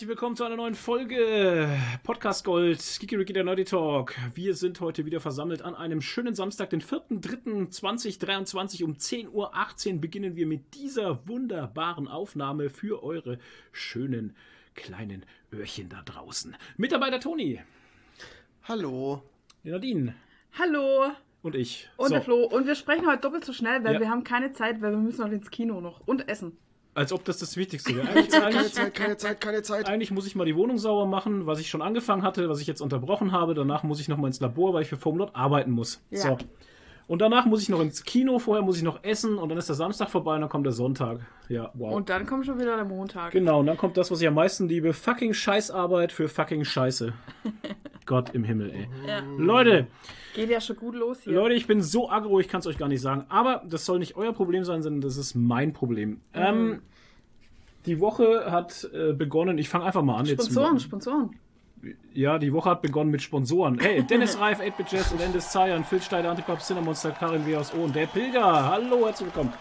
herzlich willkommen zu einer neuen Folge Podcast Gold, Kikiriki der Nerdy Talk. Wir sind heute wieder versammelt an einem schönen Samstag, den 4.3.2023 um 10.18 Uhr beginnen wir mit dieser wunderbaren Aufnahme für eure schönen kleinen Öhrchen da draußen. Mitarbeiter Toni. Hallo. Die Nadine. Hallo. Und ich. Und So, der Flo. Und wir sprechen heute doppelt so schnell, weil Ja. wir haben keine Zeit, weil wir müssen noch ins Kino noch und essen. Als ob das das Wichtigste wäre. Keine Eigentlich, Zeit, keine Zeit, keine Zeit, keine Zeit. eigentlich muss ich mal die Wohnung sauber machen, was ich schon angefangen hatte, was ich jetzt unterbrochen habe. Danach muss ich noch mal ins Labor, weil ich für Foamlot arbeiten muss. Ja. So. Und danach muss ich noch ins Kino, vorher muss ich noch essen und dann ist der Samstag vorbei und dann kommt der Sonntag. Ja, wow. Und dann kommt schon wieder der Montag. genau, und dann kommt das, was ich am meisten liebe: fucking Scheißarbeit für fucking Scheiße. Gott im Himmel, ey. Ja. Leute, Geht ja schon gut los hier. Leute, ich bin so aggro, ich kann es euch gar nicht sagen. Aber das soll nicht euer Problem sein, sondern das ist mein Problem. Ähm, die Woche hat äh, begonnen, ich fange einfach mal an. Sponsoren, Jetzt, Sponsoren. Ja, die Woche hat begonnen mit Sponsoren. Hey, Dennis Reif, 8-Bit Jazz und Endes Zayan, Phil Steiler, Antipop, Cinnamonster, Karin W. aus O und der Pilger. Hallo, herzlich willkommen.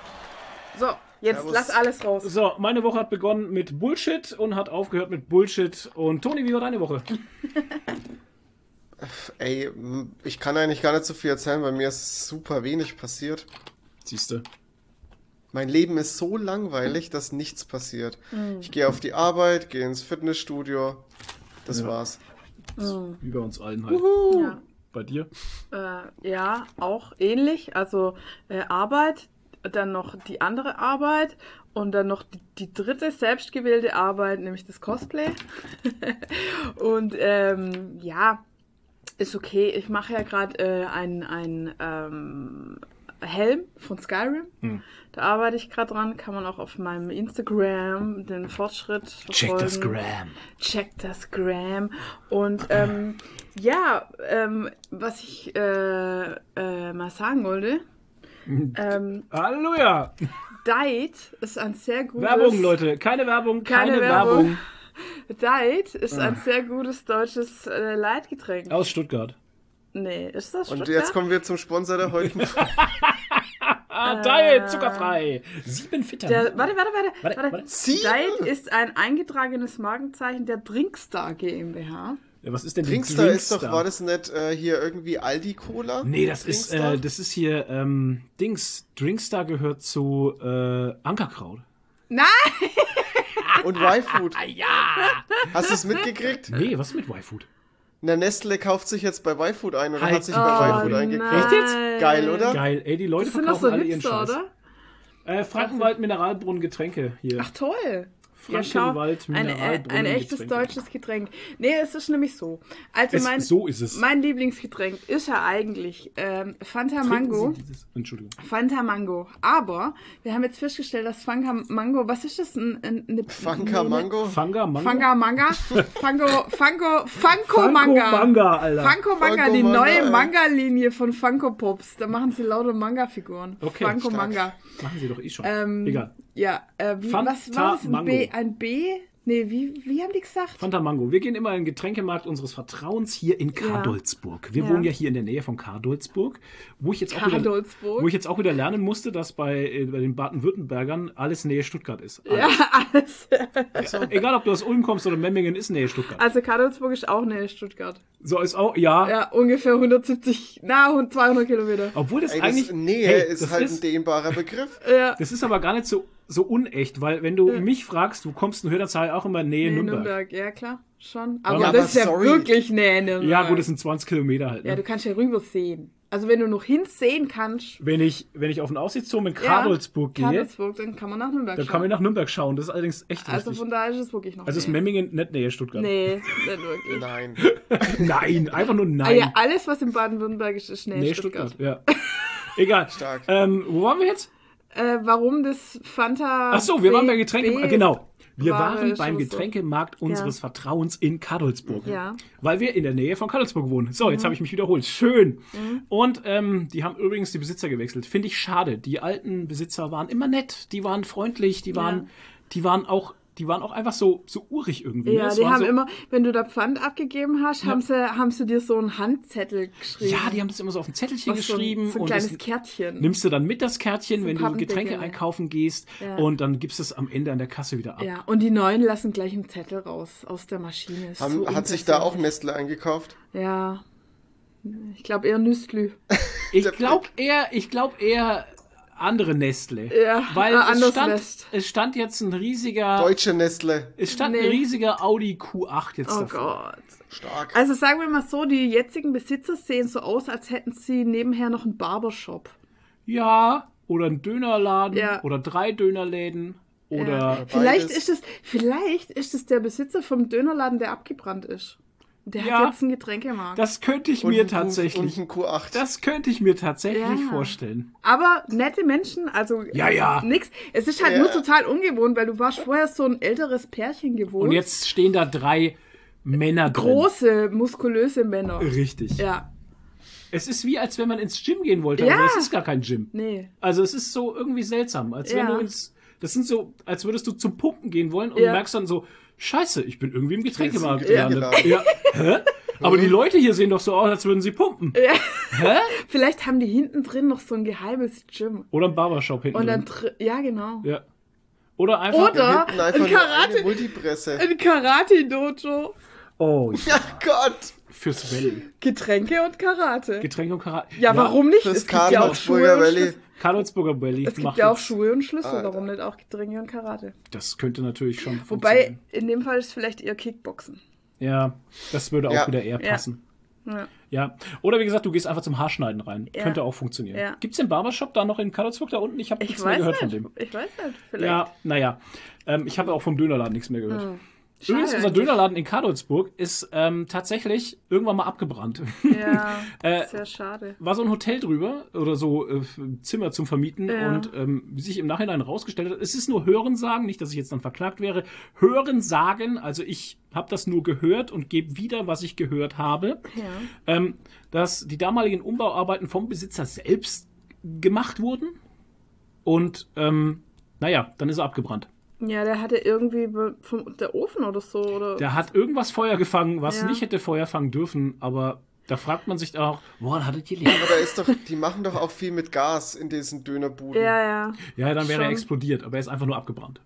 So, jetzt Servus. lass alles raus. So, meine Woche hat begonnen mit Bullshit und hat aufgehört mit Bullshit. Und Toni, wie war deine Woche? Ey, ich kann eigentlich gar nicht so viel erzählen, weil mir ist super wenig passiert. Siehste. Mein Leben ist so langweilig, dass nichts passiert. Ich gehe auf die Arbeit, gehe ins Fitnessstudio. Das Ja. war's. Wie bei uns allen halt. Ja. Bei dir? Äh, ja, auch ähnlich. Also äh, Arbeit, dann noch die andere Arbeit und dann noch die, die dritte selbstgewählte Arbeit, nämlich das Cosplay. und ähm, ja, ist okay. Ich mache ja gerade äh, einen ein, ähm, Helm von Skyrim. Hm. Da arbeite ich gerade dran. Kann man auch auf meinem Instagram den Fortschritt Check das verfolgen. Gram. Check das Gram. Und ähm, ja, ähm, was ich äh, äh, mal sagen wollte, ähm, Halleluja! Diet ist ein sehr gutes... Werbung, Leute. Keine Werbung, keine, Keine Werbung. Werbung. Diet ist ein sehr gutes deutsches äh, Leitgetränk. Aus Stuttgart. Nee, ist das Und Stuttgart? jetzt kommen wir zum Sponsor der heutigen. Ah, Diet, zuckerfrei. Sieben Vitamin. Der, warte, warte, warte. Warte, warte? Diet ist ein eingetragenes Markenzeichen der Drinkstar GmbH. Ja, was ist denn die Drinkstar ist doch, Drinkstar? war das nicht äh, hier irgendwie Aldi-Cola? Nee, das ist, Drinkstar? äh, das ist hier, ähm, Dings. Drinkstar gehört zu äh, Ankerkraut. Nein! Und Y-Food. Ah, ja! Hast du es mitgekriegt? Nee, was ist mit Y-Food? Na, Nestle kauft sich jetzt bei Y-Food ein oder Halt. hat sich bei Oh, Y-Food eingekauft. Echt jetzt? Geil, oder? Geil, ey, die Leute Das sind doch verkaufen so alle ihren Hipster, Scheiß. oder? Äh, Frankenwald Mineralbrunnen Getränke hier. Ach toll. Ja, schau, Frankenwald ein, Mineralbrunnen ein echtes Getränke. deutsches Getränk. Nee, es ist nämlich so. Also Es, mein, so ist es. mein Lieblingsgetränk ist ja eigentlich ähm, Fanta Trinken Mango. Entschuldigung. Fanta Mango. Aber wir haben jetzt festgestellt, dass Fanta Mango, was ist das? Ein, ein, eine, eine- Mango? Fanga, Mango? Fanga Manga? Fango, Fango, Funko Manga. Manga, Alter. Funko Manga, Funko die Manga, neue. Manga-Linie von Funko Pops. Da machen sie lauter Manga-Figuren. Okay, Funko stark. Manga. Machen Sie doch eh schon. Ähm, Egal. Ja, äh, wie, was war das? Ein. B? Ein B? Nee, wie, wie haben die gesagt? Fanta Mango. Wir gehen immer in den Getränkemarkt unseres Vertrauens hier in Kadolzburg. Wir Ja. wohnen ja hier in der Nähe von Kadolzburg, wo ich jetzt auch wieder, Kadolzburg? wo ich jetzt auch wieder lernen musste, dass bei, äh, bei den Baden-Württembergern alles Nähe Stuttgart ist. Ja, Alles. alles. Egal, ob du aus Ulm kommst oder Memmingen, ist Nähe Stuttgart. Also Kadolzburg ist auch nähe Stuttgart. So ist auch, ja. Ja, ungefähr 170, na, 200 Kilometer. Obwohl das Ey, das eigentlich. Nähe hey, ist das halt ist, ein dehnbarer Begriff. Ja, Das ist aber gar nicht so, so unecht, weil wenn du mich fragst, du kommst in Hörnerzahl auch immer Nähe nee, Nürnberg. Nürnberg. Ja, klar, schon. Aber, aber das ist ja sorry. wirklich nähe Nürnberg. Ja, gut, das sind 20 Kilometer halt. Ne? Ja, du kannst ja rüber sehen. Also wenn du noch hinsehen kannst, wenn, ich, wenn ich auf den Aussichtsturm in Ja, Kadolzburg gehe, Kadolzburg, dann kann man nach Nürnberg dann schauen. kann man nach Nürnberg schauen. Das ist allerdings echt also lustig. von daher ist es wirklich noch Also ist nähe. Memmingen nicht Nähe Stuttgart. Nee, nicht wirklich. Nein. Nein, einfach nur Ah, nein. ja, alles, was in Baden-Württemberg ist, ist nähe Nähe Stuttgart. Stuttgart, ja. Egal. Stark. Ähm, wo waren wir jetzt? Äh, warum das Fanta. Ach so, wir B- waren bei Getränke. Genau. Wir Ware waren beim. Getränkemarkt unseres Ja. Vertrauens in Kadolzburg. Ja. Weil wir in der Nähe von Kadolzburg wohnen. So, Mhm. jetzt habe ich mich wiederholt. Schön. Und ähm, die haben übrigens die Besitzer gewechselt. Finde ich schade. Die alten Besitzer waren immer nett, die waren freundlich, die waren, die waren auch, die waren auch einfach so, so urig irgendwie. ne? Ja, Es die haben so, immer, wenn du da Pfand abgegeben hast, haben, sie, haben sie dir so einen Handzettel geschrieben. Ja, die haben das immer so auf ein Zettelchen Was so ein- geschrieben. So ein und kleines das Kärtchen. nimmst du dann mit das Kärtchen, So wenn du. Getränke einkaufen gehst. Ja. Und dann gibst du es am Ende an der Kasse wieder ab. Ja, und die Neuen lassen gleich einen Zettel raus aus der Maschine. Haben, so hat sich da auch. Nestle eingekauft? Ja. Ich glaube eher Nüstlü. Ich glaube eher, ich glaube eher andere Nestle. Ja, Weil ein es stand, Nest. es stand jetzt ein riesiger, Deutsche Nestle. es stand Nee. ein riesiger Audi Q8 jetzt Oh davor. Gott. Stark. Also sagen wir mal so, die jetzigen Besitzer sehen so aus, als hätten sie nebenher noch einen Barbershop. Ja, oder ein Dönerladen Ja. oder drei Dönerläden oder Ja. Vielleicht ist es, vielleicht ist es der Besitzer vom Dönerladen, der abgebrannt ist. Der Ja. hat jetzt einen Getränkemarkt. das könnte ich Und mir ein Q- tatsächlich, Und ein Q8. das könnte ich mir tatsächlich Ja. vorstellen. Aber nette Menschen, also Ja, ja. nix. Es ist halt Ja. nur total ungewohnt, weil du warst vorher so ein älteres Pärchen gewohnt. Und jetzt stehen da drei Männer drin. große, muskulöse Männer. Richtig. Ja, Es ist wie, als wenn man ins Gym gehen wollte, Ja. aber es ist gar kein Gym. nee. Also es ist so irgendwie seltsam, als wenn Ja. du ins, das sind so, als würdest du zum Pumpen gehen wollen und Ja. merkst dann so, scheiße, ich bin irgendwie im Getränkemarkt gelandet. Ja. Hä? Aber die Leute hier sehen doch so aus, als würden sie pumpen. Ja. Hä? Vielleicht haben die hinten drin noch so ein geheimes Gym. Oder ein Barbershop hinten Und dann, drin. dr- ja genau. Ja. Oder einfach. Oder Hinten einfach ein Karate- eine Multipresse. Ein Karate-Dojo. Oh, Ja Gott. fürs Valley. Getränke und Karate. Getränke und Karate. ja, warum nicht? Das Es gibt ja auch Karlsburger Schuhe und Valley. Karlsburger Valley. Es gibt macht ja auch jetzt- Schuhe und Schlüssel. Alter. Warum nicht auch Getränke und Karate? Das könnte natürlich schon Wobei, funktionieren. in dem Fall ist es vielleicht eher Kickboxen. Ja, das würde auch Ja. wieder eher passen. Ja. Ja. Oder wie gesagt, du gehst einfach zum Haarschneiden rein. Ja. Könnte auch funktionieren. Ja. Gibt es den Barbershop da noch in Karlsburg da unten? Ich habe Ich nichts mehr gehört nicht. von dem. Ich weiß nicht. Vielleicht. Ja, naja. Ähm, ich habe auch vom Dönerladen nichts mehr gehört. Hm. Übrigens, unser. Dönerladen in Karlsburg ist ähm, tatsächlich irgendwann mal abgebrannt. Ja, Äh, sehr schade. War so ein Hotel drüber oder so äh, Zimmer zum Vermieten Ja. und ähm, wie sich im Nachhinein rausgestellt hat, es ist nur Hörensagen, nicht, dass ich jetzt dann verklagt wäre. Hörensagen, also ich habe das nur gehört und gebe wieder, was ich gehört habe, Ja. ähm, dass die damaligen Umbauarbeiten vom Besitzer selbst gemacht wurden und ähm, naja, dann ist er abgebrannt. Ja, der hatte irgendwie vom, der Ofen oder so. Oder? Der hat irgendwas Feuer gefangen, was Ja. nicht hätte Feuer fangen dürfen, aber da fragt man sich auch, woran hattet ihr liegen? Aber da ist doch, die machen doch auch viel mit Gas in diesen Dönerbuden. ja, ja. Ja, dann wäre er explodiert, aber er ist einfach nur abgebrannt.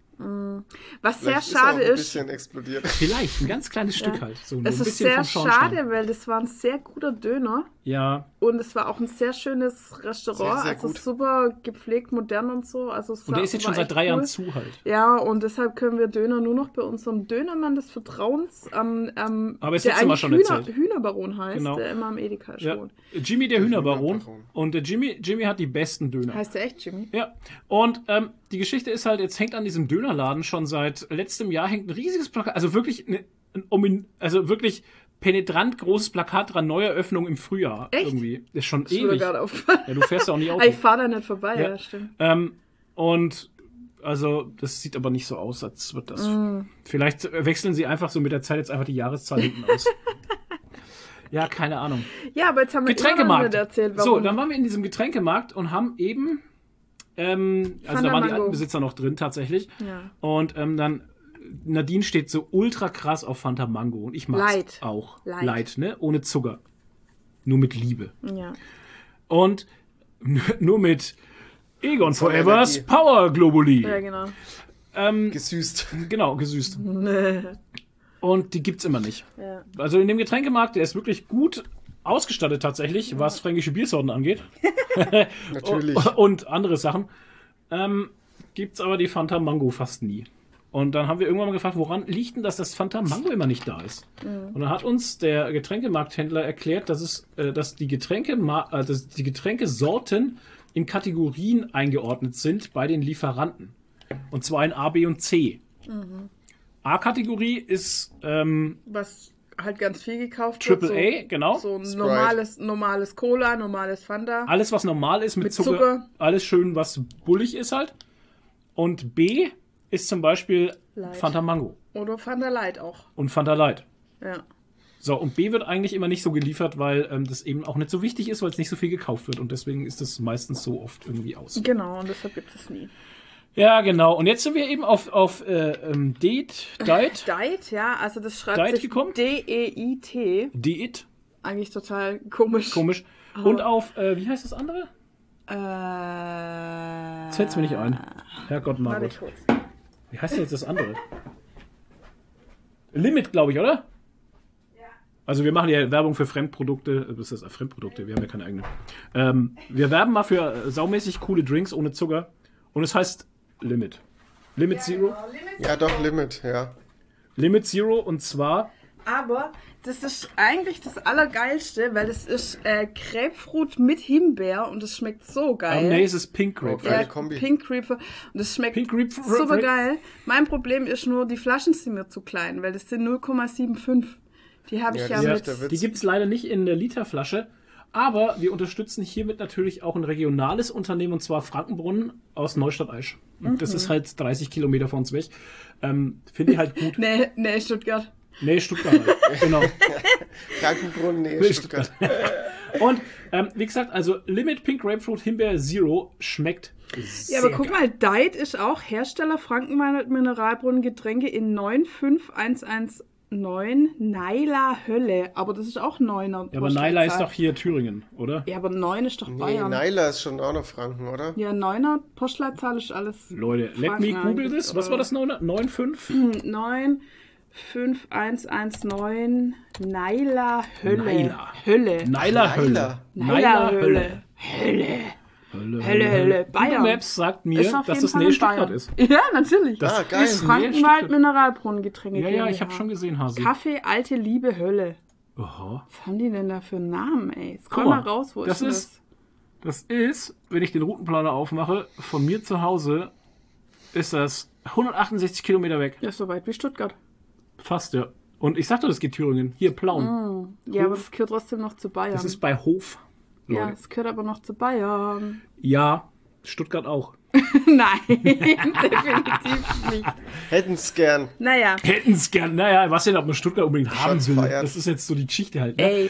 Was sehr Vielleicht ist schade ein ist. bisschen explodiert. Vielleicht, ein ganz kleines Stück halt. So Es ist sehr schade, weil das war ein sehr guter Döner Ja, und es war auch ein sehr schönes Restaurant, Sehr, sehr also gut. super gepflegt, modern und so. Also es und der ist jetzt schon seit drei cool. Jahren zu halt. Ja, und deshalb können wir Döner nur noch bei unserem Dönermann des Vertrauens, ähm, ähm, Aber das der eigentlich schon Hühner, erzählt. Hühnerbaron heißt, Genau. der immer am Edeka Ja. wohnt. Jimmy der Hühnerbaron. Hühnerbaron. Und der Jimmy, Jimmy hat die besten Döner. Heißt der echt Jimmy? Ja, und ähm, die Geschichte ist halt, jetzt hängt an diesem Dönerladen schon seit letztem Jahr hängt ein riesiges Plakat, also wirklich, ne, ein, also wirklich penetrant großes Plakat dran, Neueröffnung im Frühjahr. Echt? Irgendwie. Ist schon mir ewig. gerade aufgefallen. Ja, du fährst ja auch nicht Auto. Ich fahre da nicht vorbei, ja, Ja. stimmt. Ähm, und also, das sieht aber nicht so aus, als wird das. Mm. Vielleicht wechseln sie einfach so mit der Zeit jetzt einfach die Jahreszahl hinten aus. ja, keine Ahnung. Ja, aber jetzt haben wir Getränkemarkt. erzählt, so, warum. dann waren wir in diesem Getränkemarkt und haben eben, ähm, also da waren die alten Besitzer noch drin tatsächlich. Ja. Und ähm, dann Nadine steht so ultra krass auf Fanta Mango und ich mag's Light. auch. Light. Light, ne? Ohne Zucker. Nur mit Liebe. ja. Und nur mit Egon Forevers Energie. Power Globuli. ja, genau. Ähm, Gesüßt. genau, gesüßt. Und die gibt's immer nicht. Ja. Also in dem Getränkemarkt, der ist wirklich gut ausgestattet tatsächlich, was fränkische Biersorten angeht. Natürlich. Und andere Sachen. Ähm, gibt's aber die Fanta Mango fast nie. Und dann haben wir irgendwann mal gefragt, woran liegt denn das, dass Fanta Mango immer nicht da ist? Und dann hat uns der Getränkemarkthändler erklärt, dass es, äh, dass die Getränke, äh, dass die Getränkesorten in Kategorien eingeordnet sind bei den Lieferanten. Und zwar in A, B und C. A-Kategorie ist ähm, Was halt ganz viel gekauft Triple wird. A, genau. So, so ein Sprite. normales, normales Cola, normales Fanta. Alles, was normal ist mit, Mit Zucker, Zucker. Alles schön, was bullig ist halt. Und B ist zum Beispiel Light. Fanta Mango Oder Fanta Light auch. und Fanta Light. Ja. So, und B wird eigentlich immer nicht so geliefert, weil ähm, das eben auch nicht so wichtig ist, weil es nicht so viel gekauft wird. Und deswegen ist das meistens so oft irgendwie aus. Genau, und deshalb gibt es nie. Ja, genau. Und jetzt sind wir eben auf, auf äh, ähm, Date, Diet, Diet, ja, also das schreibt Diet sich gekommen? D-E-I-T. Diet, Eigentlich total komisch. komisch. Und auf, äh, wie heißt das andere? Äh, fällt mir nicht ein. Herrgott, Margot. Wie heißt denn jetzt das andere? Limit, glaube ich, oder? Also wir machen ja Werbung für Fremdprodukte, äh, das ist Fremdprodukte, wir haben ja keine eigene. Ähm, wir werben mal für äh, saumäßig coole Drinks ohne Zucker und es heißt Limit. Limit Zero. Ja, doch, Limit, ja. Limit Zero und zwar Aber das ist eigentlich das Allergeilste, weil das ist äh, Grapefruit mit Himbeer und das schmeckt so geil. ähm, nee, es ist Pink Grape. Oh, ja, Kombi. Pink Grapefruit. Und das schmeckt Pink Grapefruit. super geil. Mein Problem ist nur, die Flaschen sind mir zu klein, weil das sind 0,75. Die habe ich Ja, ja, mit. Die gibt es leider nicht in der Literflasche, aber wir unterstützen hiermit natürlich auch ein regionales Unternehmen und zwar Frankenbrunnen aus Neustadt-Eisch. Und Das Mhm. ist halt 30 Kilometer von uns weg. Ähm, Finde ich halt gut. Nee, nee, Stuttgart. Nee, Stuttgart. halt. genau. Krankenbrunnen, nee, Nee, Stuttgart. Und ähm, wie gesagt, also Limit Pink Grapefruit Himbeer Zero schmeckt Ja, aber guck geil. mal, Diet ist auch Hersteller Frankenwein Mineralbrunnen Getränke in 95119 Naila Hölle. Aber das ist auch Neuner. Ja, aber Naila ist doch hier Thüringen, oder? Ja, aber 9 ist doch Nee, Bayern. Naila ist schon auch noch Franken, oder? Ja, Neuner Postleitzahl ist alles. Leute, let me google this. Was war das? 95? 9 5119 Naila Hölle. Naila. Hölle. Naila Hölle. Naila Hölle. Hölle. Hölle, Hölle. Google Bayern. Maps sagt mir, Ist dass das Fall Nähe Stuttgart ist. Ja, natürlich. Ah, geil. Das Nähe Frankenwald Stuttgart. Mineralbrunnen Getränke. Ja, ja, ich habe schon gesehen, Hasi. Kaffee, alte Liebe, Hölle. Aha. Was haben die denn da für Namen, ey? Scroll mal mal, raus, wo das ist ist- Das ist, wenn ich den Routenplaner aufmache, von mir zu Hause ist das 168 Kilometer weg. Ja, so weit wie Stuttgart. Fast, ja. Und ich sagte, das geht Thüringen. Hier, Plauen. Ja, aber das gehört trotzdem noch zu Bayern. Das ist bei Hof. Ja, Leute. das gehört aber noch zu Bayern. Ja, Stuttgart auch. Nein, definitiv nicht. Hätten's gern. Naja, Hätten es gern. Naja, was denn, ob man Stuttgart unbedingt haben will. feiert. Das ist jetzt so die Geschichte halt. Ne? ey.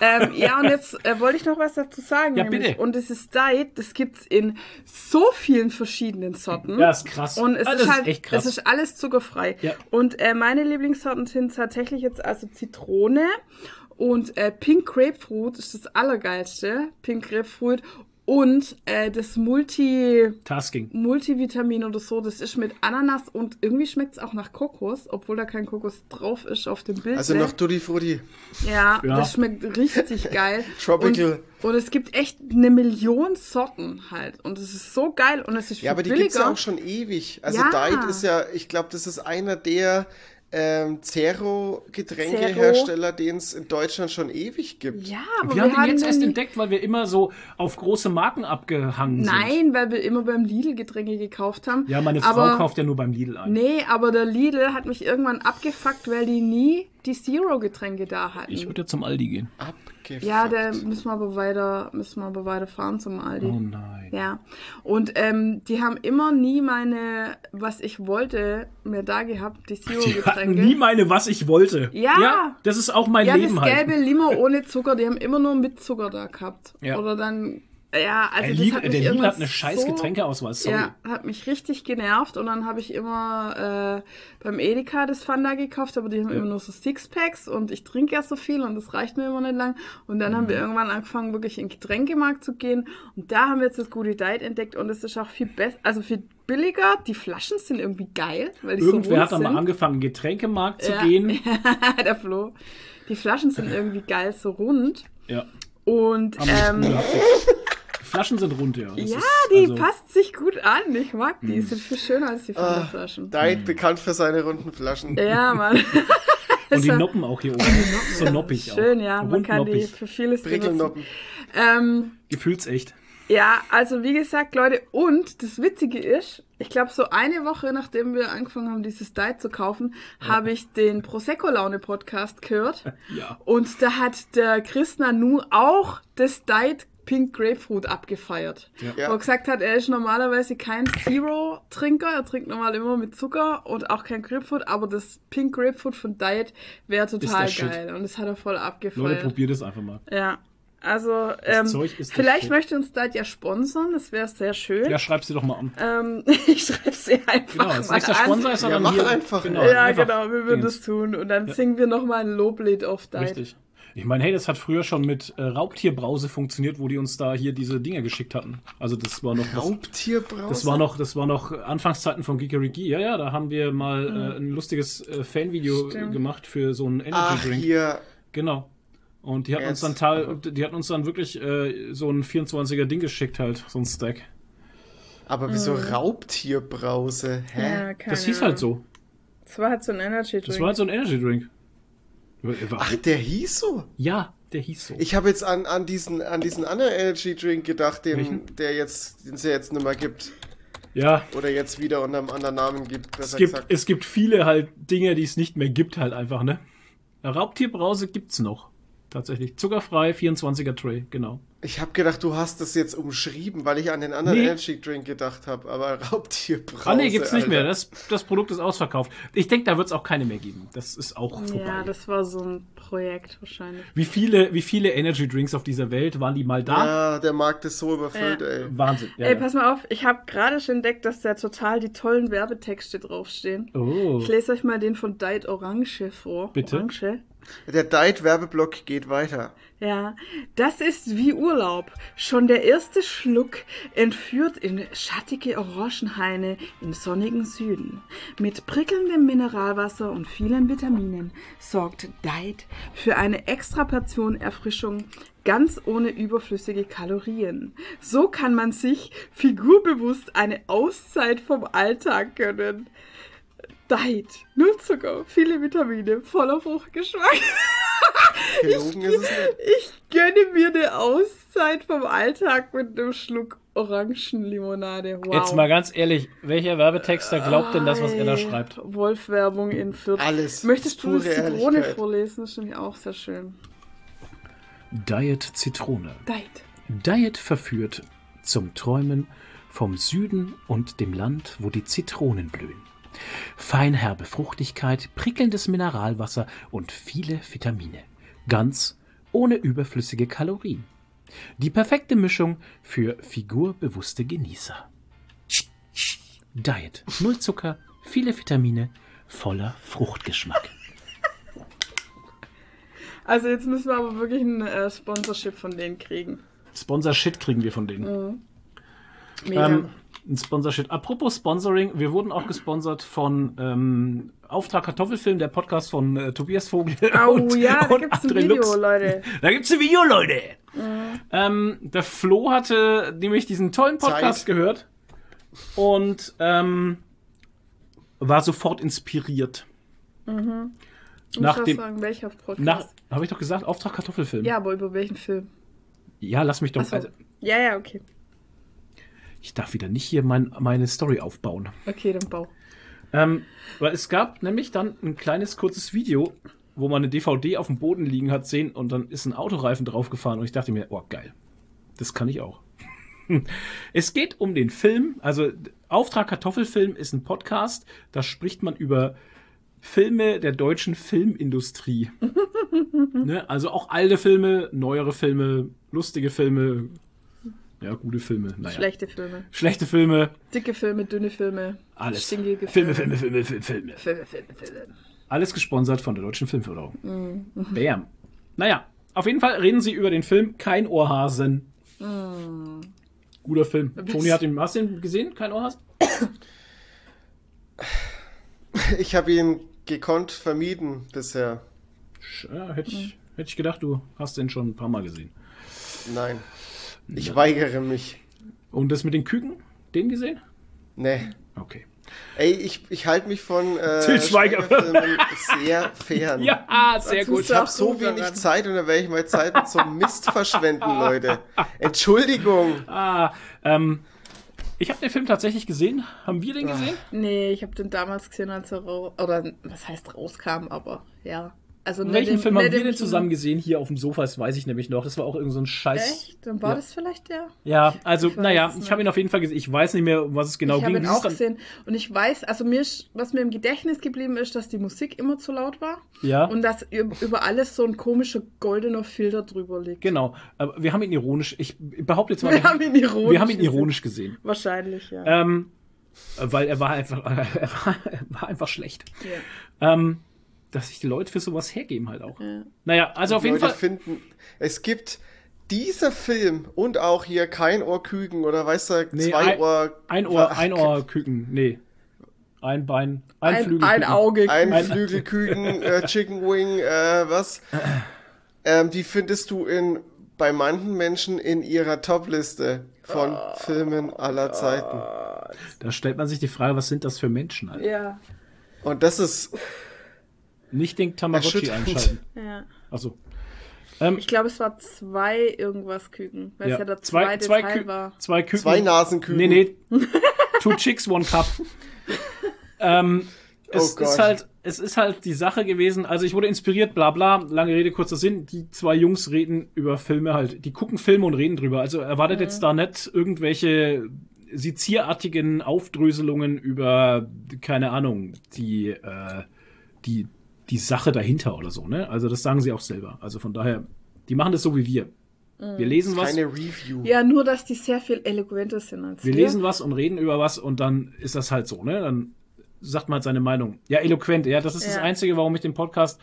ähm, ja, und jetzt äh, wollte ich noch was dazu sagen. Ja, nämlich. bitte. Und dieses Diet, das gibt's in so vielen verschiedenen Sorten. Ja, ist krass. Und es Ah, ist ist halt, echt krass. es ist alles zuckerfrei. Ja. Und äh, meine Lieblingssorten sind tatsächlich jetzt also Zitrone und äh, Pink Grapefruit ist das allergeilste. Pink Grapefruit und äh, das Multi Tasking. Multivitamin oder so, das ist mit Ananas und irgendwie schmeckt es auch nach Kokos, obwohl da kein Kokos drauf ist auf dem Bild. Also noch Tutti Frutti. ja, Ja. das schmeckt richtig geil. Tropical. Und, und es gibt echt eine Million Sorten halt. Und es ist so geil und es ist viel Ja, aber die billiger. gibt's ja auch schon ewig. Also Ja. Diet ist ja, ich glaube, das ist einer der ähm, Zero-Getränkehersteller, den es in Deutschland schon ewig gibt. ja, aber Wir haben den jetzt erst entdeckt, weil wir immer so auf große Marken abgehangen sind. Nein, weil wir immer beim Lidl Getränke gekauft haben. Ja, meine Frau aber, kauft ja nur beim Lidl ein. Nee, aber der Lidl hat mich irgendwann abgefuckt, weil die nie die Zero-Getränke da hatten. Ich würde ja zum Aldi gehen. Abgefuckt. ja, da müssen wir aber weiter, müssen wir aber weiter fahren zum Aldi. Oh nein. Ja, und ähm, die haben immer nie meine, was ich wollte, mir da gehabt, die Zero-Getränke. nie meine, was ich wollte. Ja. das ist auch mein ja, Leben das halt. gelbe Limo ohne Zucker, die haben immer nur mit Zucker da gehabt. Ja. Oder dann, ja, also der das hat mich der Lidl hat eine scheiß so- Getränkeauswahl. Sorry. Ja, hat mich richtig genervt und dann habe ich immer äh, beim Edeka das Fanta gekauft, aber die haben immer nur so Sixpacks und ich trinke ja so viel und das reicht mir immer nicht lang. Und dann haben Mhm. wir irgendwann angefangen, wirklich in den Getränkemarkt zu gehen und da haben wir jetzt das gute Diet entdeckt und es ist auch viel besser, also viel billiger. Die Flaschen sind irgendwie geil, weil die Irgendwer so hat dann mal sind. angefangen, in den Getränkemarkt zu Ja. gehen. Der Flo. Die Flaschen sind irgendwie geil, so rund. Ja. Und Haben ähm, Flaschen sind rund, ja. Das ja, ist die also- passt sich gut an. Ich mag Hm. die. Sind viel schöner als die Ah, Fanta-Flaschen. Diet bekannt für seine runden Flaschen. Ja, Mann. Und die ja- Noppen auch hier oben. so noppig auch. Schön, ja. Man kann die für vieles benutzen. Ähm, Gefühlsecht. ja, also wie gesagt, Leute, und das Witzige ist, ich glaube, so eine Woche nachdem wir angefangen haben, dieses Diet zu kaufen, habe ich den Prosecco-Laune-Podcast gehört. Ja. Und da hat der Chris Nanu auch das Diet Pink Grapefruit abgefeiert. Ja. Wo er gesagt hat, er ist normalerweise kein Zero-Trinker, er trinkt normal immer mit Zucker und auch kein Grapefruit, aber das Pink Grapefruit von Diet wäre total geil und das hat er voll Leute, abgefeiert. probiert es einfach mal. Ja, Also, ähm, vielleicht möchte uns Diet ja sponsern, das wäre sehr schön. Ja, schreib sie doch mal an. Ähm, ich schreibe sie einfach Genau, als mal nächster an. Sponsor ist Ja, dann mach hier. einfach. Genau, Ja, einfach genau, wir würden das tun. Und dann singen wir nochmal ein Loblied auf Diet. Richtig. Ich meine, hey, das hat früher schon mit äh, Raubtierbrause funktioniert, wo die uns da hier diese Dinge geschickt hatten. Also das war noch das, Raubtierbrause? das war noch das war noch Anfangszeiten von Geekeriki. Ja, ja, da haben wir mal äh, ein lustiges äh, Fanvideo Stimmt. gemacht für so einen Energy Ach, Drink. hier. Genau. Und die hat uns dann die hatten uns dann wirklich äh, so ein 24er Ding geschickt halt, so ein Stack. Aber wieso Raubtierbrause? Hä? Mhm. Ja, keine Das hieß halt so. Das war halt so ein Energy Drink. Das war halt so ein Energy Drink. Ach, der hieß so? Ja, der hieß so. Ich habe jetzt an, an, diesen, an diesen anderen Energy Drink gedacht, den, Welchen? der jetzt, den es ja jetzt nicht mehr gibt. ja, Oder jetzt wieder unter einem anderen Namen gibt, es gibt, gesagt. es gibt viele halt Dinge, die es nicht mehr gibt halt einfach, ne? Raubtierbrause gibt's noch. Tatsächlich. Zuckerfrei, 24er Tray, genau. Ich habe gedacht, du hast das jetzt umschrieben, weil ich an den anderen Nee. Energy Drink gedacht habe, aber Raubtierbrause. Ah, nee, gibt's nicht Alter. mehr. Das, das Produkt ist ausverkauft. Ich denke, da wird's auch keine mehr geben. Das ist auch vorbei. Ja, das war so ein Projekt wahrscheinlich. wie, viele, wie viele Energy Drinks auf dieser Welt waren die mal da? Ja, der Markt ist so überfüllt, Ja. ey. Wahnsinn. Ja, Ey, ja. pass mal auf, ich habe gerade schon entdeckt, dass da total die tollen Werbetexte draufstehen. Oh. Ich lese euch mal den von Diet Orange vor. Bitte? Orange. Der Diet-Werbeblock geht weiter. Ja, das ist wie Urlaub. Schon der erste Schluck entführt in schattige Orangenhaine im sonnigen Süden. Mit prickelndem Mineralwasser und vielen Vitaminen sorgt Diet für eine extra Portion Erfrischung ganz ohne überflüssige Kalorien. So kann man sich figurbewusst eine Auszeit vom Alltag gönnen. Diet, null Zucker, viele Vitamine, voller Fruchtgeschmack. Gelogen ist es nicht. Ich gönne mir eine Auszeit vom Alltag mit einem Schluck Orangenlimonade. Wow. Jetzt mal ganz ehrlich, welcher Werbetexter glaubt denn das, was er da Ei, schreibt? Wolf-Werbung in Fürth. Alles. Möchtest du das Zitrone vorlesen? Das ist nämlich auch sehr schön. Diet Zitrone. Diet. Diet verführt zum Träumen vom Süden und dem Land, wo die Zitronen blühen. Feinherbe Fruchtigkeit, prickelndes Mineralwasser und viele Vitamine. Ganz ohne überflüssige Kalorien. Die perfekte Mischung für figurbewusste Genießer. Diet. Null Zucker, viele Vitamine, voller Fruchtgeschmack. Also jetzt müssen wir aber wirklich ein äh, Sponsorship von denen kriegen. Sponsor-Shit kriegen wir von denen. Mega. Ähm, ein Sponsorship. Apropos Sponsoring, wir wurden auch gesponsert von ähm, Auftrag Kartoffelfilm, der Podcast von äh, Tobias Vogel. oh und, ja, da und gibt's ein Video, Lux. Leute. Da gibt's ein Video, Leute. Mhm. Ähm, der Flo hatte nämlich diesen tollen Podcast Zeit. gehört und ähm, war sofort inspiriert. Du musst Nach dem- sagen, welcher Podcast. Habe ich doch gesagt, Auftrag Kartoffelfilm. ja, aber über welchen Film? Ja, lass mich doch. Achso. Also, Ja, ja, okay. Ich darf wieder nicht hier mein, meine Story aufbauen. Okay, dann bau. Ähm, weil es gab nämlich dann ein kleines kurzes Video, wo man eine DVD auf dem Boden liegen hat sehen und dann ist ein Autoreifen draufgefahren und ich dachte mir, oh geil, das kann ich auch. Es geht um den Film, also Auftrag Kartoffelfilm ist ein Podcast, da spricht man über Filme der deutschen Filmindustrie. ne? Also auch alte Filme, neuere Filme, lustige Filme, ja, gute Filme, naja. Schlechte Filme. Schlechte Filme, Dicke Filme, dünne Filme. alles. Stinkige Filme, Filme, Filme, Filme, Filme. Filme, Filme, Filme. Alles gesponsert von der Deutschen Filmförderung. Bam. Naja, auf jeden Fall reden sie über den Film Kein Ohrhasen. Guter Film. Toni hat den, hast du den gesehen? Kein Ohrhasen? Ich habe ihn gekonnt vermieden bisher. Ja, hätte ich, hätte ich gedacht, du hast den schon ein paar Mal gesehen. Nein. Ich weigere mich. Und das mit den Küken? Den gesehen? Nee. Okay. Ey, ich, ich halte mich von äh, Til Schweiger. Sehr fern. Ja, sehr Dazu gut. Ich habe so wenig daran. Zeit und dann werde ich meine Zeit einem Mist verschwenden, Leute. Entschuldigung. Ah, ähm, ich habe den Film tatsächlich gesehen. Haben wir den gesehen? Nee, ich habe den damals gesehen, als er raus... Oder, was heißt rauskam, aber ja. Also Welchen im- Film haben wir denn zusammen gesehen hier auf dem Sofa? Das weiß ich nämlich noch. Das war auch irgend so ein Scheiß. Echt? Dann war Ja. das vielleicht der? Ja, also, Ich naja, ich habe ihn auf jeden Fall gesehen. Ich weiß nicht mehr, um was es genau ich ging. habe ihn auch gesehen. Und ich weiß, also mir, was mir im Gedächtnis geblieben ist, dass die Musik immer zu laut war. Ja. Und dass über alles so ein komischer goldener Filter drüber liegt. Genau, aber wir haben ihn ironisch, ich behaupte jetzt mal, Wir haben ihn ironisch wir haben ihn gesehen. ironisch gesehen. Wahrscheinlich, ja. Ähm, weil er war einfach, er war, er war einfach schlecht. ja. Ähm, dass sich die Leute für sowas hergeben halt auch. Ja. Naja, also auf jeden Leute Fall. finden, es gibt dieser Film und auch hier kein Ohrküken oder weißt du, Nee, zwei ein- Ohr. Ein Ohr, Ach, ein Ohr Küken, nee. Ein Bein, ein, Ein, Flügel. ein Auge. Ein Ein- Flügelküken, äh, Chicken Wing, äh, was? Ähm, die findest du in, bei manchen Menschen in ihrer Topliste von Oh. Filmen aller Zeiten. Da stellt man sich die Frage, was sind das für Menschen? Alter? Ja. Und das ist, Nicht den Tamagotchi einschalten. ja. Achso. Ähm, Ich glaube, es war zwei irgendwas Küken. Weil es ja der zwei, zweite zwei, Teil Kü war. zwei Küken. zwei Nasenküken. Nee, nee. Two Chicks, One Cup. ähm, es Oh ist halt, es ist halt die Sache gewesen. Also ich wurde inspiriert, bla bla. Lange Rede, kurzer Sinn. Die zwei Jungs reden über Filme halt. Die gucken Filme und reden drüber. Also erwartet jetzt da nicht irgendwelche sezierartigen Aufdröselungen über, keine Ahnung, die, äh, die, die Sache dahinter oder so, ne? Also das sagen sie auch selber. Also von daher, die machen das so wie wir. Wir lesen was. Keine Review. Ja, nur, dass die sehr viel eloquenter sind als Wir lesen was und reden über was und dann ist das halt so, ne? Dann sagt man halt seine Meinung. Ja, eloquent, ja, das ist das Ja. Einzige, warum ich den Podcast,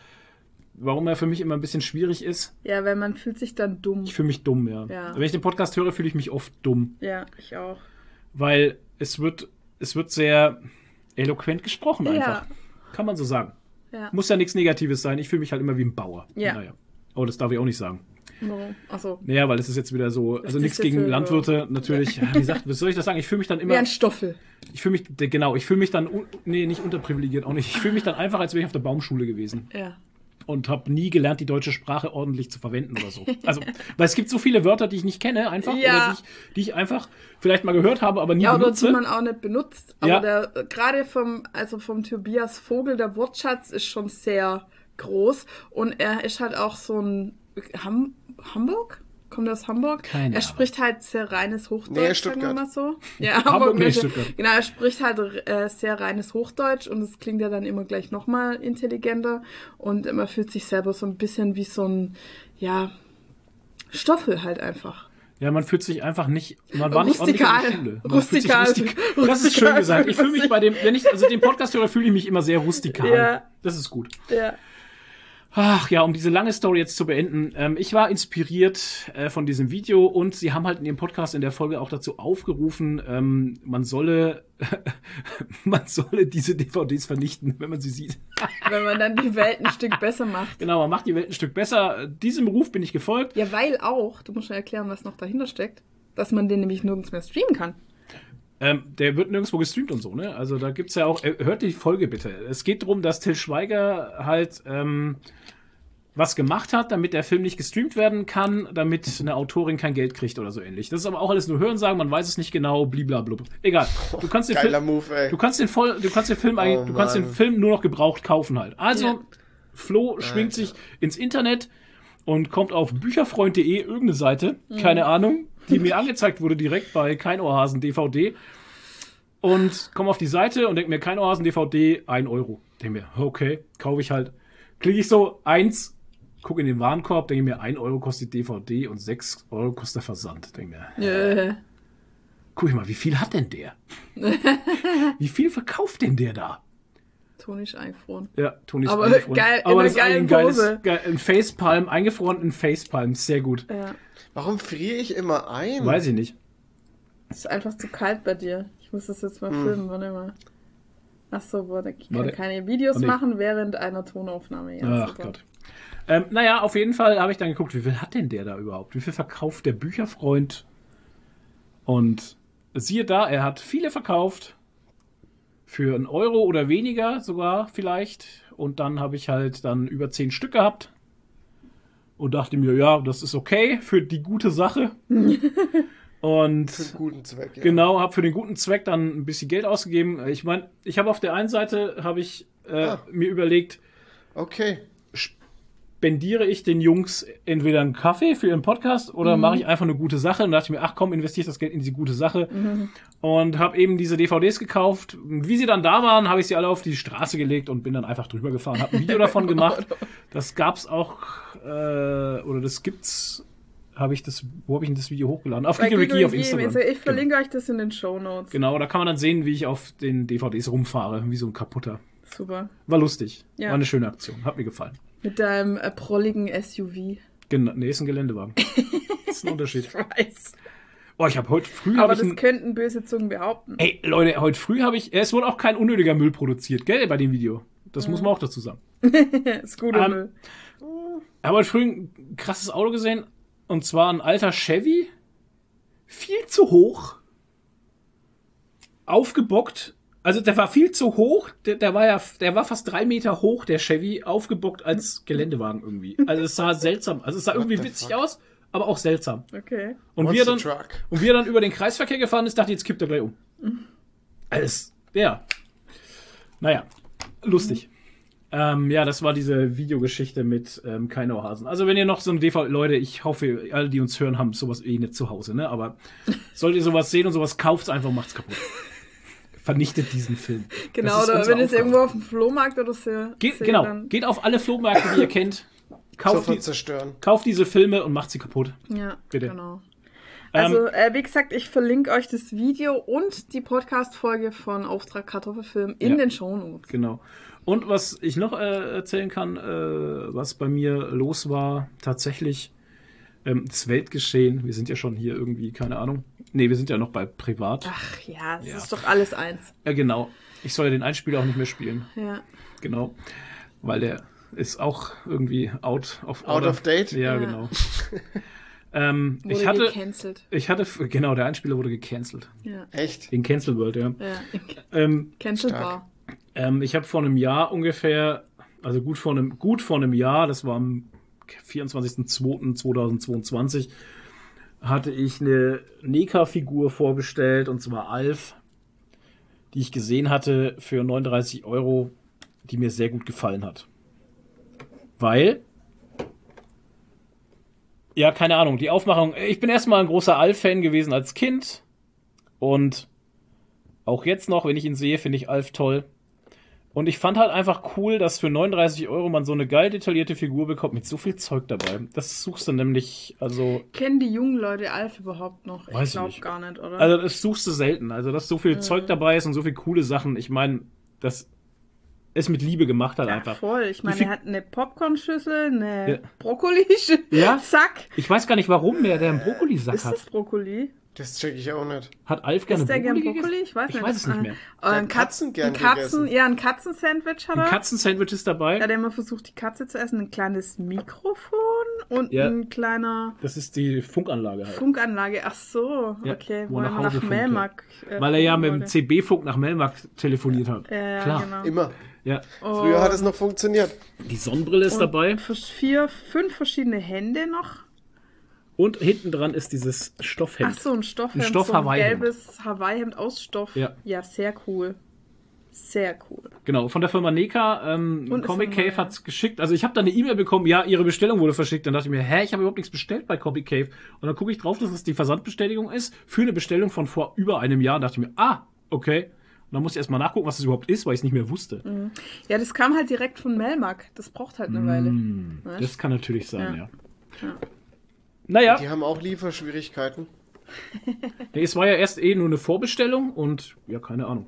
warum er für mich immer ein bisschen schwierig ist. Ja, weil man fühlt sich dann dumm. Ich fühle mich dumm, ja. Ja. Wenn ich den Podcast höre, fühle ich mich oft dumm, Ja, ich auch. weil es wird, es wird sehr eloquent gesprochen einfach. Ja. Kann man so sagen. Ja. Muss ja nichts Negatives sein. Ich fühle mich halt immer wie ein Bauer. Ja. Naja. Oh, das darf ich auch nicht sagen. Warum? Achso. Naja, weil es ist jetzt wieder so, also nichts gegen so- Landwirte, natürlich. Wie gesagt, was soll ich das sagen? Ich fühle mich dann Wie immer. ein Stoffel. Ich fühle mich, genau, ich fühle mich dann, nee, nicht unterprivilegiert, auch nicht. Ich fühle mich dann einfach, als wäre ich auf der Baumschule gewesen Ja. Und habe nie gelernt, die deutsche Sprache ordentlich zu verwenden oder so. Also, weil es gibt so viele Wörter, die ich nicht kenne, einfach, Ja. oder die ich, die ich einfach vielleicht mal gehört habe, aber nie Ja, oder benutze. die man auch nicht benutzt. Aber Ja. der, gerade vom, also vom Tobias Vogel, der Wortschatz ist schon sehr groß. Und er ist halt auch so ein Ham Hamburg? Kommt er aus Hamburg? Keine Er spricht halt sehr reines Hochdeutsch, Nee, sagen wir Stuttgart. mal so. Ja, Hamburg, nee, nicht. Stuttgart. Genau, er spricht halt äh, sehr reines Hochdeutsch und es klingt ja dann immer gleich nochmal intelligenter. Und man fühlt sich selber so ein bisschen wie so ein, ja, Stoffel halt einfach. Ja, man fühlt sich einfach nicht, man war nicht ordentlich in Rustikal. der Schule. Man fühlt sich Rustikal. rustik- Das ist schön Rustikal. gesagt. Ich fühle mich bei dem, wenn ich, also den Podcast höre, fühle ich mich immer sehr rustikal. Ja. Das ist gut. Ja. Ach ja, um diese lange Story jetzt zu beenden. Ähm, ich war inspiriert äh, von diesem Video und sie haben halt in ihrem Podcast in der Folge auch dazu aufgerufen, ähm, man solle, man solle diese DVDs vernichten, wenn man sie sieht. Wenn man dann die Welt ein Stück besser macht. Genau, man macht die Welt ein Stück besser. Diesem Ruf bin ich gefolgt. Ja, weil auch, du musst ja erklären, was noch dahinter steckt, dass man den nämlich nirgends mehr streamen kann. Ähm, der wird nirgendwo gestreamt und so, ne? Also da gibt's ja auch, äh, hört die Folge bitte. Es geht darum, dass Till Schweiger halt ähm, was gemacht hat, damit der Film nicht gestreamt werden kann, damit eine Autorin kein Geld kriegt oder so ähnlich. Das ist aber auch alles nur Hörensagen, man weiß es nicht genau, bliblablub. Egal. Du kannst den Geiler Film, Move, ey. du kannst den voll, du kannst den Film eigentlich, Oh, du kannst den. Film nur noch gebraucht kaufen halt. Also Ja. Flo schwingt Alter. sich ins Internet und kommt auf bücherfreund.de irgendeine Seite, keine Ahnung, die mir angezeigt wurde direkt bei Kein Ohrhasen DVD und komme auf die Seite und denke mir, kein Ohrhasen DVD, 1 Euro. Denke mir, okay, kaufe ich halt. Klicke ich so, eins, gucke in den Warenkorb, denke mir, 1 Euro kostet die DVD und 6 Euro kostet der Versand. Denke mir, Äh, guck ich mal, wie viel hat denn der? wie viel verkauft denn der da? Toni ist eingefroren. Ja, Toni ist Aber eingefroren. geil- in Aber einer das ist ein geilen geiles, Pose. geil, ein Facepalm, eingefroren in Facepalm, sehr gut. Ja. Warum friere ich immer ein? Weiß ich nicht. Es ist einfach zu kalt bei dir. Ich muss das jetzt mal filmen, warte mal. Achso, boah, ich kann Warte. keine Videos nee. machen während einer Tonaufnahme. Ja, Ach super. Gott. Ähm, naja, auf jeden Fall habe ich dann geguckt, wie viel hat denn der da überhaupt? Wie viel verkauft der Bücherfreund? Und siehe da, er hat viele verkauft. Für einen Euro oder weniger sogar vielleicht. Und dann habe ich halt dann über zehn Stück gehabt. Und dachte mir, ja, das ist okay für die gute Sache. Und Für einen guten Zweck, ja. Genau, habe für den guten Zweck dann ein bisschen Geld ausgegeben. Ich meine, ich habe auf der einen Seite habe ich äh, Ah. mir überlegt, Okay. Spendiere ich den Jungs entweder einen Kaffee für ihren Podcast oder mache ich einfach eine gute Sache und dachte ich mir, ach komm, investiere ich das Geld in diese gute Sache und habe eben diese DVDs gekauft. Wie sie dann da waren, habe ich sie alle auf die Straße gelegt und bin dann einfach drüber gefahren, habe ein Video davon gemacht. Das gab's auch äh, oder das gibt's habe ich das wo habe ich denn das Video hochgeladen? Auf Geeky Google auf. Instagram. Also ich verlinke euch das in den Show Notes. Genau, da kann man dann sehen, wie ich auf den DVDs rumfahre, wie so ein kaputter. Super. War lustig. Ja. War eine schöne Aktion. Hat mir gefallen. Mit deinem äh, prolligen SUV. Genau, nee, ist ein Geländewagen. das ist ein Unterschied. Weiß. Oh, ich habe heute früh Aber ich das ein, könnten böse Zungen behaupten. Ey, Leute, heute früh habe ich es wurde auch kein unnötiger Müll produziert, gell, bei dem Video. Das muss man auch dazu sagen. ist guter Ähm, Müll. Ich habe heute früh ein krasses Auto gesehen und zwar ein alter Chevy, viel zu hoch, aufgebockt. Also der war viel zu hoch, der, der war ja, der war fast drei Meter hoch, der Chevy, aufgebockt als Geländewagen irgendwie. Also es sah seltsam, also es sah irgendwie the witzig fuck? aus, aber auch seltsam. Okay. Und What's the dann, und wie er dann über den Kreisverkehr gefahren ist, dachte ich, jetzt kippt er gleich um. Alles, ja. Naja, lustig. Ähm, ja, das war diese Videogeschichte mit ähm, Keinauhasen. Also wenn ihr noch so ein DVD, Leute, ich hoffe, alle, die uns hören, haben sowas eh nicht zu Hause, ne? Aber solltet ihr sowas sehen und sowas kauft einfach, macht's kaputt. Vernichtet diesen Film. Genau, oder wenn ihr es irgendwo auf dem Flohmarkt oder so Geht, seht, genau, dann- geht auf alle Flohmärkte, die ihr kennt. Kauft, die, zerstören. kauft diese Filme und macht sie kaputt. Ja, Bitte. genau. Ähm, Also, äh, wie gesagt, ich verlinke euch das Video und die Podcast-Folge von Auftrag Kartoffelfilm in Ja. den Shownotes. Genau. Und was ich noch äh, erzählen kann, äh, was bei mir los war, tatsächlich ähm, das Weltgeschehen. Wir sind ja schon hier irgendwie, keine Ahnung. Nee, wir sind ja noch bei Privat. Ach ja, es Ja. ist doch alles eins. Ja, genau. Ich soll ja den Einspieler auch nicht mehr spielen. Ja. Genau. Weil der ist auch irgendwie out of Out order. of date? Ja, Ja. genau. ähm, Wurde ich hatte, gecancelt. ich hatte, genau, der Einspieler wurde gecancelt. Ja. Echt? In Cancel World, ja. Ja. Ähm, Cancelbar. Ähm, ich habe vor einem Jahr ungefähr, also gut vor einem, gut vor einem Jahr, das war am 24.02.2022, hatte ich eine Neka-Figur vorbestellt, und zwar Alf, die ich gesehen hatte für 39 Euro, die mir sehr gut gefallen hat. Weil, ja, keine Ahnung, die Aufmachung, ich bin erstmal ein großer Alf-Fan gewesen als Kind und auch jetzt noch, wenn ich ihn sehe, finde ich Alf toll. Und ich fand halt einfach cool, dass für 39 Euro man so eine geil detaillierte Figur bekommt mit so viel Zeug dabei. Das suchst du nämlich, also, Kennen die jungen Leute Alf überhaupt noch? Weiß ich glaube gar nicht, oder? also das suchst du selten. Also, dass so viel Zeug dabei ist und so viele coole Sachen. Ich meine, das ist mit Liebe gemacht halt ja, einfach. voll. Ich meine, viel- er hat eine Popcornschüssel, eine Ja. Brokkoli-Sack. Ja? Ich weiß gar nicht, warum der, der einen Brokkolisack Ist hat. das Brokkoli? Das check ich auch nicht. Hat Alf gerne Ist der gern Brokkoli? Brokkoli? gegessen? Ich weiß Ich nicht. weiß es nicht mehr. äh, Ein Katzen Katzen, gern ein Katzen, gegessen. ja, ein Katzensandwich hat Ein er. Katzensandwich ist dabei. Er hat immer versucht, die Katze zu essen. Ein kleines Mikrofon und Ja. ein kleiner Das ist die Funkanlage halt. Funkanlage. Ach so, Ja, okay. wo Wo er nach nach Melmark. äh, Weil er ja mit dem. CB-Funk nach Melmark telefoniert hat. Ja, ja, Klar. genau. Immer. Ja. Früher hat es noch funktioniert. Die Sonnenbrille ist und dabei. Vier, fünf verschiedene Hände noch. Und hinten dran ist dieses Stoffhemd. Ach so, ein Stoffhemd. Ein Stoff so ein gelbes Hawaii-Hemd aus Stoff. Ja. ja, sehr cool. Sehr cool. Genau, von der Firma Neka. Ähm, Und Comic Cave neuer. hat's geschickt. Also ich habe da eine E-Mail bekommen, ja, ihre Bestellung wurde verschickt. Dann dachte ich mir, hä, ich habe überhaupt nichts bestellt bei Comic Cave. Und dann gucke ich drauf, dass es die Versandbestätigung ist für eine Bestellung von vor über einem Jahr. Und dachte ich mir, ah, okay. Und dann musste ich erstmal nachgucken, was das überhaupt ist, weil ich es nicht mehr wusste. Ja, das kam halt direkt von Melmark. Das braucht halt eine Weile. Hm, Weißt? das kann natürlich sein, ja. Ja. Ja. Naja, Die haben auch Lieferschwierigkeiten. nee, es war ja erst eh nur eine Vorbestellung und ja, keine Ahnung.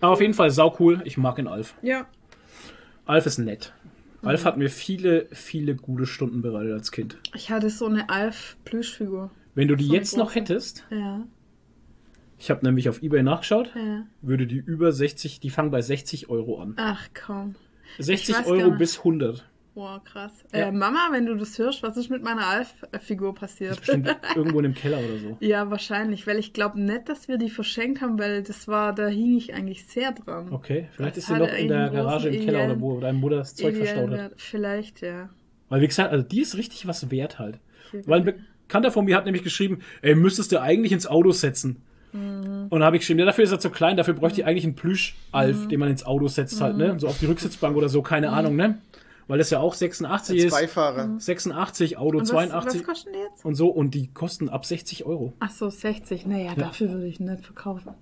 Aber auf jeden Fall sau cool. Ich mag den Alf. Ja. Alf ist nett. Mhm. Alf hat mir viele, viele gute Stunden bereitet als Kind. Ich hatte so eine Alf-Plüschfigur. Wenn du die So jetzt noch hättest, Ja, ich habe nämlich auf Ebay nachgeschaut, ja. würde die über 60, die fangen bei 60 Euro an. Ach komm. 60 weiß Euro bis 100. Wow, krass. Ja. Äh, Mama, wenn du das hörst, was ist mit meiner Alf-Figur passiert? Bestimmt irgendwo in dem Keller oder so. Ja, wahrscheinlich, weil ich glaube nicht, dass wir die verschenkt haben, weil das war, da hing ich eigentlich sehr dran. Okay, vielleicht Das ist sie noch in der Garage im Keller oder wo deine Mutter das Zeug verstaut hat. Vielleicht, ja. Weil wie gesagt, also die ist richtig was wert halt. Okay. Weil ein Bekannter von mir hat nämlich geschrieben, ey, müsstest du eigentlich ins Auto setzen. Mhm. Und da habe ich geschrieben, ja, dafür ist er zu klein, dafür bräuchte ich eigentlich einen Plüsch-Alf, Mhm. den man ins Auto setzt halt, ne? So auf die Rücksitzbank oder so, keine Ahnung, ne? Weil es ja auch 86 Als ist. Beifahrer. 86, Auto Und was, 82 was kosten die jetzt? und so und die kosten ab 60 Euro. Ach so, 60. Naja, dafür würde ich nicht verkaufen.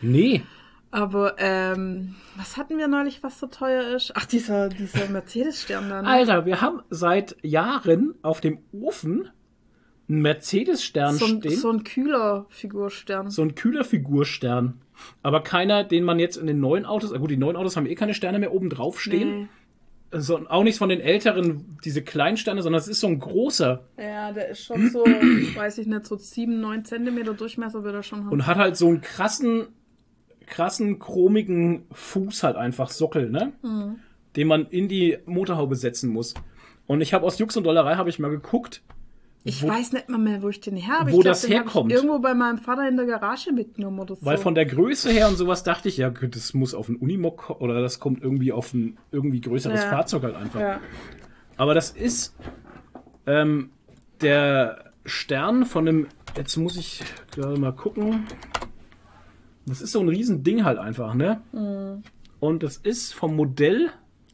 Nee, Aber, ähm, was hatten wir neulich, was so teuer ist? Ach, dieser, dieser Mercedes-Stern da, ne? Alter, wir haben seit Jahren auf dem Ofen einen Mercedes-Stern so, ein, stehen. so ein kühler Figurstern. so ein kühler Figurstern. Aber keiner, den man jetzt in den neuen Autos, ah gut, die neuen Autos haben eh keine Sterne mehr oben drauf stehen. Nee. Also auch nichts von den älteren, diese kleinen Sterne, sondern es ist so ein großer Ja, der ist schon so, weiß ich nicht, so 7, 9 Zentimeter Durchmesser wird er schon haben. und hat halt so einen krassen, krassen, chromigen Fuß halt einfach, Sockel, ne? Den man in die Motorhaube setzen muss. Und ich habe aus Jux und Dollerei habe ich mal geguckt, ich wo- weiß nicht mal mehr, wo ich den her habe. wo ich glaub, das herkommt. Irgendwo bei meinem Vater in der Garage mitgenommen oder so. weil von der Größe her und sowas dachte ich, ja, das muss auf ein Unimog oder das kommt irgendwie auf ein irgendwie größeres Ja. Fahrzeug halt einfach. ja. Aber das ist ähm, der Stern von einem. Jetzt muss ich gerade mal gucken. Das ist so ein Riesending halt einfach, ne? Mhm. Und das ist vom Modell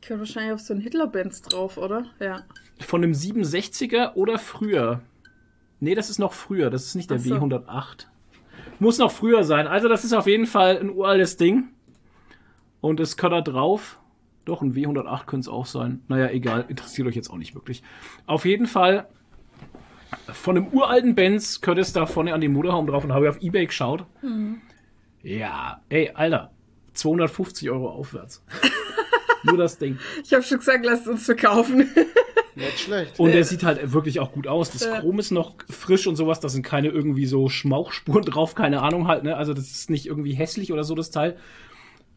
Gehört wahrscheinlich auf so einen Hitler-Benz drauf, oder? Ja. von einem 67er oder früher. Nee, das ist noch früher. Das ist nicht der so. W108. Muss noch früher sein. Also, das ist auf jeden Fall ein uraltes Ding. Und es kann da drauf. Doch, ein W108 könnte es auch sein. Naja, egal. Interessiert euch jetzt auch nicht wirklich. Auf jeden Fall von einem uralten Benz könnte es da vorne an die Motorhaube drauf und habe ich auf Ebay geschaut. Ja, ey, Alter. 250 Euro aufwärts. Nur das Ding. Ich habe schon gesagt, lasst uns verkaufen. Nicht schlecht. Und der sieht halt wirklich auch gut aus. Das Chrom ist noch frisch und sowas. Da sind keine irgendwie so Schmauchspuren drauf, keine Ahnung halt. Ne? Also das ist nicht irgendwie hässlich oder so, das Teil.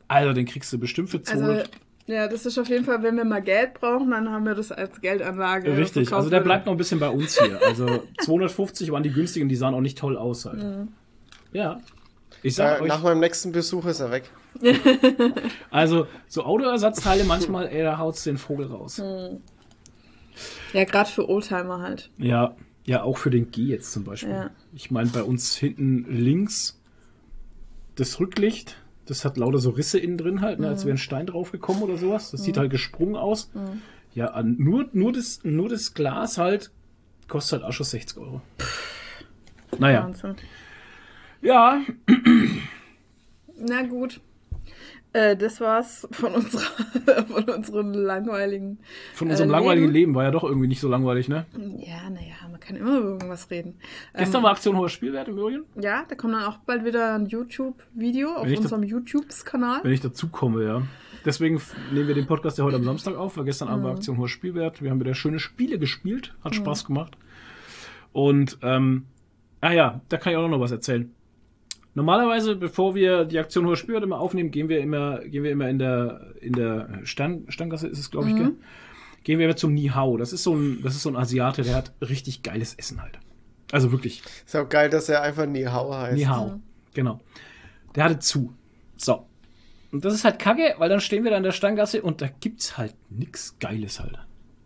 Also den kriegst du bestimmt für 200. Also, ja, das ist auf jeden Fall, wenn wir mal Geld brauchen, dann haben wir das als Geldanlage. Richtig, also der bleibt noch ein bisschen bei uns hier. Also 250 waren die günstigen, die sahen auch nicht toll aus halt. Ja. Ich sag Äh, euch, nach meinem nächsten Besuch ist er weg. also so Autoersatzteile manchmal, ey, da haut's den Vogel raus. Ja, gerade für Oldtimer halt. Ja, ja, auch für den G jetzt zum Beispiel. Ja. Ich meine, bei uns hinten links das Rücklicht, das hat lauter so Risse innen drin halt, ne, als wäre ein Stein draufgekommen oder sowas. Das sieht halt gesprungen aus. Ja, an, nur, nur, das, nur das Glas halt kostet halt auch schon 60 Euro. Naja, Wahnsinn. ja, Na gut. Äh, das war's von unserer, von unseren langweiligen. von unserem Äh, langweiligen Leben. Leben war ja doch irgendwie nicht so langweilig, ne? Ja, naja, man kann immer über irgendwas reden. Gestern war Aktion hoher Spielwert im Übrigen. Ja, da kommt dann auch bald wieder ein YouTube-Video auf unserem YouTube-Kanal. Wenn ich dazu komme, ja. Deswegen nehmen wir den Podcast ja heute am Samstag auf, weil gestern Abend war Aktion hoher Spielwert. Wir haben wieder schöne Spiele gespielt, hat Spaß gemacht. Und, ähm, ah ja, da kann ich auch noch was erzählen. Normalerweise, bevor wir die Aktion hoher Spielwert immer aufnehmen, gehen wir immer, gehen wir immer in der, in der Stern, Sterngasse ist es, glaube ich, gell? Gehen wir immer zum Nihao. Das ist so ein, das ist so ein Asiate, der hat richtig geiles Essen halt. Also wirklich. Ist auch geil, dass er einfach Nihao heißt. Nihao. Genau. Der hatte zu. So. Und das ist halt kacke, weil dann stehen wir da in der Stanggasse und da gibt's halt nix Geiles halt.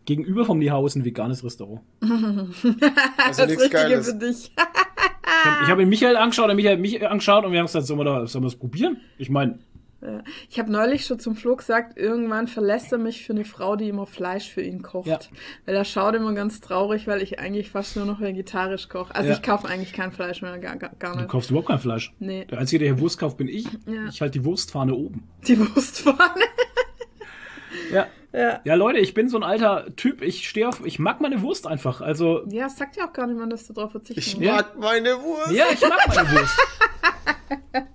Gegenüber vom Nihao ist ein veganes Restaurant. Also das nichts Richtige Geiles. für dich. Ich habe hab ihn Michael angeschaut, der Michael hat mich angeschaut und wir haben gesagt, sollen wir, da, sollen wir das probieren? Ich meine, Ich habe neulich schon zum Flo gesagt, irgendwann verlässt er mich für eine Frau, die immer Fleisch für ihn kocht. Ja. Weil er schaut immer ganz traurig, weil ich eigentlich fast nur noch vegetarisch koche. Also Ja. ich kaufe eigentlich kein Fleisch mehr, gar, gar, gar du nicht. kaufst überhaupt kein Fleisch. Nee. Der Einzige, der hier Wurst kauft, bin ich. Ja. Ich halte die Wurstfahne oben. Die Wurstpfanne. Ja. Ja. Ja, Leute, ich bin so ein alter Typ. Ich stehe auf, ich mag meine Wurst einfach. Also, Ja, es sagt ja auch gar niemand, dass du drauf verzichten Ich. Ja. mag meine Wurst. ja, ich mag meine Wurst.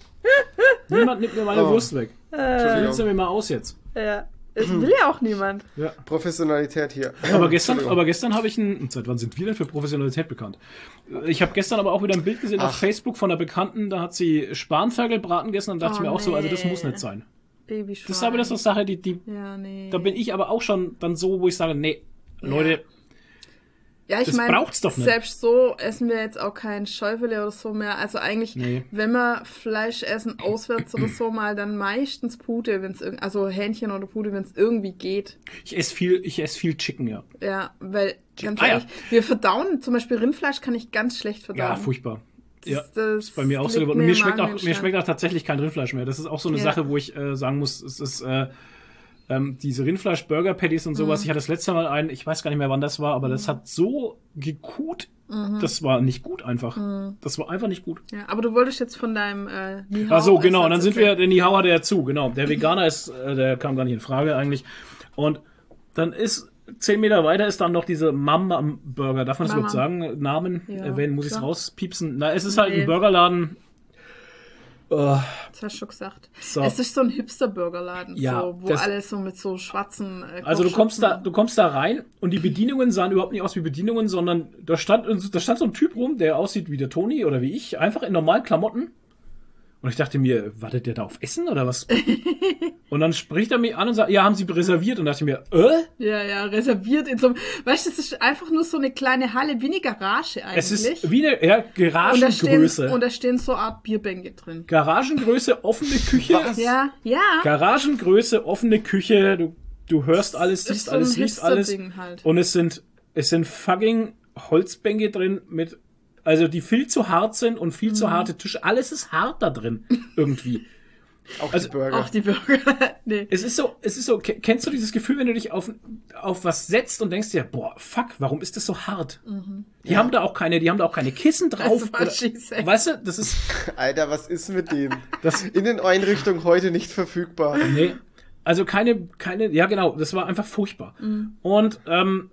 Niemand nimmt mir meine Oh. Wurst weg. Entschuldigung. Nimmst du mir mal aus jetzt. Ja. Es will ja auch niemand. Ja. Professionalität hier. Aber gestern, aber gestern habe ich ein. Seit wann sind wir denn für Professionalität bekannt? Ich habe gestern aber auch wieder ein Bild gesehen auf Ach. Facebook von einer Bekannten, da hat sie Spanferkelbraten gegessen und dachte Oh, ich mir auch so, also das muss nicht sein. Babyschwein. Das ist aber das ist eine Sache, die, die, Ja, nee. da bin ich aber auch schon dann so, wo ich sage, nee, Leute, Ja, ich Das meine, braucht's doch nicht. selbst so essen wir jetzt auch kein Schäufele oder so mehr. Also eigentlich, Nee. wenn wir Fleisch essen, auswärts oder so mal, dann meistens Pute, wenn es also Hähnchen oder Pute, wenn es irgendwie geht. ich esse viel, ich esse viel Chicken, ja. Ja, weil ganz Ah, ja. ehrlich, wir verdauen, zum Beispiel Rindfleisch kann ich ganz schlecht verdauen. Ja, furchtbar. Ja, Das- ist bei mir auch so geworden. mir Mir schmeckt, auch, mir schmeckt auch tatsächlich kein Rindfleisch mehr. Das ist auch so eine Ja. Sache, wo ich äh, sagen muss, es ist, äh, ähm, diese Rindfleisch-Burger-Patties und sowas. Ich hatte das letzte Mal einen, ich weiß gar nicht mehr, wann das war, aber das hat so gekut. Das war nicht gut einfach. Das war einfach nicht gut. Ja, aber du wolltest jetzt von deinem äh, Ach so, genau. Und dann sind wir, erzählen. der Nihau hatte ja zu, genau. Der Veganer ist, äh, der kam gar nicht in Frage eigentlich. Und dann ist, zehn Meter weiter ist dann noch diese Mama Burger. Darf man das Mama. überhaupt sagen? Namen Ja, erwähnen? Muss ich es rauspiepsen? Na, es ist halt Nee. ein Burgerladen. Oh, Das hast du schon gesagt. So. Es ist so ein Hipster-Burgerladen, Ja, so, wo das- alles so mit so schwarzen. Äh, also du kommst da, du kommst da rein und die Bedienungen sahen überhaupt nicht aus wie Bedienungen, sondern da stand, da stand so ein Typ rum, der aussieht wie der Toni oder wie ich, einfach in normalen Klamotten. Und ich dachte mir, wartet der da auf Essen oder was? und dann spricht er mich an und sagt, ja, haben Sie reserviert? Und dachte ich mir, äh? Ja, ja, reserviert in so einem. Weißt du, es ist einfach nur so eine kleine Halle, wie eine Garage eigentlich. Es ist wie eine ja, und, Garagengröße. und da stehen so eine Art Bierbänke drin. Garagengröße, offene Küche. Was? Ja, ja. Garagengröße, offene Küche. Du, du hörst alles, siehst so alles, riechst alles. Halt. Und es sind, es sind fucking Holzbänke drin mit, also die viel zu hart sind und viel Mhm. zu harte Tische. Alles ist hart da drin. Irgendwie. Auch Also die Burger. Auch die Burger. nee. Es ist so, es ist so, ke- kennst du dieses Gefühl, wenn du dich auf, auf was setzt und denkst dir, boah, fuck, warum ist das so hart? Die haben da auch keine, die haben da auch keine Kissen drauf. Mhm. Das oder, weißt du, das ist, Alter, was ist mit denen? das, In den Einrichtungen heute nicht verfügbar. Nee. Also keine, keine, ja genau, das war einfach furchtbar. Und ähm,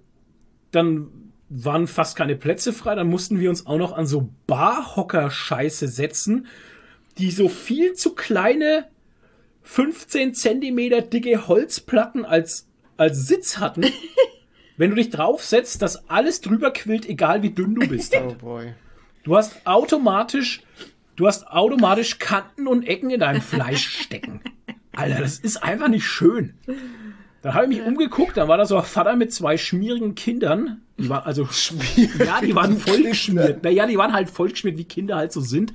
dann waren fast keine Plätze frei, dann mussten wir uns auch noch an so Barhocker-Scheiße setzen, die so viel zu kleine 15 Zentimeter dicke Holzplatten als, als Sitz hatten. Wenn du dich draufsetzt, dass alles drüber quillt, egal wie dünn du bist. Oh boy. Du hast automatisch, du hast automatisch Kanten und Ecken in deinem Fleisch stecken. Alter, das ist einfach nicht schön. Dann habe ich mich umgeguckt, dann war da so ein Vater mit zwei schmierigen Kindern. Die waren also ja, die waren voll geschmiert. Naja, die waren halt voll geschmiert, wie Kinder halt so sind.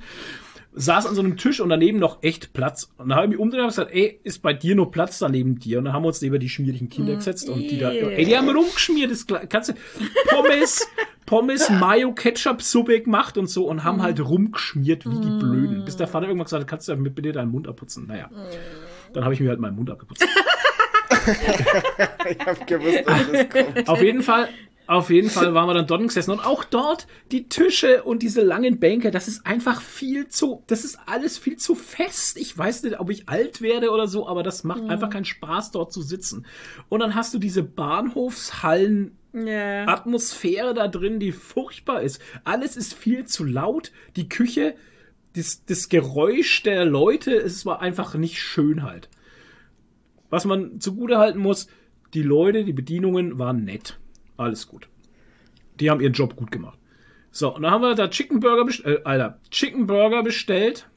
Saß an so einem Tisch und daneben noch echt Platz. Und dann habe ich mich umgedreht und gesagt, ey, ist bei dir nur Platz daneben dir? Und dann haben wir uns neben die schmierigen Kinder gesetzt und die da, ey, die haben rumgeschmiert, das kannst du, Pommes, Pommes, Mayo, Ketchup, Suppe gemacht und so und haben halt rumgeschmiert wie die Blöden. Bis der Vater irgendwann gesagt hat, kannst du damit bitte deinen Mund abputzen? Naja. Dann habe ich mir halt meinen Mund abgeputzt. Ich hab gewusst, dass das kommt. Auf jeden Fall, auf jeden Fall waren wir dann dort gesessen und auch dort die Tische und diese langen Bänke, das ist einfach viel zu, das ist alles viel zu fest. Ich weiß nicht, ob ich alt werde oder so, aber das macht einfach keinen Spaß, dort zu sitzen. Und dann hast du diese Bahnhofshallen Ja. Atmosphäre da drin, die furchtbar ist. Alles ist viel zu laut. Die Küche, das, das Geräusch der Leute, es war einfach nicht schön halt. Was man zugute halten muss, die Leute, die Bedienungen waren nett. Alles gut. Die haben ihren Job gut gemacht. So, und dann haben wir da Chicken Burger bestellt, äh, Alter, Chicken Burger bestellt.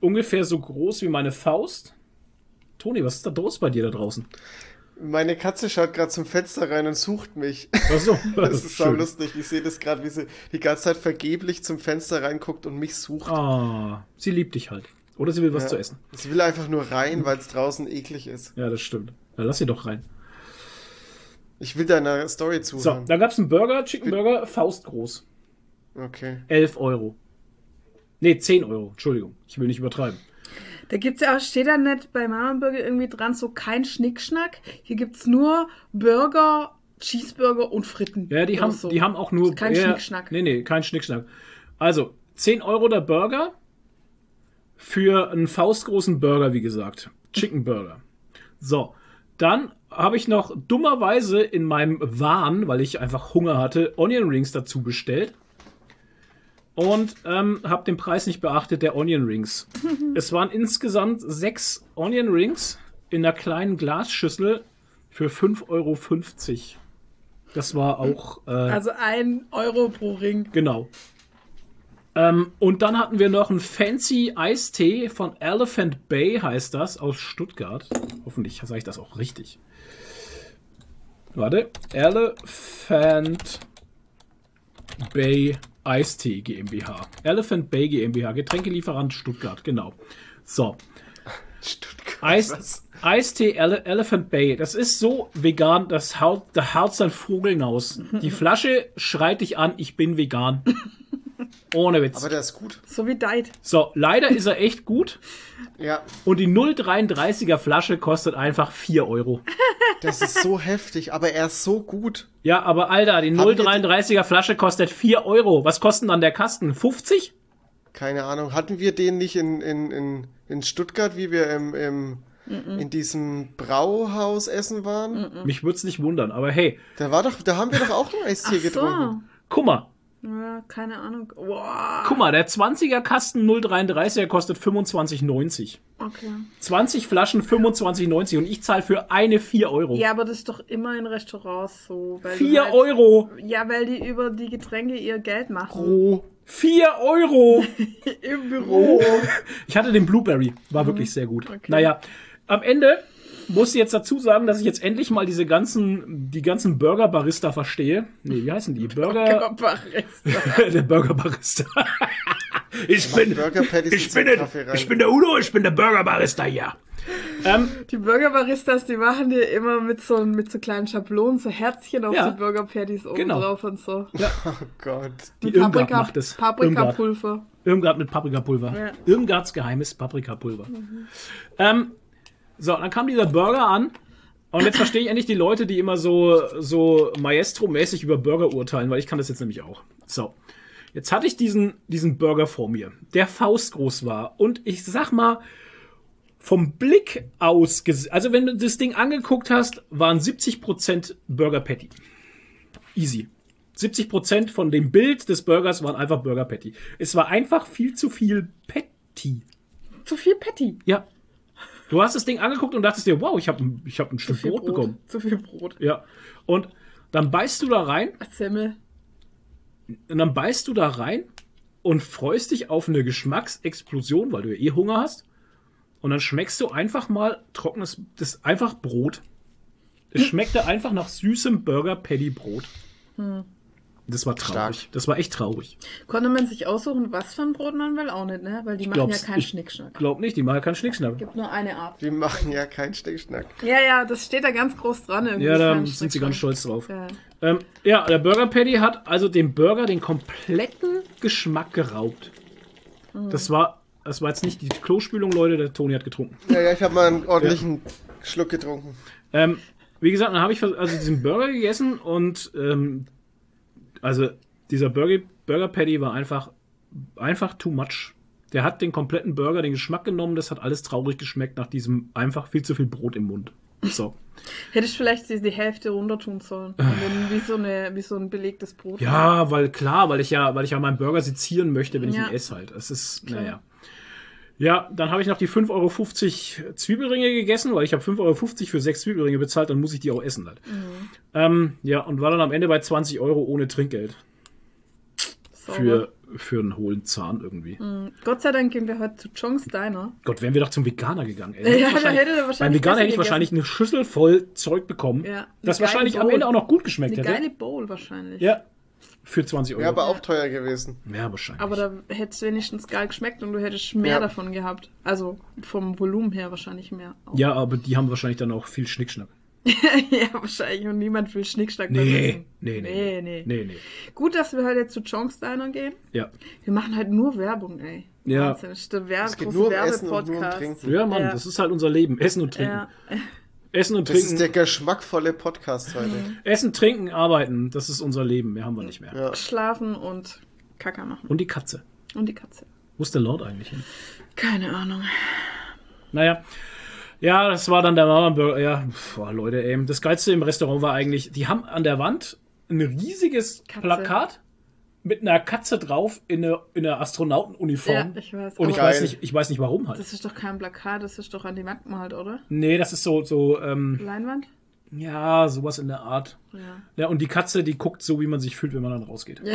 Ungefähr so groß wie meine Faust. Toni, was ist da los bei dir da draußen? Meine Katze schaut gerade zum Fenster rein und sucht mich. Ach so, Das ist so lustig. Ich sehe das gerade, wie sie die ganze Zeit vergeblich zum Fenster reinguckt und mich sucht. Ah, sie liebt dich halt. Oder sie will was Ja. zu essen. Sie will einfach nur rein, weil es draußen eklig ist. Ja, das stimmt. Ja, lass sie doch rein. Ich will deiner Story So, zuhören. da gab's einen Burger, Chicken Burger, faustgroß. Okay. 11 Euro. Nee, 10 Euro. Entschuldigung. Ich will nicht übertreiben. Da gibt's ja auch, steht da nicht bei Mama Burger irgendwie dran, so kein Schnickschnack. Hier gibt's nur Burger, Cheeseburger und Fritten. Ja, die haben, so. die haben auch nur. Kein ja, Schnickschnack. Nee, nee, kein Schnickschnack. Also, 10 Euro der Burger für einen faustgroßen Burger, wie gesagt. Chicken Burger. So, dann habe ich noch dummerweise in meinem Wahn, weil ich einfach Hunger hatte, Onion Rings dazu bestellt. Und ähm, habe den Preis nicht beachtet der Onion Rings. es waren insgesamt sechs Onion Rings in einer kleinen Glasschüssel für 5,50 Euro. Das war auch äh, Also ein Euro pro Ring. Genau. Ähm, und dann hatten wir noch einen fancy Eistee von Elephant Bay, heißt das, aus Stuttgart. Hoffentlich sage ich das auch richtig. Warte. Elephant Bay Eistee GmbH. Elephant Bay GmbH. Getränkelieferant Stuttgart, genau. So. Stuttgart. Eis, was? Eistee Ele Elephant Bay. Das ist so vegan, das haut, da haut sein Vogel hinaus. Die Flasche schreit dich an, ich bin vegan. Ohne Witz. Aber der ist gut. So wie Diet. So, leider ist er echt gut. Ja, Und die 0,33er Flasche kostet einfach 4 Euro. das ist so heftig, aber er ist so gut. Ja, aber Alter, die Haben wir die- 0,33er Flasche kostet 4 Euro. Was kostet dann der Kasten? 50? Keine Ahnung. Hatten wir den nicht in, in, in, in Stuttgart, wie wir im, im, in diesem Brauhaus essen waren? Mich würde es nicht wundern, aber hey, Da war doch, da haben wir doch auch einen Eistee Ach getrunken. guck mal. Ja, keine Ahnung. Wow. Guck mal, der 20er Kasten 0,33er kostet 25,90. Okay. 20 Flaschen 25,90 und ich zahle für eine 4 Euro. Ja, aber das ist doch immer in Restaurants so. Weil du 4 halt- Euro Ja, weil die über die Getränke ihr Geld machen. pro 4 Euro. Im Büro. Ich hatte den Blueberry, war wirklich sehr gut. Okay. Naja, am Ende muss ich jetzt dazu sagen, dass ich jetzt endlich mal diese ganzen, die ganzen Burger-Barista verstehe. Nee, wie heißen die? Burger, Körperreste. der Burger-Barista. ich bin, Burger ich in bin, der, ich bin der Udo, ich bin der Burger-Barista hier. Ähm, Die Burgerbaristas, die machen dir immer mit so, mit so kleinen Schablonen so Herzchen auf Ja. die Burger Patties oben Genau. drauf und so. Oh Gott. die Mit Irmgard Paprika, macht es. Irmgard. Paprikapulver. Irmgard mit Paprikapulver. Ja. Irmgards geheimes Paprikapulver. Ähm, so, dann kam dieser Burger an. Und jetzt verstehe ich endlich die Leute, die immer so, so Maestro-mäßig über Burger urteilen, weil ich kann das jetzt nämlich auch. So. Jetzt hatte ich diesen, diesen Burger vor mir, der faustgroß war. Und ich sag mal, vom Blick aus, also wenn du das Ding angeguckt hast, waren 70% Burger Patty. Easy. 70% von dem Bild des Burgers waren einfach Burger Patty. Es war einfach viel zu viel Patty. Zu viel Patty. Ja. Du hast das Ding angeguckt und dachtest dir, wow, ich habe ich hab ein Stück viel Brot, bekommen. Zu viel Brot. Ja. Und dann beißt du da rein Semmel. und dann beißt du da rein und freust dich auf eine Geschmacksexplosion, weil du ja eh Hunger hast. Und dann schmeckst du einfach mal trockenes, das einfach Brot. Es schmeckte einfach nach süßem Burger Patty Brot. Das war traurig. Stark. Das war echt traurig. Konnte man sich aussuchen, was für ein Brot man will? Auch nicht, ne? Weil die machen ja keinen ich- Schnickschnack. Glaub nicht, die machen ja keinen Schnickschnack. Gibt nur eine Art. Die machen ja keinen Stickschnack. Ja, ja, das steht da ganz groß dran. Irgendwie Ja, da sind sie ganz Schnickschnack. stolz drauf. Ja. Ähm, ja, der Burger Patty hat also dem Burger den kompletten Geschmack geraubt. Das war, das war jetzt nicht die Klospülung, Leute, der Toni hat getrunken. Ja, ja, ich habe mal einen ordentlichen Schluck getrunken. Ähm, wie gesagt, dann habe ich also diesen Burger gegessen und ähm, also dieser Burger, Burger Patty war einfach, einfach too much. Der hat den kompletten Burger, den Geschmack genommen, das hat alles traurig geschmeckt nach diesem einfach viel zu viel Brot im Mund. So. Hätte ich vielleicht die, die Hälfte runter tun sollen. Wie so, eine, wie so ein belegtes Brot. Ja, weil klar, weil ich ja, weil ich ja meinen Burger sezieren möchte, wenn ich Ja. ihn esse halt. Es ist, Klar. naja. Ja, dann habe ich noch die 5,50 Euro Zwiebelringe gegessen, weil ich habe 5,50 Euro für sechs Zwiebelringe bezahlt, dann muss ich die auch essen halt. Mhm. Ähm, ja, und war dann am Ende bei 20 Euro ohne Trinkgeld. Sauber. Für, für einen hohlen Zahn irgendwie. Mhm. Gott sei Dank gehen wir heute zu John's Diner. Gott, wären wir doch zum Veganer gegangen. Ey. Ja, da Wahrscheinlich- hätte er Beim wahrscheinlich Veganer hätte ich wahrscheinlich eine Schüssel voll Zeug bekommen, Ja, eine das wahrscheinlich am Bowl. Ende auch noch gut geschmeckt Eine hätte. geile Bowl wahrscheinlich. Ja, für 20 Euro. Wäre aber auch teuer gewesen. ja, wahrscheinlich. Aber da hätte es wenigstens geil geschmeckt und du hättest mehr Ja. davon gehabt. Also vom Volumen her wahrscheinlich mehr. auch. ja, aber die haben wahrscheinlich dann auch viel Schnickschnack. ja, wahrscheinlich. Und niemand will Schnickschnack Nee, nee, nee. nee, nee. Nee, nee. Gut, dass wir heute zu John's Diner gehen. Ja. Wir machen halt nur Werbung, ey. Ja. Wahnsinn, das ist der Werb Es geht große nur um Essen und nur um Werbepodcast. Trinken. Ja, Mann, Ja. das ist halt unser Leben. Essen und trinken. Ja. Essen und Das ist trinken. der geschmackvolle Podcast heute. Essen, trinken, arbeiten. Das ist unser Leben. Mehr haben wir nicht mehr. Ja. Schlafen und Kacker machen. Und die Katze. Und die Katze. Wo ist der Lord eigentlich hin? Keine Ahnung. Naja. Ja, das war dann der Mama Burger. Ja, boah, Leute, ey. Das Geilste im Restaurant war eigentlich, die haben an der Wand ein riesiges Katze. Plakat mit einer Katze drauf in einer, in einer Astronautenuniform. Ja, ich weiß. Und ich weiß, nicht, ich weiß nicht warum halt. das ist doch kein Plakat, das ist doch an die Wand gemalt, oder? Nee, das ist so, so, ähm, Leinwand? ja, sowas in der Art. Ja. Ja, und die Katze, die guckt so, wie man sich fühlt, wenn man dann rausgeht.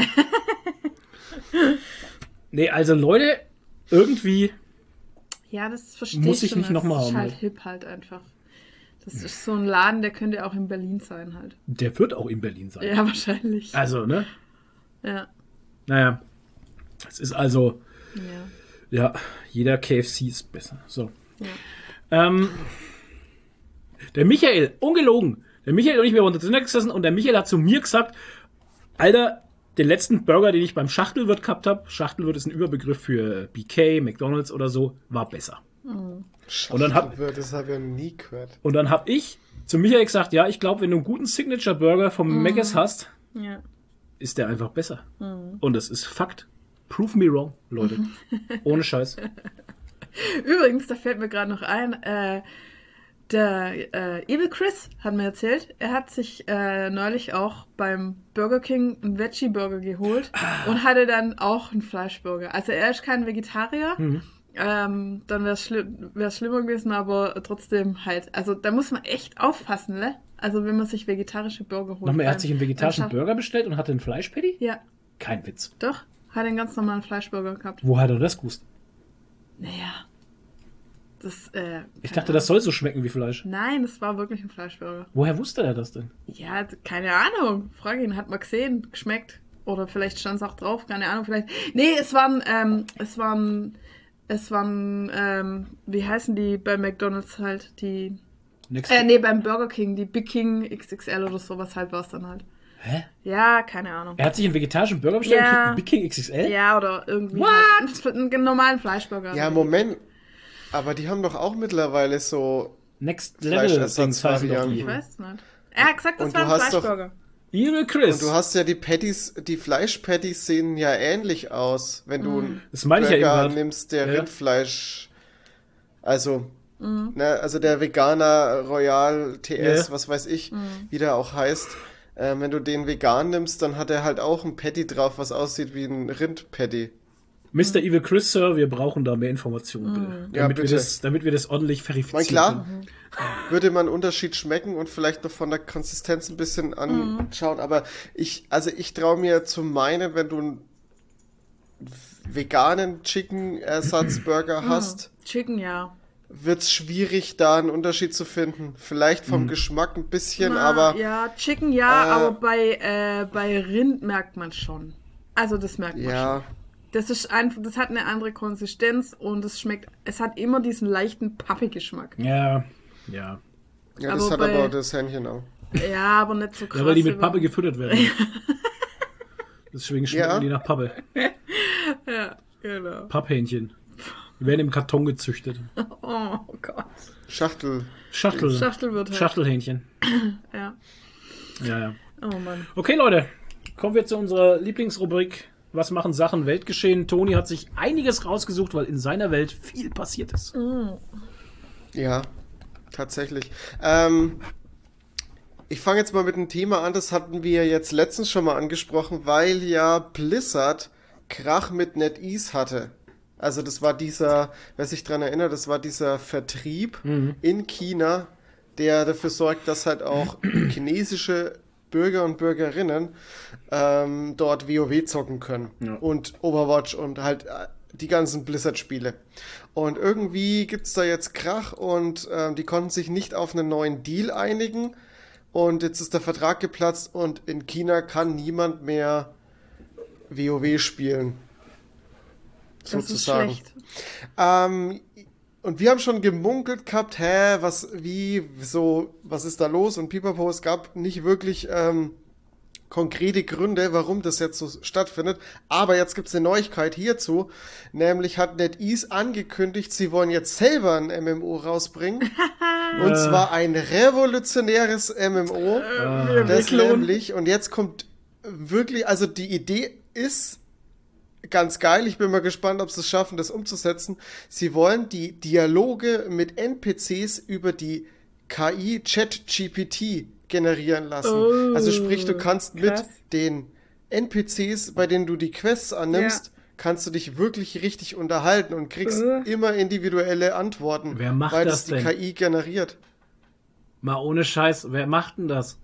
nee, also Leute, irgendwie, Ja, das verstehe Muss ich schon. nicht noch mal Das ist haben, halt halt. hip halt einfach. Das ist so ein Laden, der könnte auch in Berlin sein halt. der wird auch in Berlin sein. Ja, wahrscheinlich. Also, ne? Ja. Naja. Es ist also, Ja. ja, jeder KFC ist besser. So. Ja. Ähm, der Michael, ungelogen. Der Michael und ich, wir haben unter gesessen und der Michael hat zu mir gesagt, Alter, den letzten Burger, den ich beim Schachtelwirt gehabt habe, Schachtelwirt ist ein Überbegriff für BK, McDonalds oder so, war besser. Und dann hab- Schachtelwirt, das habe ich ja nie gehört. Und dann habe ich zu Michael gesagt, ja, ich glaube, wenn du einen guten Signature Burger vom Mc's hast, Ja. Ist der einfach besser. Und das ist Fakt. Prove me wrong, Leute. Ohne Scheiß. Übrigens, da fällt mir gerade noch ein, äh, der äh, Evil Chris hat mir erzählt, er hat sich äh, neulich auch beim Burger King einen Veggie-Burger geholt und hatte dann auch einen Fleischburger. Also er ist kein Vegetarier. Ähm, dann wäre es schli wär's schlimmer gewesen, aber trotzdem halt. Also da muss man echt aufpassen, ne? Also wenn man sich vegetarische Burger holt. Nochmal, er hat sich einen vegetarischen Burger bestellt und hatte einen Fleischpatty? Ja, Kein Witz. doch. Hat einen ganz normalen Fleischburger gehabt. Wo hat er das gewusst? Naja. Das, äh. Ich dachte, das soll so schmecken wie Fleisch. Nein, das war wirklich ein Fleischburger. Woher wusste er das denn? Ja, keine Ahnung. Frage ihn, hat man gesehen, geschmeckt. Oder vielleicht stand es auch drauf, keine Ahnung, vielleicht. Nee, es waren, ähm, es waren, es waren, ähm, wie heißen die bei McDonalds halt, die, Nix. äh, nee, beim Burger King, die Big King XXL oder sowas halt war es dann halt. Hä? Ja, keine Ahnung. Er hat sich einen vegetarischen Burger bestellt und Ja. kriegt einen Big King XXL? Ja, oder irgendwie What? halt einen, einen normalen Fleischburger. Ja, Moment. Aber die haben doch auch mittlerweile so. Next Level Dings heißen doch die. Ich weiß es nicht. Er hat gesagt, das Und war ein hast doch- Evil Chris. Und du hast ja die Patties, die Fleischpatties sehen ja ähnlich aus, wenn du einen ich ja Burger eben grad. nimmst, der Ja. Rindfleisch, also, ne, also der Veganer Royal TS, Ja. was weiß ich, wie der auch heißt. Ähm, wenn du den vegan nimmst, dann hat er halt auch ein Patty drauf, was aussieht wie ein Rindpatty. Mr. Evil Chris, Sir, wir brauchen da mehr Informationen, bitte. Ja, damit, bitte. Wir das, damit wir das ordentlich verifizieren. Mein klar, können. würde man einen Unterschied schmecken und vielleicht noch von der Konsistenz ein bisschen anschauen, aber ich, also ich traue mir zu meinen, wenn du einen veganen Chicken-Ersatzburger hast, Chicken, ja. wird es schwierig, da einen Unterschied zu finden. Vielleicht vom Mhm. Geschmack ein bisschen, Na, aber Ja, Chicken ja, Äh, aber bei, äh, bei Rind merkt man schon. Also das merkt man schon. Das ist einfach, das hat eine andere Konsistenz und es schmeckt, es hat immer diesen leichten Pappe-Geschmack. Ja, ja. ja, das Aber hat bei- aber das Hähnchen auch. Ja, aber nicht so krass. Ja, weil die mit Pappe gefüttert werden. Deswegen schmecken Ja. die nach Pappe. Ja, genau. Papphähnchen. Die werden im Karton gezüchtet. Oh Gott. Schachtel. Schachtel. Schachtel wird halt. Schachtelhähnchen. Ja. Ja, ja. Oh Mann. Okay, Leute. Kommen wir zu unserer Lieblingsrubrik. Was machen Sachen Weltgeschehen? Toni hat sich einiges rausgesucht, weil in seiner Welt viel passiert ist. Ja, tatsächlich. Ähm, ich fange jetzt mal mit einem Thema an, das hatten wir jetzt letztens schon mal angesprochen, weil ja Blizzard Krach mit NetEase hatte. Also das war dieser, wer sich dran erinnert, das war dieser Vertrieb in China, der dafür sorgt, dass halt auch chinesische Bürger und Bürgerinnen ähm, dort WoW zocken können Ja. und Overwatch und halt äh, die ganzen Blizzard-Spiele. Und irgendwie gibt's da jetzt Krach und ähm, die konnten sich nicht auf einen neuen Deal einigen. Und jetzt ist der Vertrag geplatzt und in China kann niemand mehr WoW spielen. Das ist Sozusagen. schlecht. Ähm, und wir haben schon gemunkelt gehabt, hä, was, wie, so, was ist da los? Und Pipapo, es gab nicht wirklich ähm, konkrete Gründe, warum das jetzt so stattfindet. Aber jetzt gibt's eine Neuigkeit hierzu. Nämlich hat NetEase angekündigt, sie wollen jetzt selber ein MMO rausbringen. und zwar ein revolutionäres MMO. Wir Das nämlich, und jetzt kommt wirklich, also die Idee ist ganz geil. Ich bin mal gespannt, ob sie es schaffen, das umzusetzen. Sie wollen die Dialoge mit NPCs über die KI ChatGPT generieren lassen. Oh, also sprich, du kannst mit krass. den NPCs, bei denen du die Quests annimmst, kannst du dich wirklich richtig unterhalten und kriegst Äh. immer individuelle Antworten, Wer macht weil das das die denn? KI generiert. Mal ohne Scheiß, wer macht denn das?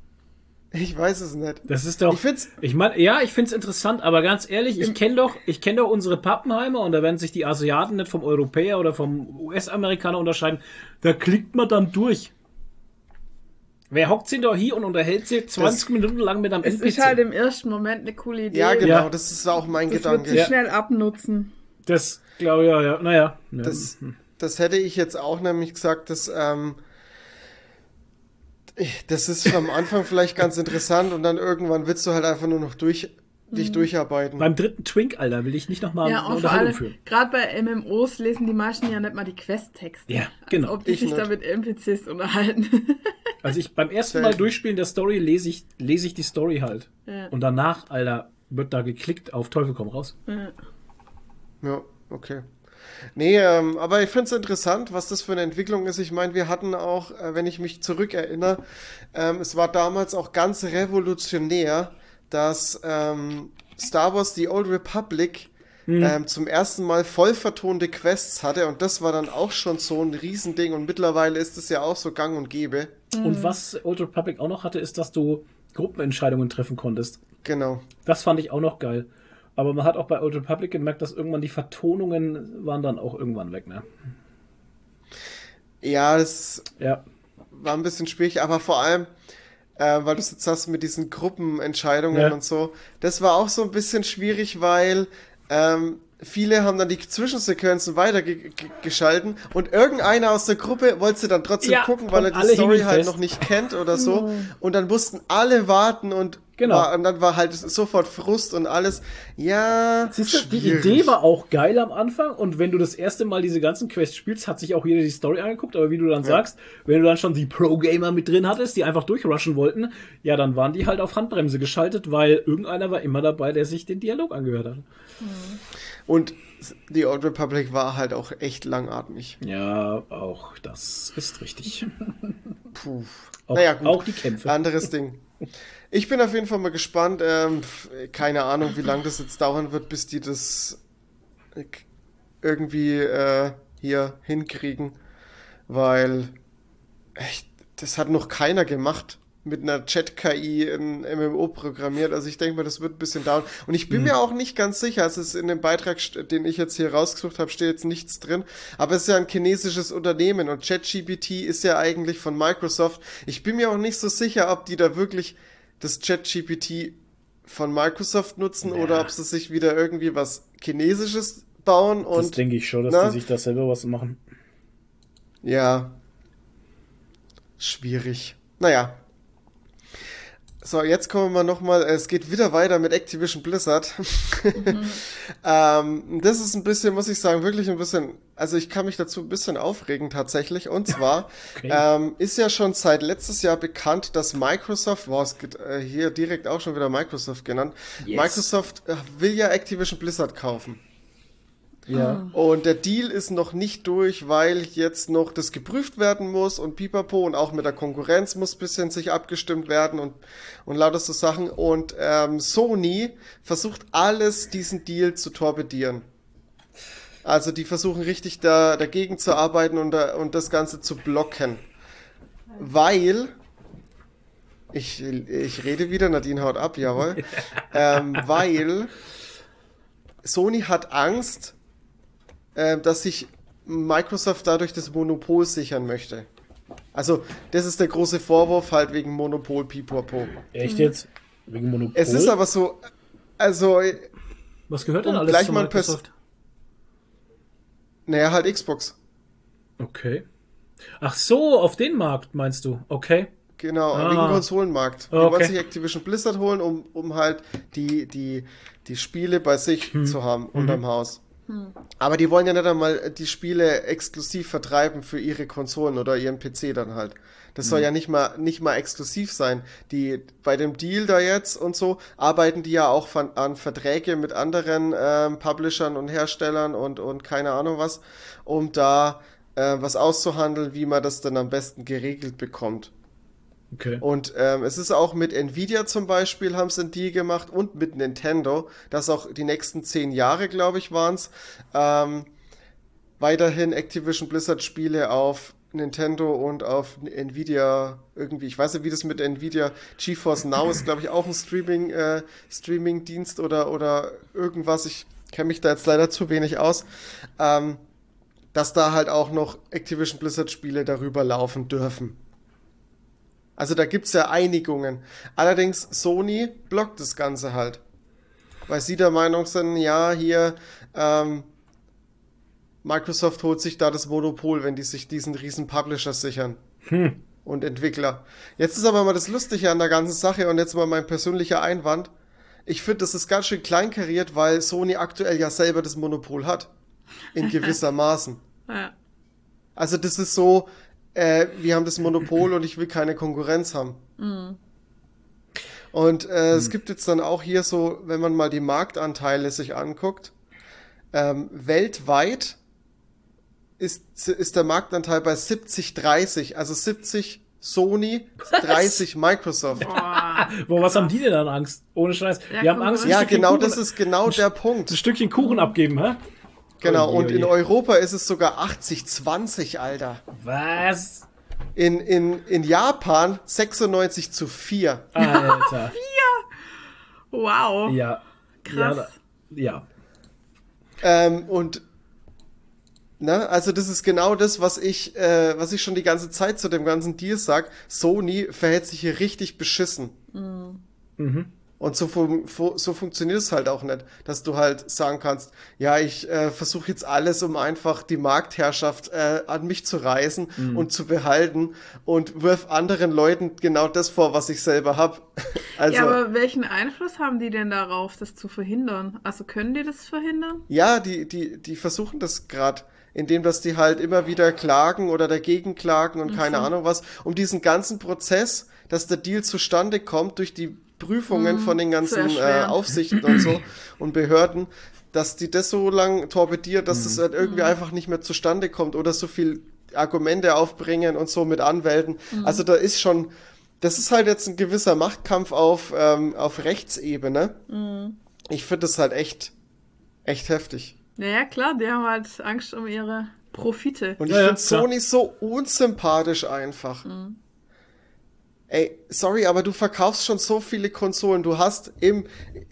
Ich weiß es nicht. Das ist doch. Ich find's- Ich meine, ja, ich find's interessant, aber ganz ehrlich, ich kenne doch, ich kenne doch unsere Pappenheimer und da werden sich die Asiaten nicht vom Europäer oder vom US-Amerikaner unterscheiden. Da klickt man dann durch. Wer hockt sich doch hier und unterhält sich 20 Minuten lang mit einem Es NPC? ist halt im ersten Moment eine coole Idee. Ja, genau, Ja. das ist auch mein Das wird Gedanke. sich Ja. schnell abnutzen. das glaube ich, ja, ja. Naja. Ja. Das, das hätte ich jetzt auch nämlich gesagt, dass ähm, das ist am Anfang vielleicht ganz interessant und dann irgendwann willst du halt einfach nur noch durch dich durcharbeiten. Beim dritten Twink, Alter, will ich nicht nochmal Ja, eine Unterhaltung führen. gerade bei MMOs lesen die meisten ja nicht mal die Questtexte. Ja, genau. Als ob die Ich sich nicht. da mit NPCs unterhalten. Also ich beim ersten Selten. Mal durchspielen der Story lese ich, lese ich die Story halt. Ja. Und danach, Alter, wird da geklickt auf Teufel komm raus. Ja. Ja, okay. Nee, ähm, aber ich finde es interessant, was das für eine Entwicklung ist. Ich meine, wir hatten auch, äh, wenn ich mich zurückerinnere, ähm, es war damals auch ganz revolutionär, dass ähm, Star Wars The Old Republic ähm, zum ersten Mal voll vertonte Quests hatte und das war dann auch schon so ein Riesending und mittlerweile ist es ja auch so gang und gäbe. Und was Old Republic auch noch hatte, ist, dass du Gruppenentscheidungen treffen konntest. Genau. Das fand ich auch noch geil. Aber man hat auch bei Old Republic gemerkt, dass irgendwann die Vertonungen waren dann auch irgendwann weg, ne? Ja, das Ja. war ein bisschen schwierig, aber vor allem, äh, weil du es jetzt hast mit diesen Gruppenentscheidungen Ja. und so, das war auch so ein bisschen schwierig, weil ähm, viele haben dann die Zwischensequenzen weitergeschalten und irgendeiner aus der Gruppe wollte dann trotzdem Ja, gucken, weil er die Story halt fest. noch nicht kennt oder so und dann mussten alle warten und Genau. war, und dann war halt sofort Frust und alles. Ja, Siehst du, die schwierig. Idee war auch geil am Anfang und wenn du das erste Mal diese ganzen Quests spielst, hat sich auch jeder die Story angeguckt, aber wie du dann sagst, wenn du dann schon die Pro-Gamer mit drin hattest, die einfach durchrushen wollten, ja, dann waren die halt auf Handbremse geschaltet, weil irgendeiner war immer dabei, der sich den Dialog angehört hat. Und die Old Republic war halt auch echt langatmig. Ja, auch das ist richtig. Puh. Auch, naja, gut. auch die Kämpfe. Anderes Ding. Ich bin auf jeden Fall mal gespannt. Ähm, keine Ahnung, wie lange das jetzt dauern wird, bis die das äh, irgendwie äh, hier hinkriegen. Weil echt, das hat noch keiner gemacht. Mit einer Chat-KI ein MMO programmiert. Also ich denke mal, das wird ein bisschen dauern. Und ich bin Mhm. mir auch nicht ganz sicher, es ist in dem Beitrag, den ich jetzt hier rausgesucht habe, steht jetzt nichts drin. Aber es ist ja ein chinesisches Unternehmen und ChatGPT ist ja eigentlich von Microsoft. Ich bin mir auch nicht so sicher, ob die da wirklich das ChatGPT von Microsoft nutzen Ja. oder ob sie sich wieder irgendwie was Chinesisches bauen das und denke ich schon, dass na? die sich da selber was machen. ja. Schwierig. Naja. So, jetzt kommen wir nochmal, es geht wieder weiter mit Activision Blizzard. ähm, das ist ein bisschen, muss ich sagen, wirklich ein bisschen, also ich kann mich dazu ein bisschen aufregen tatsächlich. Und zwar Okay. ähm, ist ja schon seit letztes Jahr bekannt, dass Microsoft, wow, es geht äh, hier direkt auch schon wieder Microsoft genannt, Yes. Microsoft äh, will ja Activision Blizzard kaufen. Ja. Und der Deal ist noch nicht durch, weil jetzt noch das geprüft werden muss und pipapo und auch mit der Konkurrenz muss bisschen sich abgestimmt werden und, und lauter so Sachen. Und ähm, Sony versucht alles, diesen Deal zu torpedieren. Also die versuchen richtig da, dagegen zu arbeiten und, da, und das Ganze zu blocken. Weil, ich, ich rede wieder, Nadine haut ab, jawohl. ähm, weil Sony hat Angst, äh, dass sich Microsoft dadurch das Monopol sichern möchte. Also, das ist der große Vorwurf halt wegen Monopol Pipapo. Echt jetzt? Wegen Monopol? Es ist aber so, also, Was gehört denn alles gleich zu mal ein Pers- Microsoft? naja, halt Xbox. Okay. Ach so, auf den Markt meinst du? Okay. Genau, Ah. wegen Konsolenmarkt. Die Okay. wollen sich Activision Blizzard holen, um, um halt die, die, die Spiele bei sich Hm. zu haben, Mhm. unterm Aber die wollen ja nicht einmal die Spiele exklusiv vertreiben für ihre Konsolen oder ihren PC dann halt. Das Mhm. soll ja nicht mal, nicht mal exklusiv sein. Die, bei dem Deal da jetzt und so, arbeiten die ja auch von, an Verträge mit anderen ähm, Publishern und Herstellern und, und keine Ahnung was, um da äh, was auszuhandeln, wie man das dann am besten geregelt bekommt. Okay. Und ähm, es ist auch mit Nvidia zum Beispiel, haben sie einen Deal gemacht und mit Nintendo, das auch die nächsten zehn Jahre, glaube ich, waren es, ähm, weiterhin Activision Blizzard Spiele auf Nintendo und auf Nvidia irgendwie, ich weiß nicht, wie das mit Nvidia GeForce Now ist, glaube ich, auch ein Streaming, äh, Streaming-Dienst oder, oder irgendwas. Ich kenne mich da jetzt leider zu wenig aus. Ähm, dass da halt auch noch Activision Blizzard Spiele darüber laufen dürfen. Also da gibt's ja Einigungen. Allerdings Sony blockt das Ganze halt. Weil sie der Meinung sind, ja, hier, ähm, Microsoft holt sich da das Monopol, wenn die sich diesen riesen Publisher sichern. Hm. Und Entwickler. Jetzt ist aber mal das Lustige an der ganzen Sache und jetzt mal mein persönlicher Einwand. ich finde, das ist ganz schön kleinkariert, weil Sony aktuell ja selber das Monopol hat. In gewisser Maßen. Ja. Also das ist so, äh, wir haben das Monopol und ich will keine Konkurrenz haben. Und äh, es gibt jetzt dann auch hier so, wenn man mal die Marktanteile sich anguckt, ähm, weltweit ist, ist der Marktanteil bei 70-30, also 70 Sony, 30 Microsoft. Boah. Wo, was haben die denn dann Angst? Ohne Scheiß. Ja, die haben Angst, Ja, genau, Kuchen, das ist genau der Punkt. ein Stückchen Kuchen abgeben, hä? Genau, Oje, und in. Europa ist es sogar 80-20, Alter. Was? In, in, in Japan 96 zu 4. Alter. Wow. ja. Krass. Ja, ja. Ähm, und ne, also das ist genau das, was ich, äh, was ich schon die ganze Zeit zu dem ganzen Deal sag. Sony verhält sich hier richtig beschissen. Mhm. Und so, fun fu so funktioniert es halt auch nicht, dass du halt sagen kannst, ja, ich äh, versuche jetzt alles, um einfach die Marktherrschaft äh, an mich zu reißen und zu behalten und wirf anderen Leuten genau das vor, was ich selber hab. Also, ja, ja, aber welchen Einfluss haben die denn darauf, das zu verhindern? Also können die das verhindern? die, die, die versuchen das gerade, indem dass die halt immer wieder klagen oder dagegen klagen und keine Ahnung was, um diesen ganzen Prozess, dass der Deal zustande kommt durch die Prüfungen von den ganzen äh. Aufsichten und so und Behörden, dass die das so lang torpediert, dass das halt irgendwie einfach nicht mehr zustande kommt oder so viel Argumente aufbringen und so mit Anwälten. Also da ist schon, das ist halt jetzt ein gewisser Machtkampf auf, ähm, auf Rechtsebene. Ich finde das halt echt, echt heftig. Naja, klar, die haben halt Angst um ihre Profite. Und Ja, ich ja, finde klar. Sony so unsympathisch einfach. Ey, sorry, aber du verkaufst schon so viele Konsolen. Du hast im,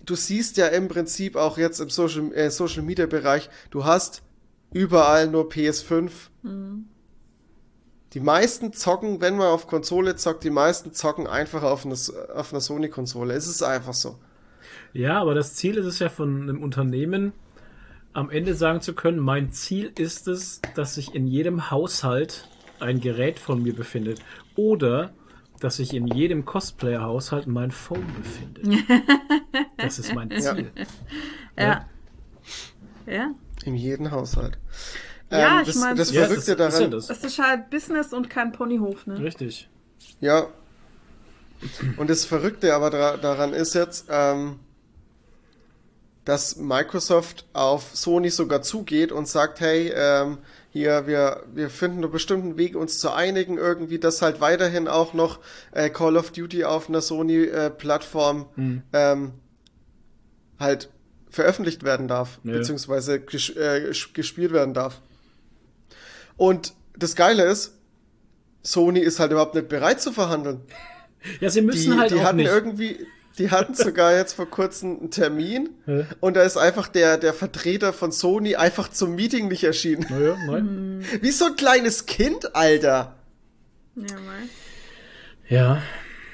du siehst ja im Prinzip auch jetzt im Social, äh, Social Media Bereich, du hast überall nur PS5. Die meisten zocken, wenn man auf Konsole zockt, die meisten zocken einfach auf einer, auf einer Sony-Konsole. Es ist einfach so. Ja, aber das Ziel ist es ja von einem Unternehmen, am Ende sagen zu können, mein Ziel ist es, dass sich in jedem Haushalt ein Gerät von mir befindet. Oder dass sich in jedem Cosplayer-Haushalt mein Phone befindet. Das ist mein Ziel. Ja. Ja. In jedem Haushalt. Ja, Ähm, ich das, mein, das Ja, Verrückte das ist ja daran, das. Es ist halt Business und kein Ponyhof, ne? Richtig. Ja. Und das Verrückte aber daran ist jetzt, ähm, dass Microsoft auf Sony sogar zugeht und sagt, hey, ähm, hier, wir, wir finden einen bestimmten Weg, uns zu einigen, irgendwie, dass halt weiterhin auch noch äh, Call of Duty auf einer Sony-Plattform ähm, halt veröffentlicht werden darf, Ja. beziehungsweise ges äh, ges- gespielt werden darf. Und das Geile ist, Sony ist halt überhaupt nicht bereit zu verhandeln. Ja, sie Die, müssen halt die auch hatten nicht. irgendwie, die hatten sogar jetzt vor kurzem einen Termin Ja. und da ist einfach der, der Vertreter von Sony einfach zum Meeting nicht erschienen. Naja, nein. Wie so ein kleines Kind, Alter. Ja, mei. Ja.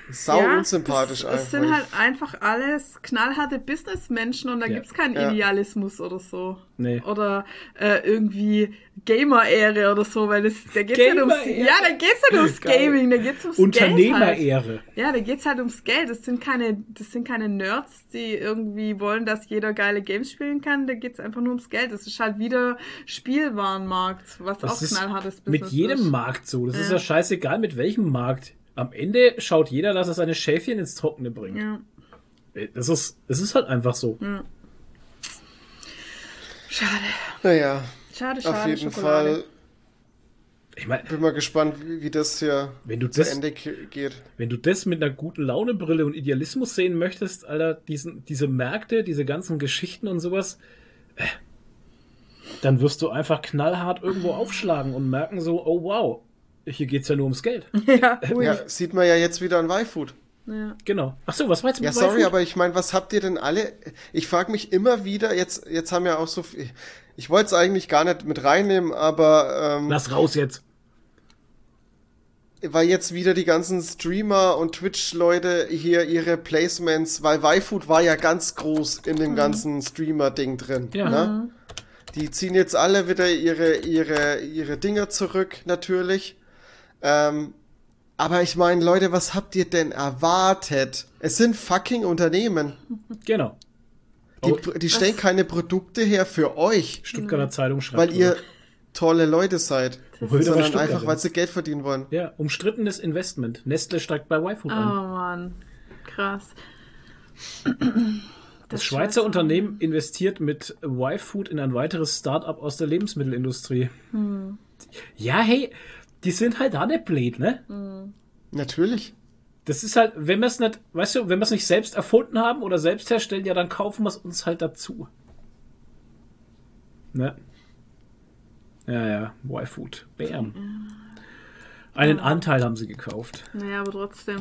Sau ja, unsympathisch das, einfach. Das sind halt einfach alles knallharte Businessmenschen und da Ja. gibt's keinen Ja. Idealismus oder so. Nee. Oder äh, irgendwie Gamer-Ehre oder so, weil das, da geht's nicht ums, ja, da geht's nicht ums Geil. Gaming, da geht's ums Geld halt. Unternehmerehre. Ja, da geht's halt ums Geld. Das sind keine, das sind keine Nerds, die irgendwie wollen, dass jeder geile Games spielen kann. Da geht's einfach nur ums Geld. Das ist halt wieder Spielwarenmarkt, was Das auch ist knallhartes mit Business jedem ist. Markt so. Das ist Ja. ja scheißegal, mit welchem Markt. Am Ende schaut jeder, dass er seine Schäfchen ins Trockene bringt. Ja. Das ist, das ist halt einfach so. Schade. naja, Schade, schade. auf jeden Schokolade. Fall Ich meine, bin mal gespannt, wie, das hier wenn du zu das, Ende geht. wenn du das mit einer guten Launebrille und Idealismus sehen möchtest, Alter, diesen, diese Märkte, diese ganzen Geschichten und sowas, äh, dann wirst du einfach knallhart irgendwo aufschlagen und merken so, oh wow, hier geht's ja nur ums Geld. Ja, ui. Ja, sieht man ja jetzt wieder an Y-Food. ja. Genau. Ach so, was war jetzt Ja, mit sorry, aber ich meine, was habt ihr denn alle? Ich frage mich immer wieder, jetzt, jetzt haben ja auch so viel. Ich wollte es eigentlich gar nicht mit reinnehmen, aber ähm, Lass raus jetzt. weil jetzt wieder die ganzen Streamer und Twitch-Leute hier ihre Placements, weil Y-Food war ja ganz groß in dem ganzen Streamer-Ding drin. Ja. Ne? Die ziehen jetzt alle wieder ihre, ihre, ihre Dinger zurück, natürlich. Ähm, Aber ich meine, Leute, was habt ihr denn erwartet? Es sind fucking Unternehmen. Genau. Die, Oh. die stellen keine Produkte her für euch, Stuttgarter Zeitung schreibt. weil ihr tolle Leute seid. Sondern einfach, weil sie Geld verdienen wollen. Ja, umstrittenes Investment. Nestle steigt bei YFood Oh ein. Mann, krass. Das Schweizer Unternehmen investiert mit YFood in ein weiteres Start-up aus der Lebensmittelindustrie. Hm. Ja, hey, die sind halt da der Blade, ne? Natürlich. Das ist halt, wenn wir es nicht, weißt du, wenn wir es nicht selbst erfunden haben oder selbst herstellen, ja, dann kaufen wir es uns halt dazu. Ne? Ja, ja, Y-Food. Bam. Einen Anteil haben sie gekauft. Naja, aber trotzdem.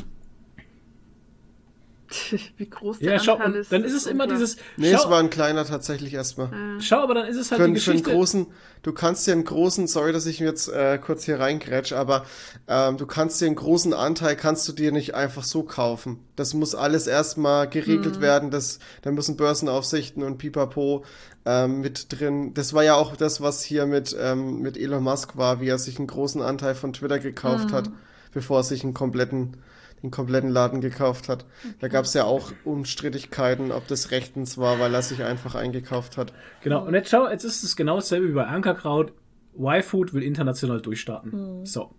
Wie groß der Ja, schau, Anteil ist. dann ist es immer dieses. Nee, es schau, war ein kleiner tatsächlich erstmal. schau, aber dann ist es halt Für, die einen- für einen Geschichte. großen, du kannst dir einen großen, sorry, dass ich mir jetzt äh, kurz hier reingrätsch, aber ähm, du kannst dir einen großen Anteil, kannst du dir nicht einfach so kaufen. Das muss alles erstmal geregelt werden, das, da müssen Börsenaufsichten und Pipapo ähm, mit drin. Das war ja auch das, was hier mit, ähm, mit Elon Musk war, wie er sich einen großen Anteil von Twitter gekauft hat, bevor er sich einen kompletten den kompletten Laden gekauft hat. Da gab es ja auch Unstrittigkeiten, ob das rechtens war, weil er sich einfach eingekauft hat. Genau, und jetzt schau, jetzt ist es genau dasselbe wie bei Ankerkraut. Y-Food will international durchstarten. So.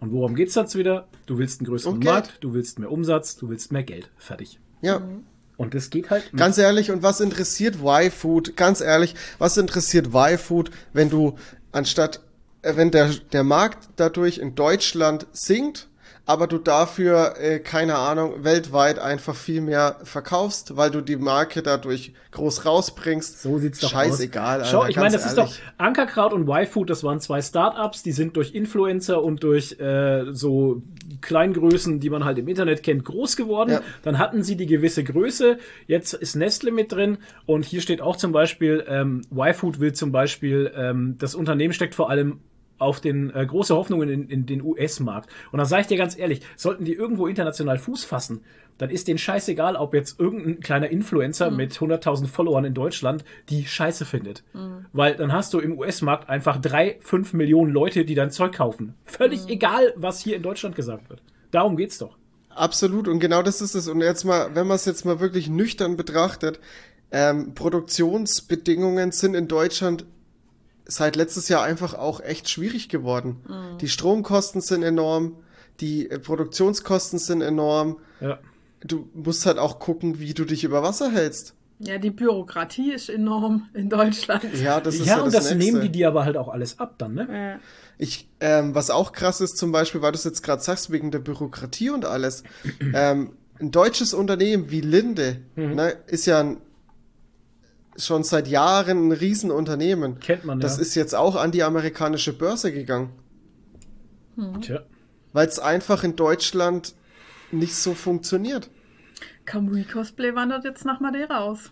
Und worum geht's jetzt wieder? Du willst einen größeren Um Geld. Markt, du willst mehr Umsatz, du willst mehr Geld. Fertig. Ja. Und das geht halt. mit- Ganz ehrlich, und was interessiert Y-Food? Ganz ehrlich, was interessiert Y-Food, wenn du anstatt, äh, wenn der, der Markt dadurch in Deutschland sinkt, aber du dafür, äh, keine Ahnung, weltweit einfach viel mehr verkaufst, weil du die Marke dadurch groß rausbringst. So sieht's doch Scheißegal, aus. Schau, Alter, ich meine, das ist doch ehrlich. Ankerkraut und Y-Food, das waren zwei Startups, die sind durch Influencer und durch äh, so Kleingrößen, die man halt im Internet kennt, groß geworden. Ja. Dann hatten sie die gewisse Größe. Jetzt ist Nestle mit drin und hier steht auch zum Beispiel, ähm, Y-Food will zum Beispiel, ähm, das Unternehmen steckt vor allem auf den äh, große Hoffnungen in, in den US-Markt. Und da sage ich dir ganz ehrlich, sollten die irgendwo international Fuß fassen, dann ist denen scheißegal, ob jetzt irgendein kleiner Influencer mit 100.000 Followern in Deutschland die Scheiße findet. Weil dann hast du im US-Markt einfach drei, fünf Millionen Leute, die dein Zeug kaufen. Völlig egal, was hier in Deutschland gesagt wird. Darum geht's doch. Absolut, und genau das ist es. Und jetzt mal, wenn man es jetzt mal wirklich nüchtern betrachtet, ähm, Produktionsbedingungen sind in Deutschland seit letztes Jahr einfach auch echt schwierig geworden. Die Stromkosten sind enorm, die äh, Produktionskosten sind enorm. Ja. Du musst halt auch gucken, wie du dich über Wasser hältst. Ja, die Bürokratie ist enorm in Deutschland. Ja, das ist ja, ja, und das, das nehmen die dir aber halt auch alles ab dann, ne? Ja. Ich, ähm, was auch krass ist, zum Beispiel, weil du es jetzt gerade sagst, wegen der Bürokratie und alles, ähm, ein deutsches Unternehmen wie Linde Mhm. ne, ist ja ein, schon seit Jahren ein Riesenunternehmen. Kennt man, Das ja. ist jetzt auch an die amerikanische Börse gegangen, Tja. weil es einfach in Deutschland nicht so funktioniert. Kamui Cosplay wandert jetzt nach Madeira aus.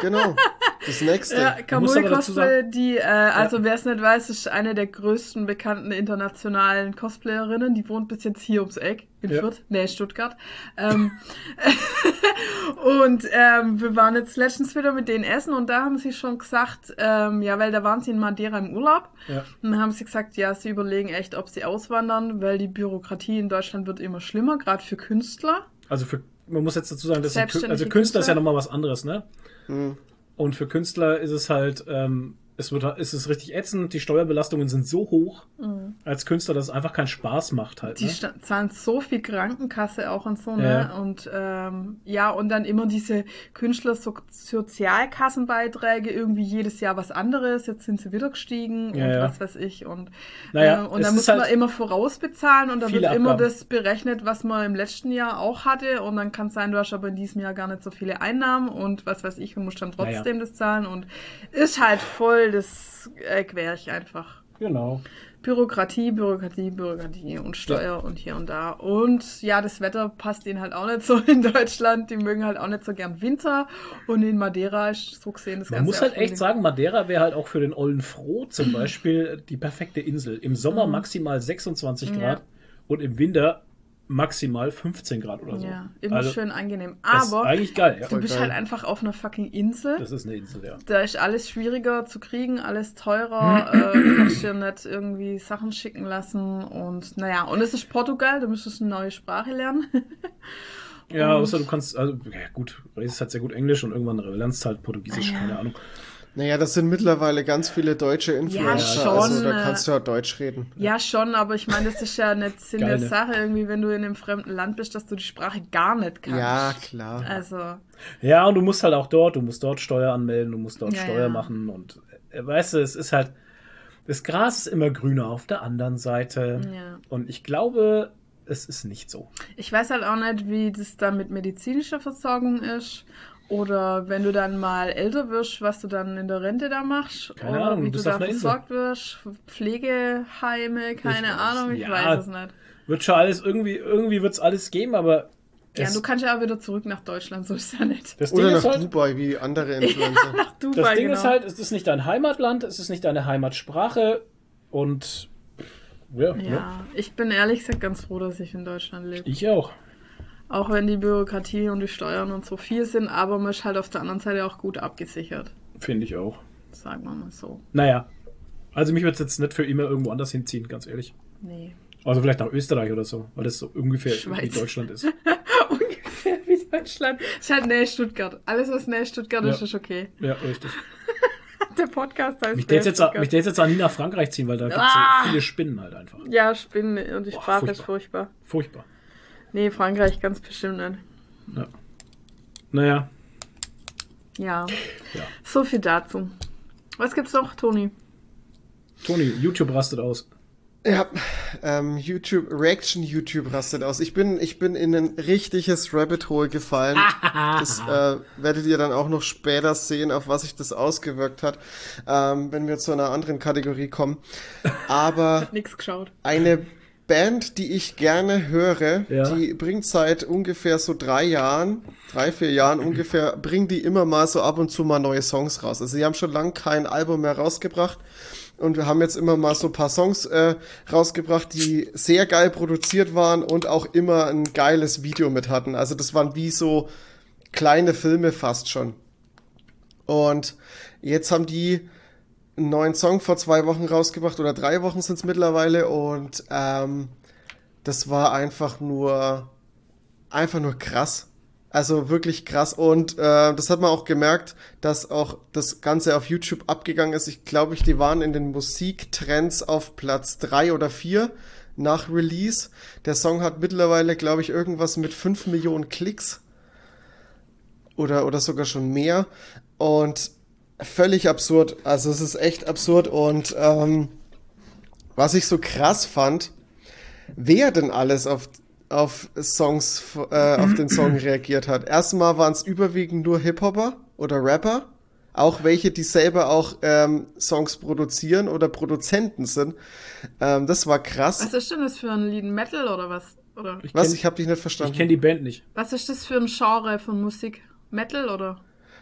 Genau. Das nächste. Ja, Kamui Cosplay, die, äh, also wer es nicht weiß, ist eine der größten bekannten internationalen Cosplayerinnen. Die wohnt bis jetzt hier ums Eck in Ja. Fürth, nee, Stuttgart. Ähm, und ähm, wir waren jetzt letztens wieder mit denen essen und da haben sie schon gesagt, ähm, ja, weil da waren sie in Madeira im Urlaub. Ja. Und dann haben sie gesagt, ja, sie überlegen echt, ob sie auswandern, weil die Bürokratie in Deutschland wird immer schlimmer, gerade für Künstler. Also für, man muss jetzt dazu sagen, dass also Künstler ist ja Künstler. nochmal was anderes, ne? Hm. Und für Künstler ist es halt, ähm, es wird, ist es richtig ätzend, die Steuerbelastungen sind so hoch als Künstler, dass es einfach keinen Spaß macht halt. Die Ne? zahlen so viel Krankenkasse auch und so, ne? Ja. Und ähm, ja, und dann immer diese Künstler so Sozialkassenbeiträge, irgendwie jedes Jahr was anderes, jetzt sind sie wieder gestiegen Ja, und ja. was weiß ich. Und, Naja, äh, und dann ist muss man halt immer vorausbezahlen und dann wird immer Abgaben. das berechnet, was man im letzten Jahr auch hatte. Und dann kann es sein, du hast aber in diesem Jahr gar nicht so viele Einnahmen und was weiß ich und musst dann Naja. trotzdem das zahlen. Und ist halt voll das äh, Querch einfach. Genau. Bürokratie, Bürokratie, Bürokratie und Steuer und hier und da. Und ja, das Wetter passt ihnen halt auch nicht so in Deutschland. Die mögen halt auch nicht so gern Winter. Und in Madeira ist so gesehen das Man ganze muss halt echt sagen, Madeira wäre halt auch für den Ollen Froh zum Beispiel die perfekte Insel. Im Sommer maximal 26 Mhm. Ja. Grad und im Winter maximal 15 Grad oder so. Ja, immer Also, schön angenehm. Aber eigentlich geil, ja. du bist geil. halt einfach auf einer fucking Insel. Das ist eine Insel, ja. Da ist alles schwieriger zu kriegen, alles teurer, äh, du kannst dir nicht irgendwie Sachen schicken lassen und naja, und es ist Portugal, du müsstest eine neue Sprache lernen. Ja, außer du kannst, also, ja gut, redest halt sehr gut Englisch und irgendwann lernst halt Portugiesisch, Ah, ja. keine Ahnung. Naja, das sind mittlerweile ganz viele deutsche Influencer. schon, also da äh, kannst du ja Deutsch reden. ja, schon, aber ich meine, das ist ja nicht Sinn der? Sache, irgendwie, wenn du in einem fremden Land bist, dass du die Sprache gar nicht kannst. Ja, klar. Also, Ja, und du musst halt auch dort, du musst dort Steuer anmelden, du musst dort Ja, Steuer ja. machen und äh, weißt du, es ist halt, das Gras ist immer grüner auf der anderen Seite. Ja. Und ich glaube, es ist nicht so. ich weiß halt auch nicht, wie das da mit medizinischer Versorgung ist. Oder wenn du dann mal älter wirst, was du dann in der Rente da machst. Keine oder Ahnung, wie du da versorgt wirst. Pflegeheime, keine Ich Ahnung, ich ja. weiß es nicht. Wird schon alles, irgendwie, irgendwie wird es alles geben, aber Ja, du kannst ja auch wieder zurück nach Deutschland, so ist ja nicht. das Ding, Oder ist nach halt, Dubai, wie andere Influencer. Nach Dubai, das Ding genau. ist halt, es ist nicht dein Heimatland, es ist nicht deine Heimatsprache und ja, ne? Ja, ich bin ehrlich gesagt ganz froh, dass ich in Deutschland lebe. ich auch. Auch wenn die Bürokratie und die Steuern und so viel sind, aber man ist halt auf der anderen Seite auch gut abgesichert. Finde ich auch. Sagen wir mal so. Naja, also mich wird es jetzt nicht für immer irgendwo anders hinziehen, ganz ehrlich. Nee. Also vielleicht nach Österreich oder so, weil das so ungefähr Schweiz. wie Deutschland ist. Ungefähr wie Deutschland. Ist halt nähe Stuttgart. Alles, was nähe Stuttgart ist, Ja. ist okay. Ja, richtig. Der Podcast heißt Mich nähe jetzt jetzt, mich jetzt auch nie nach Frankreich ziehen, weil da gibt es Ah! so viele Spinnen halt einfach. Ja, Spinnen und die Boah, Sprache furchtbar. ist furchtbar. Furchtbar. Nee, Frankreich ganz bestimmt nicht. Ja. Naja, Ja. Ja. So viel dazu. Was gibt's noch, Toni? Toni, YouTube rastet aus. Ja, ähm, YouTube, Reaction YouTube rastet aus. Ich bin, ich bin in ein richtiges Rabbit Hole gefallen. das äh, werdet ihr dann auch noch später sehen, auf was sich das ausgewirkt hat, ähm, wenn wir zu einer anderen Kategorie kommen. Aber Nix geschaut. eine Band, die ich gerne höre, Ja. die bringt seit ungefähr so drei Jahren, drei, vier Jahren ungefähr, bringen die immer mal so ab und zu mal neue Songs raus. Also sie haben schon lange kein Album mehr rausgebracht und wir haben jetzt immer mal so ein paar Songs äh, rausgebracht, die sehr geil produziert waren und auch immer ein geiles Video mit hatten. Also das waren wie so kleine Filme fast schon. Und jetzt haben die einen neuen Song vor zwei Wochen rausgebracht oder drei Wochen sind es mittlerweile und ähm, das war einfach nur einfach nur krass. Also wirklich krass und äh, das hat man auch gemerkt, dass auch das Ganze auf YouTube abgegangen ist. Ich glaube, ich, die waren in den Musiktrends auf Platz drei oder vier nach Release. Der Song hat mittlerweile, glaube ich, irgendwas mit fünf Millionen Klicks oder, oder sogar schon mehr. Und völlig absurd. Also es ist echt absurd. Und ähm, was ich so krass fand, wer denn alles auf, auf Songs, äh, auf den Song reagiert hat. Erstmal waren es überwiegend nur Hip-Hopper oder Rapper. Auch welche, die selber auch ähm, Songs produzieren oder Produzenten sind. Ähm, das war krass. Was ist denn das für ein Lied? Metal oder was? Oder Ich Was? kenn- Ich habe dich nicht Ich verstanden. kenne die Band nicht. was ist das für ein Genre von Musik? Metal oder?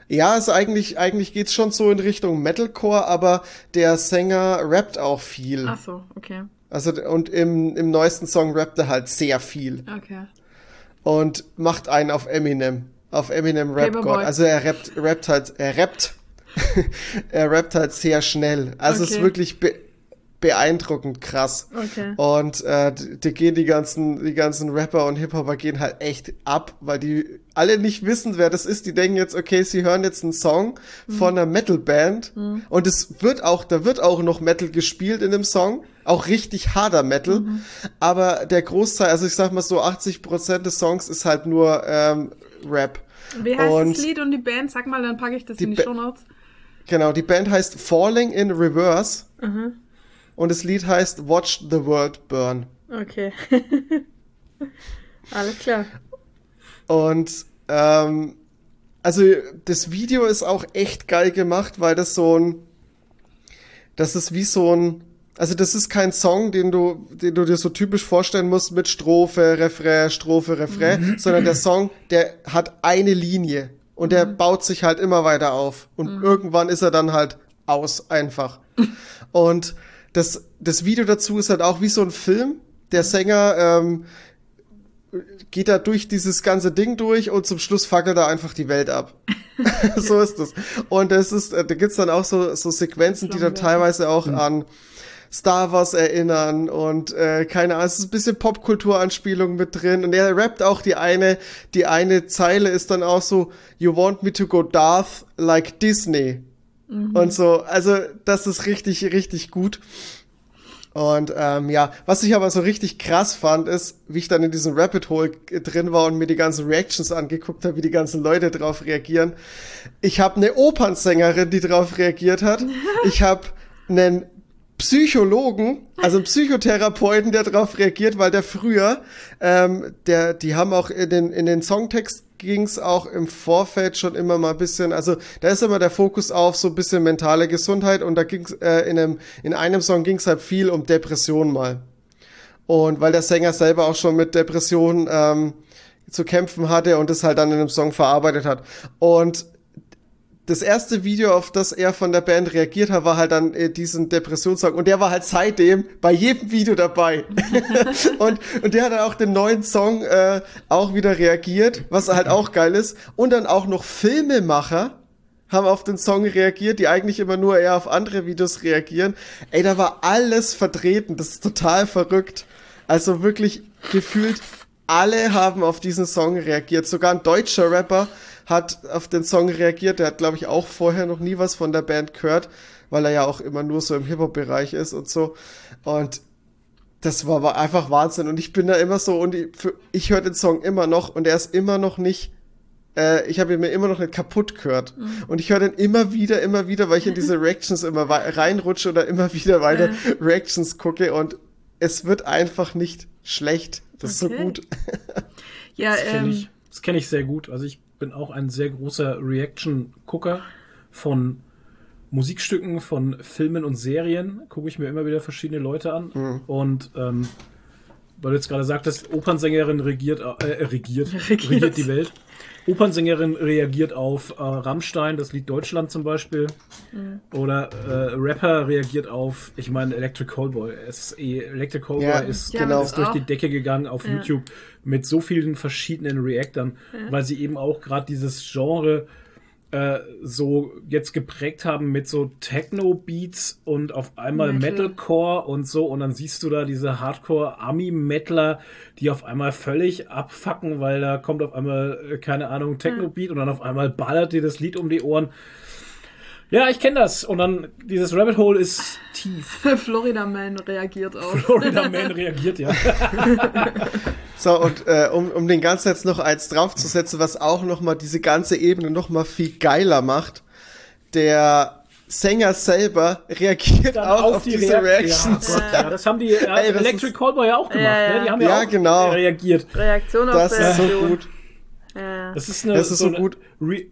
Ja, also eigentlich, eigentlich geht's schon so in Richtung Metalcore, aber der Sänger rappt auch viel. Ach so, okay. Also, und im, im neuesten Song rappt er halt sehr viel. Okay. Und macht einen auf Eminem. Auf Eminem Rap Paperboy. God. Also er rappt, rappt halt, er rappt. er rappt halt sehr schnell. Also es ist Okay. wirklich beeindruckend krass. Okay. Und äh, die, gehen die ganzen, die ganzen Rapper und Hip-Hopper gehen halt echt ab, weil die alle nicht wissen, wer das ist. Die denken jetzt, okay, sie hören jetzt einen Song von einer Metal-Band und es wird auch, da wird auch noch Metal gespielt in dem Song, auch richtig harter Metal. Aber der Großteil, also ich sag mal so 80 Prozent des Songs ist halt nur ähm, Rap. Wie heißt Und das Lied und die Band? Sag mal, dann packe ich das in die Ba- Show Notes. Genau, die Band heißt Falling in Reverse Mhm. Und das Lied heißt Watch the World Burn. Okay. Alles klar. Und ähm, also das Video ist auch echt geil gemacht, weil das so ein, das ist wie so ein, also das ist kein Song, den du, den du dir so typisch vorstellen musst mit Strophe, Refrain, Strophe, Refrain, sondern der Song, der hat eine Linie und der baut sich halt immer weiter auf und irgendwann ist er dann halt aus einfach. Und das, das Video dazu ist halt auch wie so ein Film. Der Sänger ähm, geht er durch dieses ganze Ding durch und zum Schluss fackelt er einfach die Welt ab. so ist das. Und es ist, da gibt's dann auch so, so Sequenzen, die dann teilweise auch an Star Wars erinnern und äh, keine Ahnung, es ist ein bisschen Popkulturanspielung mit drin und er rappt auch die eine, die eine Zeile ist dann auch so, you want me to go Darth like Disney mhm. und so, also das ist richtig, richtig gut. Und ähm, ja, was ich aber so richtig krass fand, ist, wie ich dann in diesem Rapid Hole drin war und mir die ganzen Reactions angeguckt habe, wie die ganzen Leute drauf reagieren. Ich habe eine Opernsängerin, die drauf reagiert hat. Ich habe einen Psychologen, also einen Psychotherapeuten, der darauf reagiert, weil der früher, ähm, der, die haben auch in den, in den Songtext ging's auch im Vorfeld schon immer mal ein bisschen, also da ist immer der Fokus auf so ein bisschen mentale Gesundheit und da ging's äh, in einem, in einem Song ging's halt viel um Depression mal. Und weil der Sänger selber auch schon mit Depressionen ähm, zu kämpfen hatte und das halt dann in einem Song verarbeitet hat. Und das erste Video, auf das er von der Band reagiert hat, war halt dann äh, diesen Depressionssong. Und der war halt seitdem bei jedem Video dabei. und, und der hat dann auch den neuen Song äh, auch wieder reagiert, was halt auch geil ist. Und dann auch noch Filmemacher haben auf den Song reagiert, die eigentlich immer nur eher auf andere Videos reagieren. Ey, da war alles vertreten. Das ist total verrückt. Also wirklich gefühlt alle haben auf diesen Song reagiert. Sogar ein deutscher Rapper hat auf den Song reagiert. Der hat, glaube ich, auch vorher noch nie was von der Band gehört, weil er ja auch immer nur so im Hip-Hop-Bereich ist und so. Und das war, einfach Wahnsinn. Und ich bin da immer so, und ich, ich höre den Song immer noch und er ist immer noch nicht äh, ich habe ihn mir immer noch nicht kaputt gehört. Mhm. Und ich höre den immer wieder, immer wieder, weil ich in diese Reactions immer reinrutsche oder immer wieder weiter mhm. Reactions gucke und es wird einfach nicht schlecht. Das okay. ist so gut. ja, das kenne ähm, ich, kenn ich sehr gut. Also ich bin auch ein sehr großer Reaction-Gucker von Musikstücken, von Filmen und Serien. Gucke ich mir immer wieder verschiedene Leute an. Mhm. Und ähm, weil du jetzt gerade sagtest, Opernsängerin regiert, äh, regiert, regiert, regiert die Welt. Opernsängerin reagiert auf äh, Rammstein, das Lied Deutschland zum Beispiel. Mhm. Oder äh, Rapper reagiert auf, ich meine, Electric Callboy. Es, Electric Callboy ja, ist, genau. ist durch die Decke gegangen auf ja. YouTube mit so vielen verschiedenen Reactern, ja. weil sie eben auch gerade dieses Genre äh, so jetzt geprägt haben mit so Techno-Beats und auf einmal Metal. Metalcore und so und dann siehst du da diese Hardcore-Army-Metaler, die auf einmal völlig abfacken, weil da kommt auf einmal, äh, keine Ahnung, Techno-Beat und dann auf einmal ballert dir das Lied um die Ohren. Ja, ich kenne das. Und dann dieses Rabbit Hole ist tief. Florida Man reagiert auch. Florida Man reagiert, ja. so, und äh, um, um den Ganzen jetzt noch eins draufzusetzen, was auch nochmal diese ganze Ebene nochmal viel geiler macht, der Sänger selber reagiert Dann auch auf, auf die diese Reactions. Ja, ja, das haben die äh, Ey, Electric Callboy ja auch gemacht. Ja, ne? Die haben ja, ja auch genau. reagiert. Reaktion auf Das ist so gut. Das ist, eine, das ist so, so gut. Re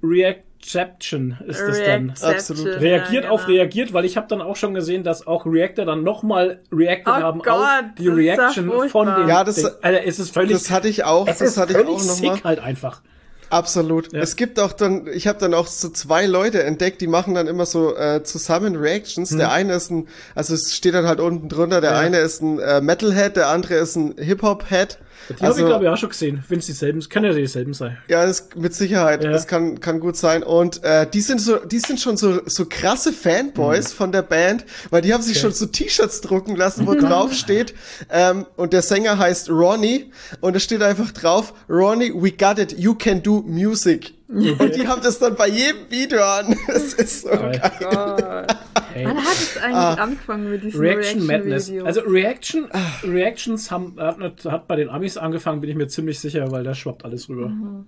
Reaction ist das dann. Absolut. Reagiert ja, genau. auf reagiert, weil ich habe dann auch schon gesehen, dass auch Reactor dann nochmal reacted oh haben Gott, auf die Reaction von dem. Ja, das, Ding. Also, es ist völlig, das hatte ich auch. Es das ist hatte völlig ich auch noch sick halt einfach. Absolut. Ja. Es gibt auch dann, ich habe dann auch so zwei Leute entdeckt, die machen dann immer so äh, zusammen Reactions. Hm. Der eine ist ein, also es steht dann halt unten drunter, der ja. eine ist ein äh, Metalhead, der andere ist ein Hip-Hop-Head. Die also, habe ich, glaube ich, auch schon gesehen. Wenn es dieselben sind, kann ja dieselben sein. Ja, das mit Sicherheit. Ja. Das kann, kann gut sein. Und äh, die sind so, die sind schon so, so krasse Fanboys mhm. von der Band, weil die haben sich okay. schon so T-Shirts drucken lassen, wo drauf steht. Ähm, und der Sänger heißt Ronnie. Und es steht einfach drauf, Ronnie, we got it, you can do music. Und die haben das dann bei jedem Video an. Das ist so geil. geil. Hey. Wann hat es eigentlich ah. angefangen mit diesen Reaction, Reaction Madness? Videos? Also Reaction, ah. Reactions haben, hat, hat, bei den Amis angefangen, bin ich mir ziemlich sicher, weil da schwappt alles rüber. Mhm.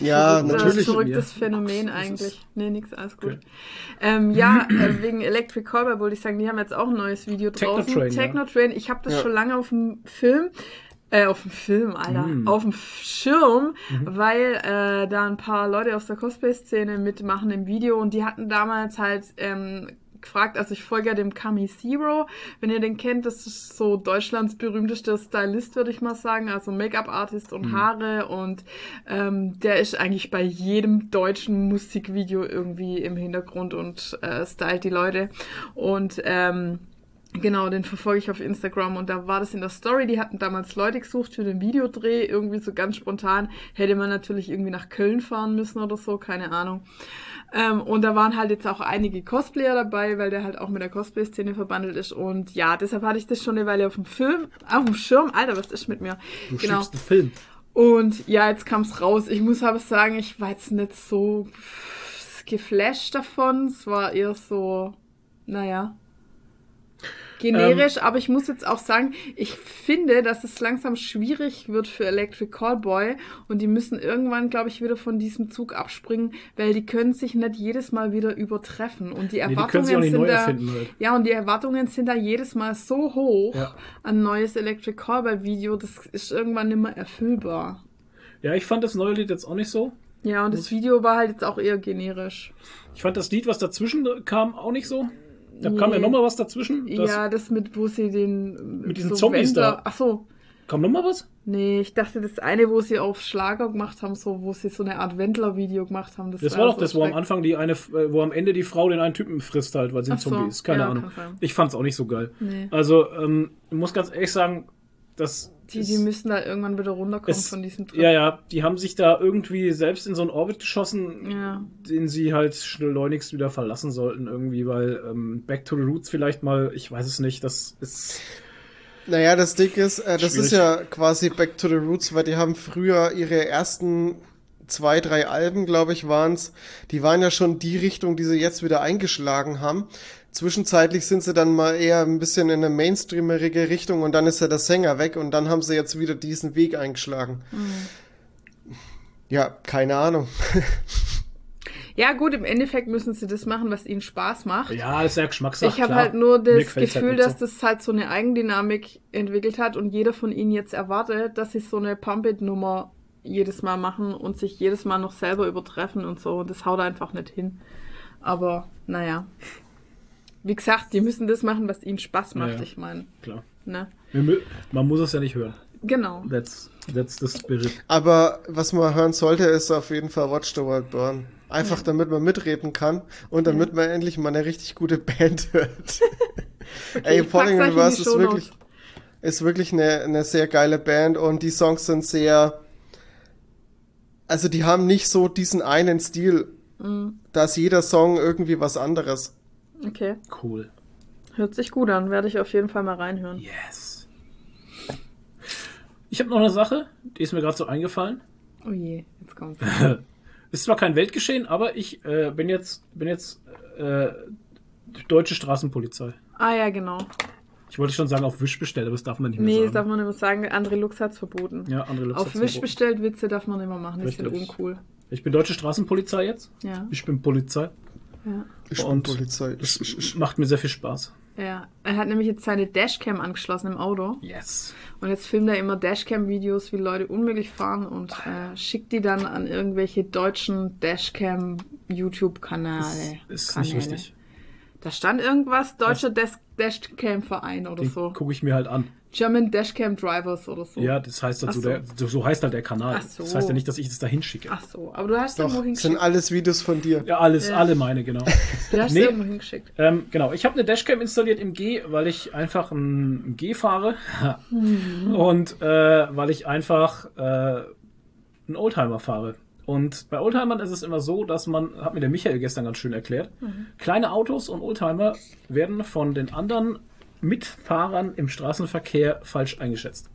Ja, Verrückt, natürlich. Verrücktes Phänomen eigentlich. Nee, nix, alles gut. Okay. Ähm, ja, äh, wegen Electric Callboy wollte ich sagen, die haben jetzt auch ein neues Video draußen. Technotrain. Technotrain. Ja. Ich habe das ja. schon lange auf dem Film. Äh, auf dem Film, Alter. Mm. Auf dem Schirm, mhm. weil äh, da ein paar Leute aus der Cosplay-Szene mitmachen im Video und die hatten damals halt ähm, gefragt, also ich folge ja dem Kami Zero, wenn ihr den kennt, das ist so Deutschlands berühmtester Stylist, würde ich mal sagen, also Make-up-Artist und mhm. Haare und ähm, der ist eigentlich bei jedem deutschen Musikvideo irgendwie im Hintergrund und äh, stylt die Leute und ähm, Genau, den verfolge ich auf Instagram und da war das in der Story. Die hatten damals Leute gesucht für den Videodreh, irgendwie so ganz spontan. Hätte man natürlich irgendwie nach Köln fahren müssen oder so, keine Ahnung. Ähm, und da waren halt jetzt auch einige Cosplayer dabei, weil der halt auch mit der Cosplay-Szene verbandelt ist. Und ja, deshalb hatte ich das schon eine Weile auf dem Film, auf dem Schirm. Alter, was ist mit mir? Du genau. schiebst einen Film. Und ja, jetzt kam es raus. Ich muss aber sagen, ich war jetzt nicht so geflasht davon. Es war eher so, naja, generisch. aber ich muss jetzt auch sagen, ich finde, dass es langsam schwierig wird für Electric Callboy und die müssen irgendwann, glaube ich, wieder von diesem Zug abspringen, weil die können sich nicht jedes Mal wieder übertreffen. Und die Nee, Erwartungen die auch nicht sind da. Halt. ja, und die Erwartungen sind da jedes Mal so hoch Ja. an neues Electric Callboy Video, das ist irgendwann nicht mehr erfüllbar. Ja, ich fand das neue Lied jetzt auch nicht so. Ja, und das Video war halt jetzt auch eher generisch. Ich fand das Lied, was dazwischen kam, auch nicht so. Da kam ja Nee. nochmal was dazwischen. Ja, das mit, wo sie den. Mit diesen Zombies da. Ach so. Kam nochmal was? Nee, ich dachte, das eine, wo sie auf Schlager gemacht haben, so, wo sie so eine Art Wendler-Video gemacht haben. Das, Das war doch so das, wo am Anfang die eine, äh, wo am Ende die Frau den einen Typen frisst halt, weil sie ein Ach so, Zombie ist. Keine ja, Ahnung. Ich fand's auch nicht so geil. Nee. Also, ähm, ich muss ganz ehrlich sagen, das Die, die müssen da irgendwann wieder runterkommen es- von diesem Trip. Ja, ja, die haben sich da irgendwie selbst in so einen Orbit geschossen, Ja. den sie halt schleunigst wieder verlassen sollten, irgendwie, weil ähm, Back to the Roots vielleicht mal, ich weiß es nicht, das ist. Naja, das Ding ist, äh, das ist ja quasi Back to the Roots, weil die haben früher ihre ersten zwei, drei Alben, glaube ich, waren's. Die waren ja schon die Richtung, die sie jetzt wieder eingeschlagen haben. Zwischenzeitlich sind sie dann mal eher ein bisschen in eine mainstreamerige Richtung und dann ist ja der Sänger weg und dann haben sie jetzt wieder diesen Weg eingeschlagen. Ja, keine Ahnung. ja, gut, im Endeffekt müssen sie das machen, was ihnen Spaß macht. Ja, ist ja Geschmackssache. Ich habe halt nur das gefällt's Gefühl, halt nicht dass das halt so eine Eigendynamik entwickelt hat und jeder von ihnen jetzt erwartet, dass sie so eine Pump-It-Nummer jedes Mal machen und sich jedes Mal noch selber übertreffen und so. Und das haut einfach nicht hin. Aber naja. Wie gesagt, die müssen das machen, was ihnen Spaß macht, Ja. ich meine. Klar. Ne? Man muss es ja nicht hören. Genau. That's, that's the spirit. Aber was man hören sollte, ist auf jeden Fall Watch the World Burn. Einfach damit man mitreden kann und damit man endlich mal eine richtig gute Band hört. Ey, ich Falling die ist wirklich, ist wirklich eine, eine sehr geile Band und die Songs sind sehr, also die haben nicht so diesen einen Stil. Mhm. Da ist jeder Song irgendwie was anderes. Okay. Cool. Hört sich gut an. Werde ich auf jeden Fall mal reinhören. Yes. Ich habe noch eine Sache, die ist mir gerade so eingefallen. Oh je, jetzt kommt's. Ist zwar kein Weltgeschehen, aber ich äh, bin jetzt, bin jetzt äh, deutsche Straßenpolizei. Ah ja, genau. Ich wollte schon sagen, auf Wisch bestellt, aber das darf man nicht mehr Nee, das sagen. darf man nicht mehr sagen. André Lux hat's verboten. ja, andere Lux Auf verboten. bestellt Witze darf man nicht mehr machen. Sind Richtig. uncool. Ich bin deutsche Straßenpolizei jetzt. Ja, Ich bin Polizei. Ja. Ich bin Polizei. Es macht mir sehr viel Spaß. Ja, er hat nämlich jetzt seine Dashcam angeschlossen im Auto Yes. und jetzt filmt er immer Dashcam-Videos, wie Leute unmöglich fahren und äh, schickt die dann an irgendwelche deutschen Dashcam-YouTube-Kanäle. Ist Kanäle. nicht richtig. Da stand irgendwas, deutscher Dash- Dashcam-Verein oder Den so. gucke ich mir halt an. German Dashcam Drivers oder so. Ja, das heißt dazu, Ach so. der, so, so heißt halt der Kanal. Ach so. Das heißt ja nicht, dass ich das da hinschicke. Ach so, aber du hast Doch, irgendwo sind hingeschickt. alles Videos von dir. Ja, alles, Ja. alle meine, genau. Du hast Nee. irgendwo hingeschickt. ähm, genau, ich habe eine Dashcam installiert im G, weil ich einfach ein G fahre und äh, weil ich einfach äh, einen Oldtimer fahre. Und bei Oldtimern ist es immer so, dass man, hat mir der Michael gestern ganz schön erklärt, kleine Autos und Oldtimer werden von den anderen Mitfahrern im Straßenverkehr falsch eingeschätzt.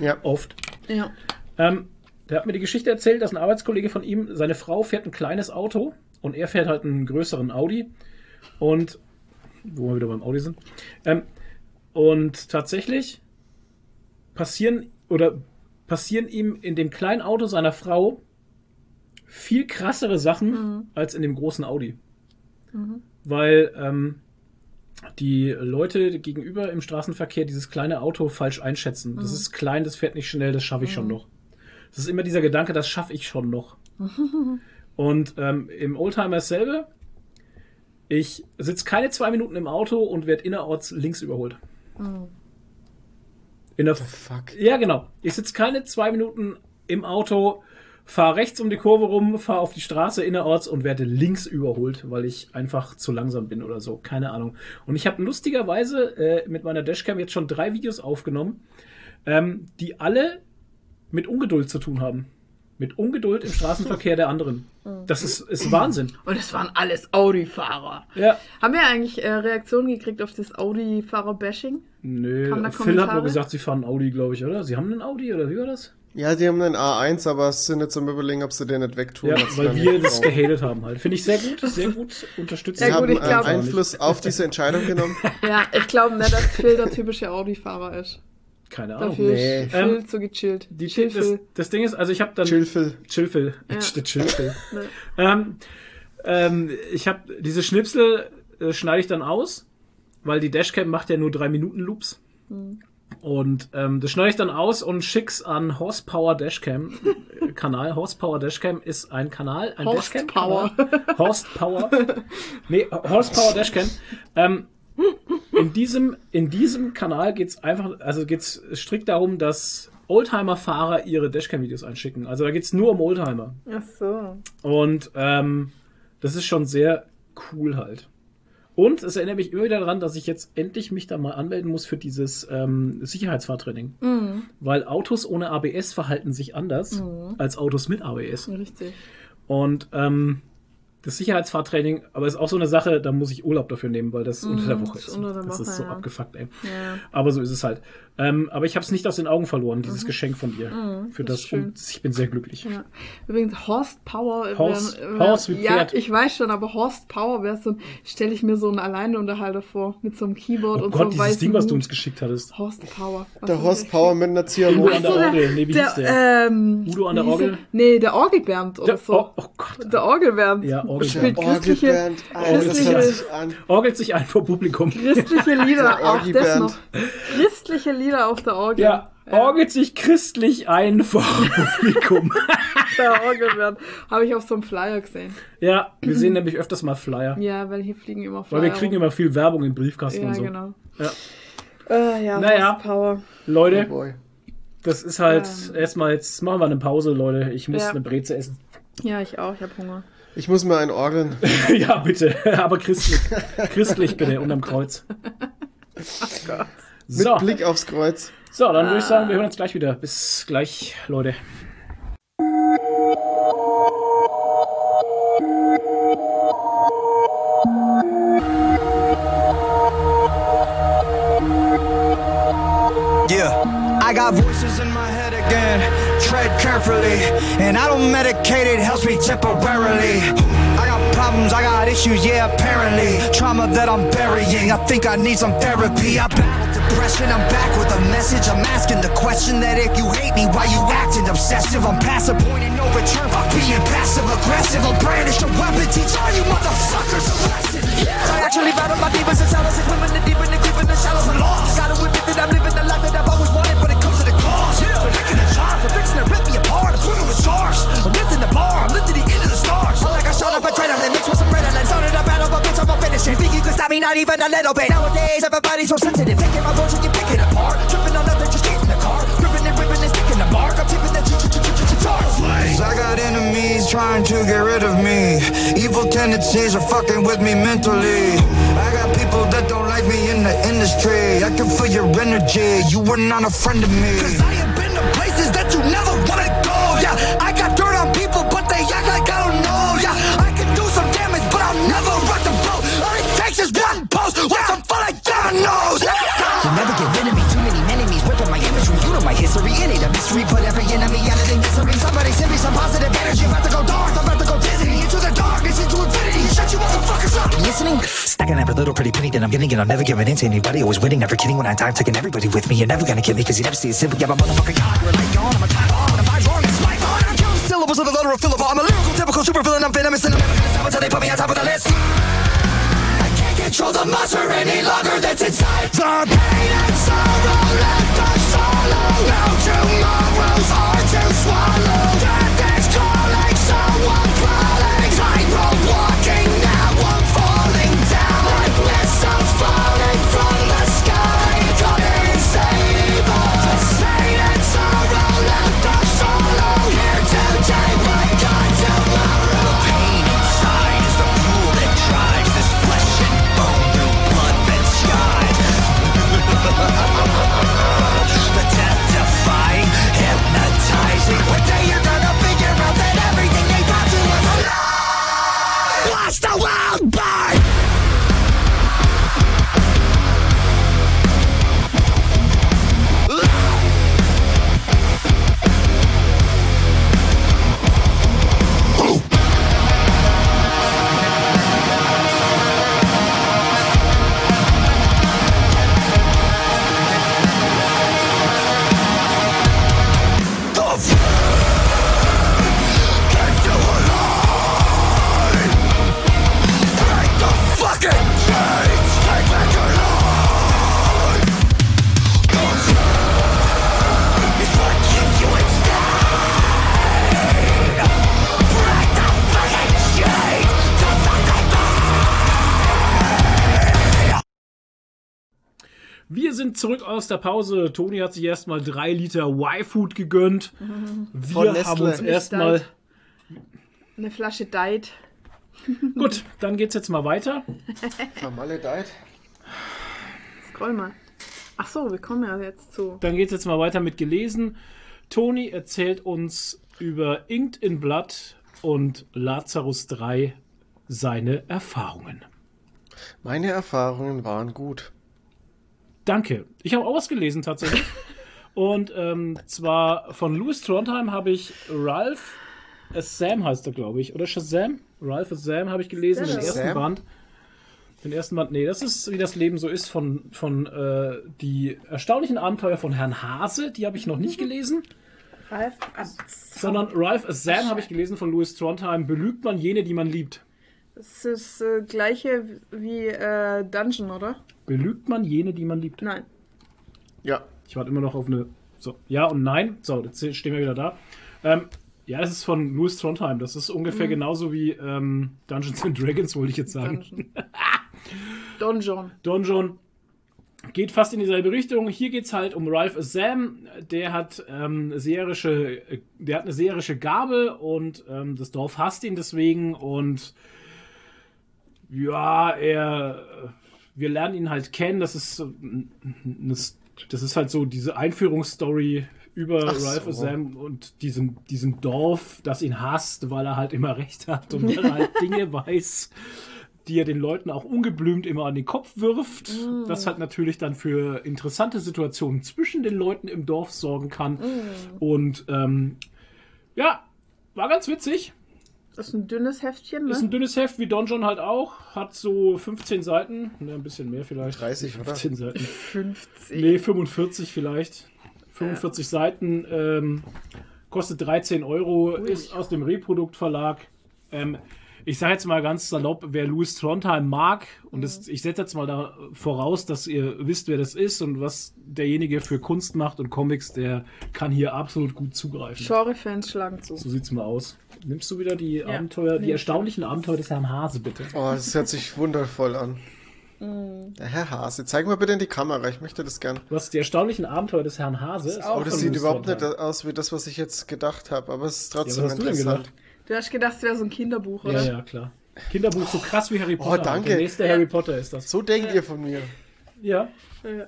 Ja. Oft. Ja. Ähm, der hat mir die Geschichte erzählt, dass ein Arbeitskollege von ihm, seine Frau fährt ein kleines Auto und er fährt halt einen größeren Audi. Und, wo wir wieder beim Audi sind. Ähm, und tatsächlich passieren oder passieren ihm in dem kleinen Auto seiner Frau viel krassere Sachen als in dem großen Audi. Weil ähm, die Leute gegenüber im Straßenverkehr dieses kleine Auto falsch einschätzen. Das ist klein, das fährt nicht schnell, das schaffe ich schon noch. Das ist immer dieser Gedanke, das schaffe ich schon noch. und ähm, im Oldtimer dasselbe. Ich sitze keine zwei Minuten im Auto und werde innerorts links überholt. In der Fuck. ja, genau. Ich sitze keine zwei Minuten im Auto, fahre rechts um die Kurve rum, fahre auf die Straße innerorts und werde links überholt, weil ich einfach zu langsam bin oder so. Keine Ahnung. Und ich habe lustigerweise äh, mit meiner Dashcam jetzt schon drei Videos aufgenommen, ähm, die alle mit Ungeduld zu tun haben. Mit Ungeduld im Straßenverkehr der anderen. Das ist, ist Wahnsinn. Und es waren alles Audi-Fahrer. Ja. Haben wir eigentlich äh, Reaktionen gekriegt auf das Audi-Fahrer-Bashing? Nö, Phil hat nur gesagt, sie fahren Audi, glaube ich, oder? Sie haben einen Audi, oder wie war das? Ja, die haben einen A1, aber es sind jetzt am überlegen, ob sie den nicht wegtun. Ja, weil wir das brauchen. gehatet haben halt. Finde ich sehr gut, sehr gut unterstützt. Sie gut, haben ich glaub- äh, Einfluss auf diese Entscheidung genommen. Ja, ich glaube nicht, dass Phil der typische Audi-Fahrer ist. Keine Ahnung. Dafür nee. ist Phil Ähm, zu gechillt. Die, Chill das, das Ding ist, also ich habe dann Chillfil. Chillfil, Ja. der Chillfil. Ne. ähm, ähm, ich habe diese Schnipsel äh, schneide ich dann aus, weil die Dashcam macht ja nur drei Minuten Loops. Hm. Und ähm, das schneide ich dann aus und schick's an Horsepower Dashcam äh, Kanal. Horsepower Dashcam ist ein Kanal, ein Horsepower. Dashcam. Horsepower. Nee, Horsepower Dashcam. Ähm, in diesem, in diesem Kanal geht's einfach, also geht's strikt darum, dass Oldtimer-Fahrer ihre Dashcam-Videos einschicken. Also da geht's nur um Oldtimer. Ach so. Und ähm, das ist schon sehr cool halt. Und es erinnert mich immer wieder daran, dass ich jetzt endlich mich da mal anmelden muss für dieses ähm, Sicherheitsfahrtraining. Mhm. Weil Autos ohne ABS verhalten sich anders als Autos mit ABS. Richtig. Und ähm, das Sicherheitsfahrtraining, aber ist auch so eine Sache, da muss ich Urlaub dafür nehmen, weil das unter der Woche ist ist. unter der das Woche, ist so ja. abgefuckt, ey. Ja. Aber so ist es halt. Ähm, aber ich habe es nicht aus den Augen verloren, dieses Geschenk von dir. für Mhm. das das, und ich bin sehr glücklich. Ja. Übrigens, Horsepower. äh, Horse- wär- Horse wie ja, Pferd. ich weiß schon, aber Horsepower wäre so, stelle ich mir so einen Alleinunterhalter vor, mit so einem Keyboard Oh und Gott, so einem dieses weißen Ding, was du uns geschickt hattest. Horsepower. Was Der ist Horsepower mit einer Udo Ziehharmonika. an der Orgel. Nee, wie hieß der? der? Ähm, Udo an der Orgel? der? Nee, der Orgelbernd oder Der- so. oh, oh Gott. Der Orgelbernd. Ja, Orgelbernd. Spielt Der christliche, das christliche- hört sich an. Orgelt sich ein vor Publikum. christliche Lieder. Der Auch das noch. Christliche Lieder auf der Orgel. Ja, orgelt sich christlich ein vor Publikum. Der Orgelbernd. Habe ich auf so einem Flyer gesehen. ja, wir sehen nämlich öfters mal Flyer. Ja, weil hier fliegen immer Flyer. Weil wir kriegen rum. immer viel Werbung im Briefkasten Ja, und so. genau. Ja. Äh, ja, Naja. Oh Leute, boy. das ist halt Ähm. erstmal, jetzt machen wir eine Pause, Leute. Ich muss Ja. eine Breze essen. Ja, ich auch. Ich habe Hunger. Ich muss mir einen orgeln. ja, bitte. Aber christlich. christlich bitte, unterm Kreuz. Mit So, Blick aufs Kreuz. so, dann würde ich sagen, wir hören uns gleich wieder. Bis gleich, Leute. Yeah, I got voices in my head again. Tread carefully, and I don't medicate it, helps me temporarily. Problems, I got issues, yeah, apparently. Trauma that I'm burying, I think I need some therapy. I battle depression, I'm back with a message. I'm asking the question that if you hate me, why you acting obsessive? I'm past the point and no return, fuck being passive aggressive. I'll brandish a weapon, teach all you motherfuckers a lesson. I actually battle my demons and and women the deep and the deep in the shallows and lost. Gotta admit that I'm living the life that I've always wanted, for fixing to rip me apart. I'm swimming with sharks. I'm lifting the bar, I'm lifting the end of the stars. I'm like I shot up a adrenaline, mixed with some adrenaline. Started a battle, but bitch, I'm gonna finish it. Think you can stop me, not even a little bit. Nowadays, everybody's so sensitive. Taking my words and you picking apart. Tripping on nothing, just getting the car. Ripping and ripping and sticking the mark. I'm tipping the charts. I got enemies trying to get rid of me. Evil tendencies are fucking with me mentally. I got people that don't like me in the industry. I can feel your energy. You were not a friend of me. A mystery. Put every enemy out of the misery. Somebody send me some positive energy. About to go dark. I'm about to go dizzy. Into the darkness, into infinity. Shut you motherfuckers up. Listening? Stacking every little pretty penny that I'm getting, and I'm never giving in to anybody. Always winning, never kidding when I die. I'm taking everybody with me. You're never gonna kill me, cause you never see it simple. Yeah, I'm a motherfucking god. You're a light. I'm a time bomb. And if I'm wrong, it's my fault. I'm syllables of the letter of Philip. I'm a lyrical, typical super villain. I'm venomous, and I'm never gonna stop until they put me on top of the list. Control the monster any longer that's inside. The pain and sorrow left us solo. Now tomorrow's hard to swallow. Death is calling, so Wir sind zurück aus der Pause. Toni hat sich erstmal drei Liter Y-Food gegönnt. Von Wir Nestle. haben uns erstmal. Eine Flasche Diet. Gut, dann geht's jetzt mal weiter. Vermaledeit. Scroll mal. Ach so, wir kommen ja jetzt zu. Dann geht's jetzt mal weiter mit gelesen. Toni erzählt uns über Inked in Blood und Lazarus 3 seine Erfahrungen. Meine Erfahrungen waren gut. Danke. Ich habe auch was gelesen tatsächlich. Und ähm, zwar von Louis Trondheim habe ich Ralph Sam heißt er, glaube ich. Oder Shazam? Ralph as Sam habe ich gelesen, den ersten Band. Den ersten Band, nee, das ist, wie das Leben so ist, von, von äh, die erstaunlichen Abenteuer von Herrn Hase, die habe ich noch nicht gelesen. Ralf. Sondern Ralph as Sam habe ich gelesen von Louis Trondheim. Belügt man jene, die man liebt. Das ist das äh, gleiche wie äh, Dungeon, oder? Belügt man jene, die man liebt. Nein. Ja. Ich warte immer noch auf eine. So, ja und nein. So, jetzt stehen wir wieder da. Ähm, ja, das ist von Louis Trondheim. Das ist ungefähr genauso wie ähm, Dungeons and Dragons, wollte ich jetzt sagen. Dungeon. Donjon. Donjon geht fast in dieselbe Richtung. Hier geht es halt um Ralph Sam. Der hat, ähm, seherische, äh, der hat eine seherische Gabe und ähm, das Dorf hasst ihn deswegen. Und ja, er. Wir lernen ihn halt kennen. Das ist, das ist halt so diese Einführungsstory über Ach Ralph so. Sam und diesem, diesem Dorf, das ihn hasst, weil er halt immer recht hat und weil er halt Dinge weiß, die er den Leuten auch ungeblümt immer an den Kopf wirft. Das halt natürlich dann für interessante Situationen zwischen den Leuten im Dorf sorgen kann. Und ähm, ja, war ganz witzig. Das ist ein dünnes Heftchen, Ist ne? ein dünnes Heft, wie Donjon halt auch. Hat so 15 Seiten. Ne, ein bisschen mehr vielleicht. 30, oder? 15 Seiten. 50. Nee, 45 vielleicht. 45 Seiten. Ähm, kostet 13 Euro. Ist aus dem Reproduktverlag. Ähm, ich sage jetzt mal ganz salopp, wer Louis Trondheim mag, und das, ich setze jetzt mal da voraus, dass ihr wisst, wer das ist und was derjenige für Kunst macht und Comics, der kann hier absolut gut zugreifen. Genre-Fans schlagen zu. So sieht's mal aus. Nimmst du wieder die Abenteuer, die erstaunlichen Abenteuer des Herrn Hase, bitte? Oh, das hört sich wundervoll an. Der Herr Hase, zeig mal bitte in die Kamera, ich möchte das gern. Was die erstaunlichen Abenteuer des Herrn Hase ist auch Aber das sieht überhaupt nicht aus wie das, was ich jetzt gedacht habe, aber es ist Ja, trotzdem was hast du denn interessant. gedacht? Du hast gedacht, es wäre so ein Kinderbuch, oder? Ja, ja, klar. Kinderbuch so krass wie Harry Potter. Oh, danke. Der nächste Harry Potter ist das. So denkt ihr von mir. Ja. Ja.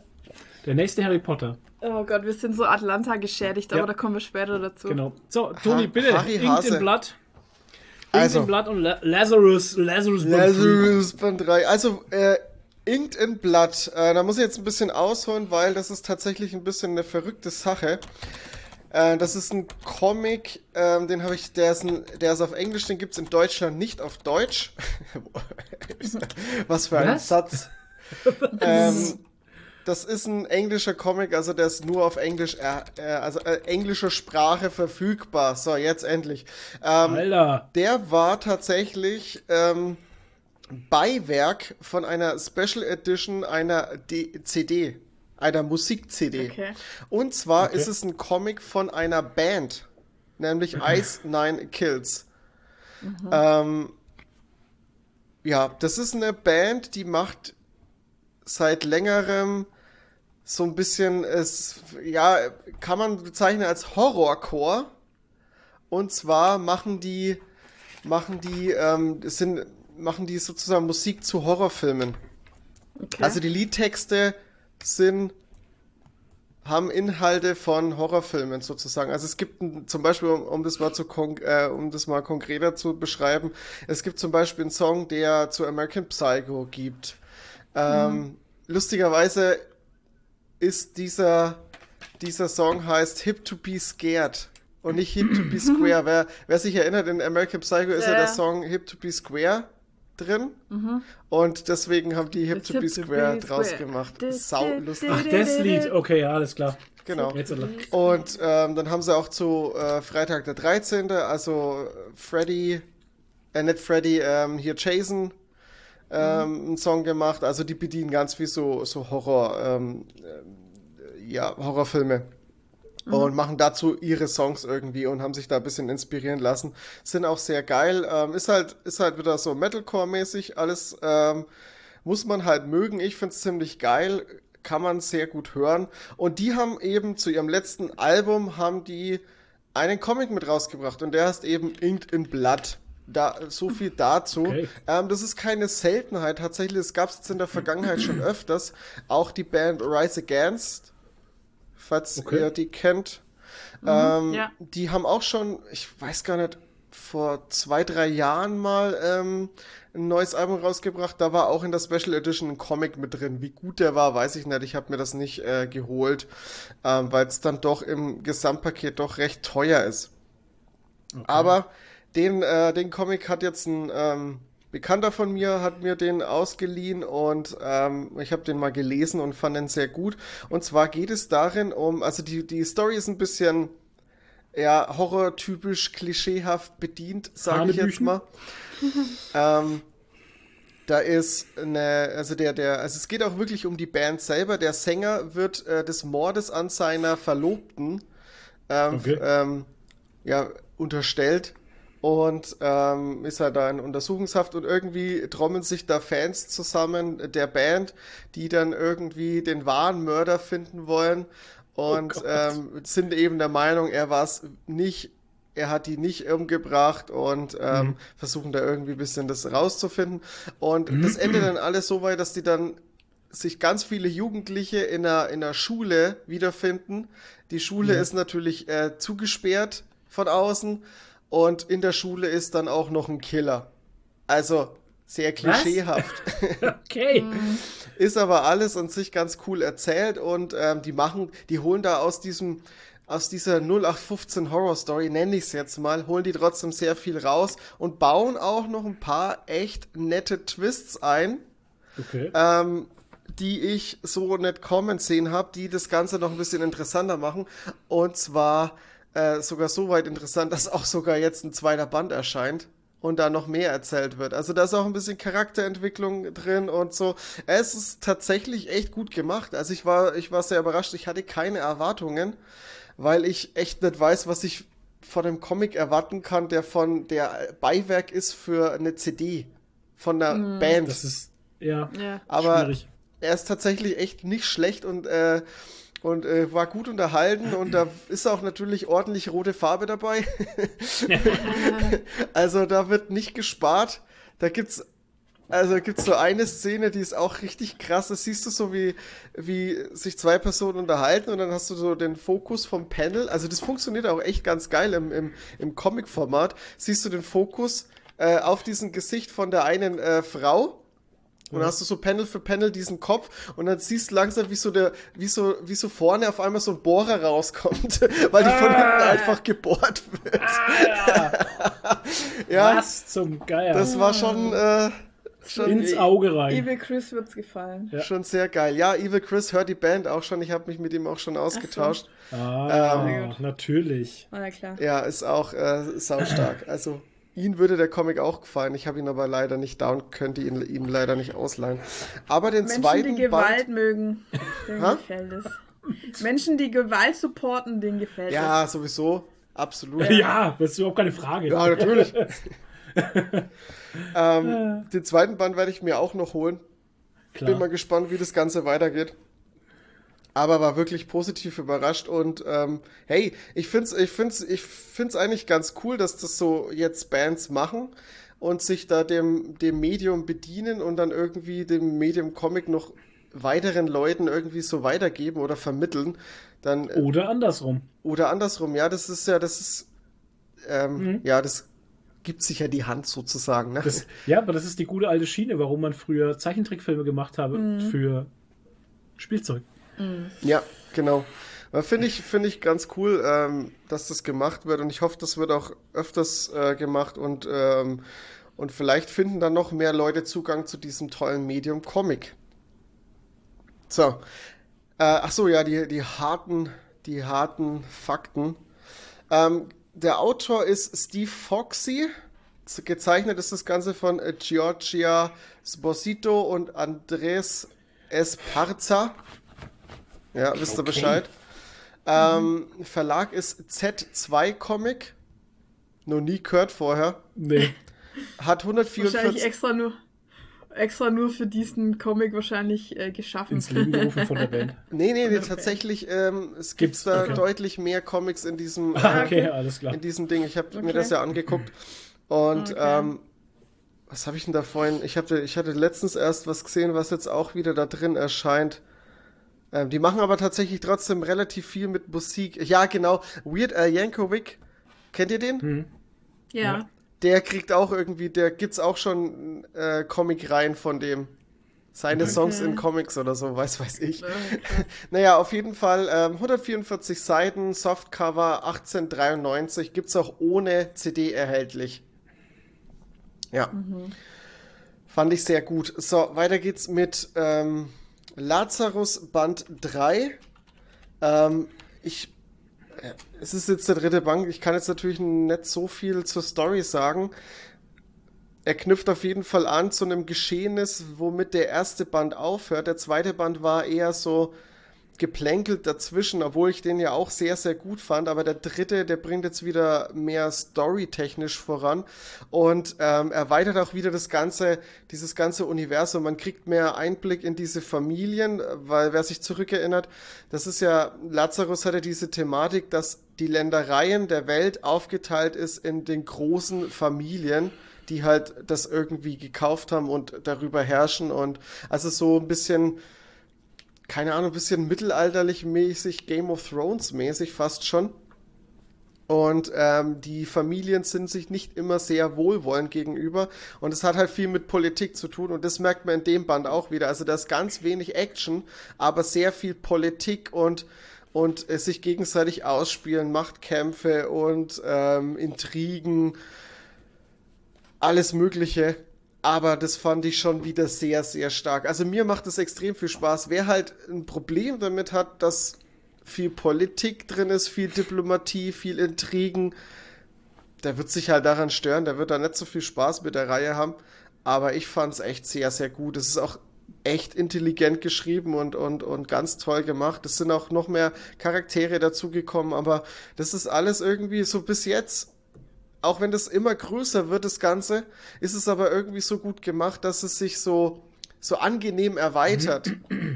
Der nächste Harry Potter. Oh Gott, wir sind so Atlanta geschädigt, aber Ja. da kommen wir später dazu. Genau. So, Toni, bitte. Harry Inkt in Blatt. Inkt Also. in Blatt und La Lazarus. Lazarus. Lazarus Band 3. Also, äh, Inked in Blood. Äh, da muss ich jetzt ein bisschen ausholen, weil das ist tatsächlich ein bisschen eine verrückte Sache. Äh, das ist ein Comic, ähm, den habe ich, der ist, ein, der ist auf Englisch, den gibt's in Deutschland nicht auf Deutsch. Was für ein Was? Satz. ähm, das ist ein englischer Comic, also der ist nur auf Englisch, äh, äh, also äh, englischer Sprache verfügbar. So, jetzt endlich. Ähm, Alter. der war tatsächlich ähm, Beiwerk von einer Special Edition einer D CD, einer Musik-CD. Okay. Und zwar Okay. ist es ein Comic von einer Band, nämlich Ice Nine Kills. Ähm, ja, das ist eine Band, die macht seit längerem so ein bisschen, es, ja, kann man bezeichnen als Horrorcore. Und zwar machen die, machen die, ähm, es sind, machen die sozusagen Musik zu Horrorfilmen. Okay. Also die Liedtexte sind haben Inhalte von Horrorfilmen sozusagen. Also es gibt ein, zum Beispiel, um, um das mal zu äh, um das mal konkreter zu beschreiben, es gibt zum Beispiel einen Song, der zu American Psycho gibt. Ähm, Lustigerweise ist dieser dieser Song heißt Hip to be Scared und nicht Hip to be Square. wer, wer sich erinnert, in American Psycho ist ja, Ja, der. Song Hip to be Square drin. Und deswegen haben die Hip It's to be Hip to be Square draus Square. gemacht. Sau lustig. Ach, das Lied. Okay, ja, alles klar. Genau. Und ähm, dann haben sie auch zu äh, Freitag der 13., also äh, Freddy, äh, nicht Freddy, ähm, hier Jason, ähm, einen Song gemacht. Also die bedienen ganz viel so, so Horror, ähm, äh, ja, Horrorfilme. Und machen dazu ihre Songs irgendwie und haben sich da ein bisschen inspirieren lassen. Sind auch sehr geil. Ähm, ist halt, ist halt wieder so Metalcore-mäßig. Alles ähm, muss man halt mögen. Ich find's ziemlich geil. kann man sehr gut hören. Und die haben eben zu ihrem letzten Album haben die einen Comic mit rausgebracht und der heißt eben Inked in Blood. Da, so viel dazu. Okay. Ähm, das ist keine Seltenheit. Tatsächlich, es gab es jetzt in der Vergangenheit schon öfters. Auch die Band Rise Against, falls Okay. ihr die kennt. ähm, ja. Die haben auch schon, ich weiß gar nicht, vor zwei, drei Jahren mal ähm, ein neues Album rausgebracht. Da war auch in der Special Edition ein Comic mit drin. Wie gut der war, weiß ich nicht. Ich habe mir das nicht äh, geholt, ähm, weil es dann doch im Gesamtpaket doch recht teuer ist. Aber den, äh, den Comic hat jetzt ein ähm, Bekannter von mir, hat mir den ausgeliehen und ähm, ich habe den mal gelesen und fand den sehr gut. Und zwar geht es darin um, also die, die Story ist ein bisschen ja, horrortypisch, klischeehaft bedient, sage ich jetzt mal. ähm, da ist eine, also der, der, also es geht auch wirklich um die Band selber. Der Sänger wird äh, des Mordes an seiner Verlobten ähm, Okay. ähm, ja, unterstellt und ähm, ist halt da in Untersuchungshaft und irgendwie trommeln sich da Fans zusammen der Band, die dann irgendwie den wahren Mörder finden wollen und Gott. ähm, sind eben der Meinung, er war es nicht, er hat die nicht umgebracht und ähm, versuchen da irgendwie ein bisschen das rauszufinden. Und das endet dann alles so weit, dass die dann sich ganz viele Jugendliche in einer, in einer Schule wiederfinden. Die Schule Ja. ist natürlich äh, zugesperrt von außen und in der Schule ist dann auch noch ein Killer. Also sehr klischeehaft. Okay. ist aber alles an sich ganz cool erzählt und ähm, die machen, die holen da aus diesem aus dieser 0815 Horror Story, nenne ich es jetzt mal, holen die trotzdem sehr viel raus und bauen auch noch ein paar echt nette Twists ein Okay. ähm, die ich so nicht kommen sehen habe, die das Ganze noch ein bisschen interessanter machen. Und zwar äh, sogar so weit interessant, dass auch sogar jetzt ein zweiter Band erscheint und da noch mehr erzählt wird. Also da ist auch ein bisschen Charakterentwicklung drin und so. Es ist tatsächlich echt gut gemacht. Also ich war, ich war sehr überrascht. Ich hatte keine Erwartungen, weil ich echt nicht weiß, was ich von dem Comic erwarten kann, der von der Beiwerk ist für eine CD von der Band. Das ist, ja, Ja. Aber schwierig. er ist tatsächlich echt nicht schlecht und, äh, und äh, war gut unterhalten und da ist auch natürlich ordentlich rote Farbe dabei. also da wird nicht gespart. Da gibt's also gibt's so eine Szene, die ist auch richtig krass. Das siehst du so, wie, wie sich zwei Personen unterhalten und dann hast du so den Fokus vom Panel. Also das funktioniert auch echt ganz geil im, im, im Comic-Format. Siehst du den Fokus äh, auf diesem Gesicht von der einen äh, Frau und dann hast du so Panel für Panel diesen Kopf und dann siehst du langsam, wie so der, wie so, wie so vorne auf einmal so ein Bohrer rauskommt, weil die von Ah. hinten einfach gebohrt wird. Ah, Ja, Was zum Geier. das war schon, äh, schon, ins Auge rein. Evil Chris wird's gefallen. Ja. schon sehr geil. Ja, Evil Chris hört die Band auch schon. Ich habe mich mit ihm auch schon ausgetauscht. Ah, Ähm, natürlich. Na ja, klar. Ja, ist auch äh, saustark. Also ihn würde der Comic auch gefallen. Ich habe ihn aber leider nicht da und könnte ihn ihm leider nicht ausleihen. Aber den Menschen, zweiten die Gewalt Band, mögen, denen Ha? gefällt es. Menschen, die Gewalt supporten, denen gefällt es. ja, sowieso, absolut. Ja, das ist überhaupt keine Frage. Ja, natürlich. ähm, den zweiten Band werde ich mir auch noch holen. Bin mal Klar. gespannt, wie das Ganze weitergeht. Aber war wirklich positiv überrascht und ähm, hey, ich find's, ich find's, ich find's eigentlich ganz cool, dass das so jetzt Bands machen und sich da dem, dem Medium bedienen und dann irgendwie dem Medium Comic noch weiteren Leuten irgendwie so weitergeben oder vermitteln. Dann äh, Oder andersrum. oder andersrum, ja, das ist ja, das ist, ähm, ja, das gibt sich ja die Hand sozusagen. Ne? Das, ja, aber das ist die gute alte Schiene, warum man früher Zeichentrickfilme gemacht habe für Spielzeug. Ja, genau. Finde ich, finde ich ganz cool, ähm, dass das gemacht wird und ich hoffe, das wird auch öfters äh, gemacht und, ähm, und vielleicht finden dann noch mehr Leute Zugang zu diesem tollen Medium Comic. So. Äh, ach so, ja, die, die harten, die harten Fakten. Ähm, der Autor ist Steve Foxy. Gezeichnet ist das Ganze von äh, Giorgia Sposito und Andres Esparza. Ja, wisst ihr Okay. Bescheid. Ähm, Verlag ist Z2 Comic. Noch nie gehört vorher. Nee. Hat Wahrscheinlich 144. extra nur, extra nur für diesen Comic wahrscheinlich äh, geschaffen. Ins Leben gerufen von der Band. Nee, nee, nee tatsächlich, ähm, es gibt Gibt's, da okay. deutlich mehr Comics in diesem, Ah, äh, okay, alles klar. in diesem Ding. Ich habe mir Okay. das ja angeguckt. Und Okay. ähm, was habe ich denn da vorhin? Ich, hab, ich hatte letztens erst was gesehen, was jetzt auch wieder da drin erscheint. Ähm, die machen aber tatsächlich trotzdem relativ viel mit Musik. Ja, genau. Weird Al Yankovic. Kennt ihr den? Hm. ja. Der kriegt auch irgendwie, der gibt's auch schon äh, Comic-Reihen von dem. Seine Okay. Songs in Comics oder so, weiß weiß ich. Okay. Naja, auf jeden Fall ähm, 144 Seiten, Softcover 1893, gibt's auch ohne CD erhältlich. Ja. Fand ich sehr gut. So, weiter geht's mit ähm, Lazarus Band 3. Ähm, ich, äh, es ist jetzt der dritte Band. Ich kann jetzt natürlich nicht so viel zur Story sagen. Er knüpft auf jeden Fall an zu einem Geschehnis, womit der erste Band aufhört. Der zweite Band war eher so geplänkelt dazwischen, obwohl ich den ja auch sehr, sehr gut fand. Aber der dritte, der bringt jetzt wieder mehr storytechnisch voran und ähm, erweitert auch wieder das ganze, dieses ganze Universum. Man kriegt mehr Einblick in diese Familien, weil wer sich zurückerinnert, das ist ja, Lazarus hatte diese Thematik, dass die Ländereien der Welt aufgeteilt ist in den großen Familien die halt das irgendwie gekauft haben und darüber herrschen und also so ein bisschen keine Ahnung, bisschen mittelalterlich mäßig, Game of Thrones mäßig fast schon. Und ähm, die Familien sind sich nicht immer sehr wohlwollend gegenüber. Und es hat halt viel mit Politik zu tun. Und das merkt man in dem Band auch wieder. Also da ist ganz wenig Action, aber sehr viel Politik und, und äh, sich gegenseitig ausspielen, Machtkämpfe und ähm, Intrigen, alles Mögliche. Aber das fand ich schon wieder sehr, sehr stark. Also mir macht es extrem viel Spaß. Wer halt ein Problem damit hat, dass viel Politik drin ist, viel Diplomatie, viel Intrigen, der wird sich halt daran stören. Der wird da nicht so viel Spaß mit der Reihe haben. Aber ich fand es echt sehr, sehr gut. Es ist auch echt intelligent geschrieben und, und, und ganz toll gemacht. Es sind auch noch mehr Charaktere dazugekommen, aber das ist alles irgendwie so bis jetzt auch wenn das immer größer wird, das Ganze, ist es aber irgendwie so gut gemacht, dass es sich so, so angenehm erweitert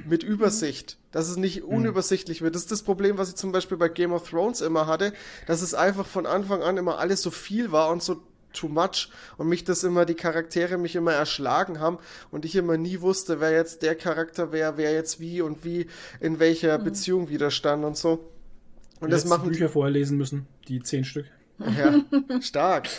mit Übersicht, dass es nicht unübersichtlich wird. Das ist das Problem, was ich zum Beispiel bei Game of Thrones immer hatte, dass es einfach von Anfang an immer alles so viel war und so too much und mich das immer, die Charaktere mich immer erschlagen haben und ich immer nie wusste, wer jetzt der Charakter wäre, wer jetzt wie und wie in welcher Beziehung widerstand und so. Und das Letzte machen Bücher vorher lesen müssen, die zehn Stück. Ja, stark.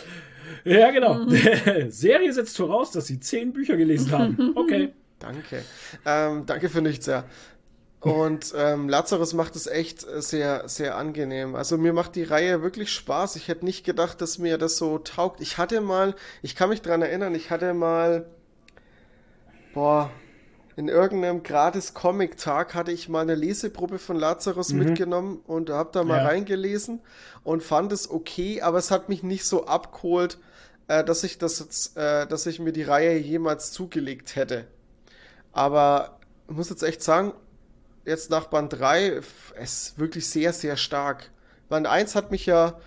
Ja, genau. Serie setzt voraus, dass sie zehn Bücher gelesen haben. Okay. Danke. Ähm, danke für nichts, ja. Und ähm, Lazarus macht es echt äh, sehr, sehr angenehm. Also mir macht die Reihe wirklich Spaß. Ich hätte nicht gedacht, dass mir das so taugt. Ich hatte mal, ich kann mich dran erinnern, ich hatte mal, boah, in irgendeinem gratis Comic-Tag hatte ich mal eine Leseprobe von Lazarus mitgenommen und habe da mal Ja. reingelesen und fand es okay, aber es hat mich nicht so abgeholt, äh, dass ich das jetzt, äh, dass ich mir die Reihe jemals zugelegt hätte. Aber ich muss jetzt echt sagen, jetzt nach Band 3, f- es ist wirklich sehr, sehr stark. Band 1 hat mich ja,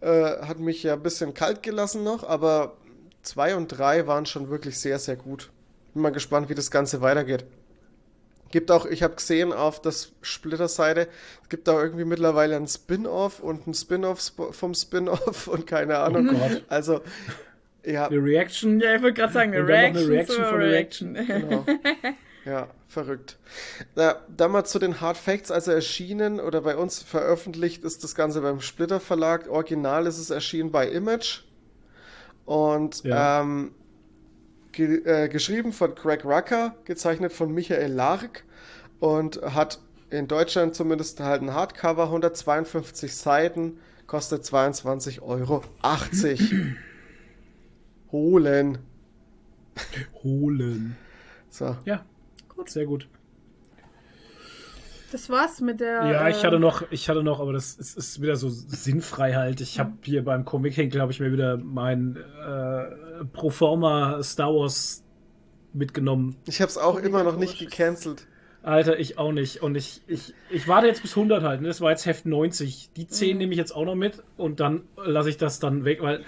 äh, hat mich ja ein bisschen kalt gelassen noch, aber 2 und 3 waren schon wirklich sehr, sehr gut. Bin mal gespannt, wie das Ganze weitergeht. Gibt auch, ich habe gesehen auf das Splitter-Seite, es gibt da irgendwie mittlerweile ein Spin-off und ein Spin-off sp- vom Spin-off und keine Ahnung. Oh Gott. Also, ja, Eine Reaction. Ja, ich wollte gerade sagen, eine noch eine Reaction, Reaction von der Reaction. Genau. Ja, verrückt. Na, dann mal zu den Hard Facts. Also erschienen oder bei uns veröffentlicht ist das Ganze beim Splitter Verlag. Original ist es erschienen bei Image. Und Ja. ähm, ge äh, geschrieben von Greg Rucker, gezeichnet von Michael Lark und hat in Deutschland zumindest halt ein Hardcover, 152 Seiten, kostet 22,80 Euro. Holen. Holen. So. Ja, Gut. sehr gut. Das war's mit der. Ja, ich hatte äh, noch, ich hatte noch, aber das ist, ist wieder so sinnfrei halt. Ich habe hier beim Comic Hink, glaube ich, mir wieder mein äh, Proforma Star Wars mitgenommen. Ich habe es auch immer noch nicht gecancelt. Alter, ich auch nicht. Und ich, ich, ich warte jetzt bis 100 halt. Ne? Das war jetzt Heft 90. Die 10 nehme ich jetzt auch noch mit und dann lasse ich das dann weg, weil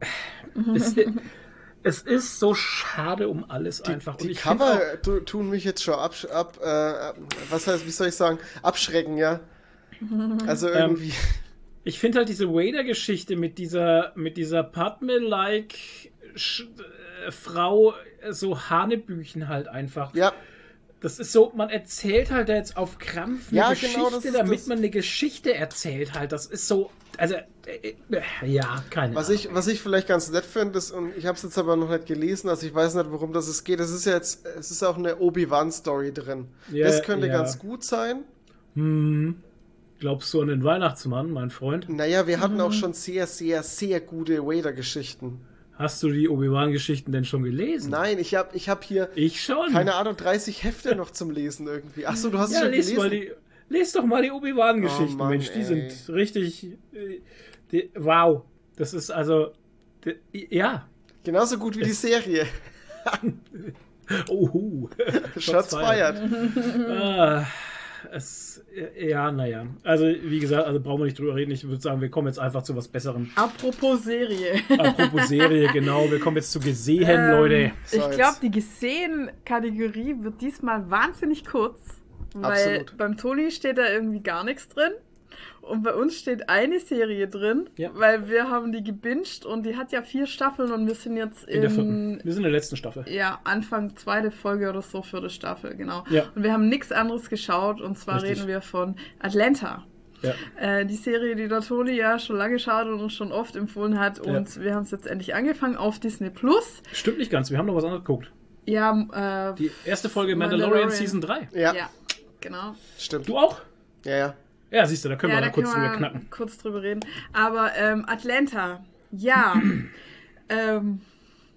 es, es ist so schade um alles einfach. Die ich find Cover auch- tu- tun mich jetzt schon ab, ab äh, was heißt, wie soll ich sagen, abschrecken, ja. Also Ähm, irgendwie. Ich finde halt diese Wader-Geschichte mit dieser, mit dieser Padme-like äh, Frau, äh, so Hanebüchen halt einfach. ja, Das ist so, man erzählt halt jetzt auf Krampf eine Ja, Geschichte, genau, das ist damit das. man eine Geschichte erzählt halt. Das ist so, also, äh, äh, ja, keine was Ahnung. ich, was ich vielleicht ganz nett finde, ist, und ich habe es jetzt aber noch nicht gelesen, also ich weiß nicht, worum das es geht. Es ist ja jetzt, es ist auch eine Obi-Wan-Story drin. Ja, das könnte ja. ganz gut sein. Hm, glaubst du an den Weihnachtsmann, mein Freund? Naja, wir Mhm. hatten auch schon sehr, sehr, sehr gute Vader-Geschichten. Hast du die Obi-Wan-Geschichten denn schon gelesen? Nein, ich habe ich hab hier, Ich schon. keine Ahnung, 30 Hefte noch zum Lesen irgendwie. Achso, du hast es ja, schon les gelesen. mal die. Les doch mal die Obi-Wan-Geschichten, Oh Mensch. Die ey. sind richtig. äh, Die, wow. Das ist also. Die, ja. Genauso gut wie die Serie. Ohu. Shots fired. Ah, es, ja, naja. Also, wie gesagt, also brauchen wir nicht drüber reden. Ich würde sagen, wir kommen jetzt einfach zu was Besserem. Apropos Serie. Apropos Serie, genau. Wir kommen jetzt zu gesehen, Ähm, Leute. So, ich glaube, die gesehen-Kategorie wird diesmal wahnsinnig kurz. Weil Absolut. beim Toni steht da irgendwie gar nichts drin. Und bei uns steht eine Serie drin, Ja. weil wir haben die gebinged und die hat ja vier Staffeln und wir sind jetzt In der vierten. in, Wir sind in der letzten Staffel. ja, Anfang zweite Folge oder so die Staffel, genau. Ja. Und wir haben nichts anderes geschaut und zwar Richtig. reden wir von Atlanta. Ja. Äh, die Serie, die der Toni ja schon lange schaut und uns schon oft empfohlen hat. Und wir haben es jetzt endlich angefangen auf Disney Plus. Stimmt nicht ganz. Wir haben noch was anderes geguckt. Ja, äh, Die erste Folge Mandalorian, Mandalorian. Season 3. Ja, ja, genau. stimmt. Du auch? Ja, ja. Ja, siehst du, da können ja, wir da mal kurz drüber knacken. kurz drüber reden. Aber ähm, Atlanta, ja. ähm,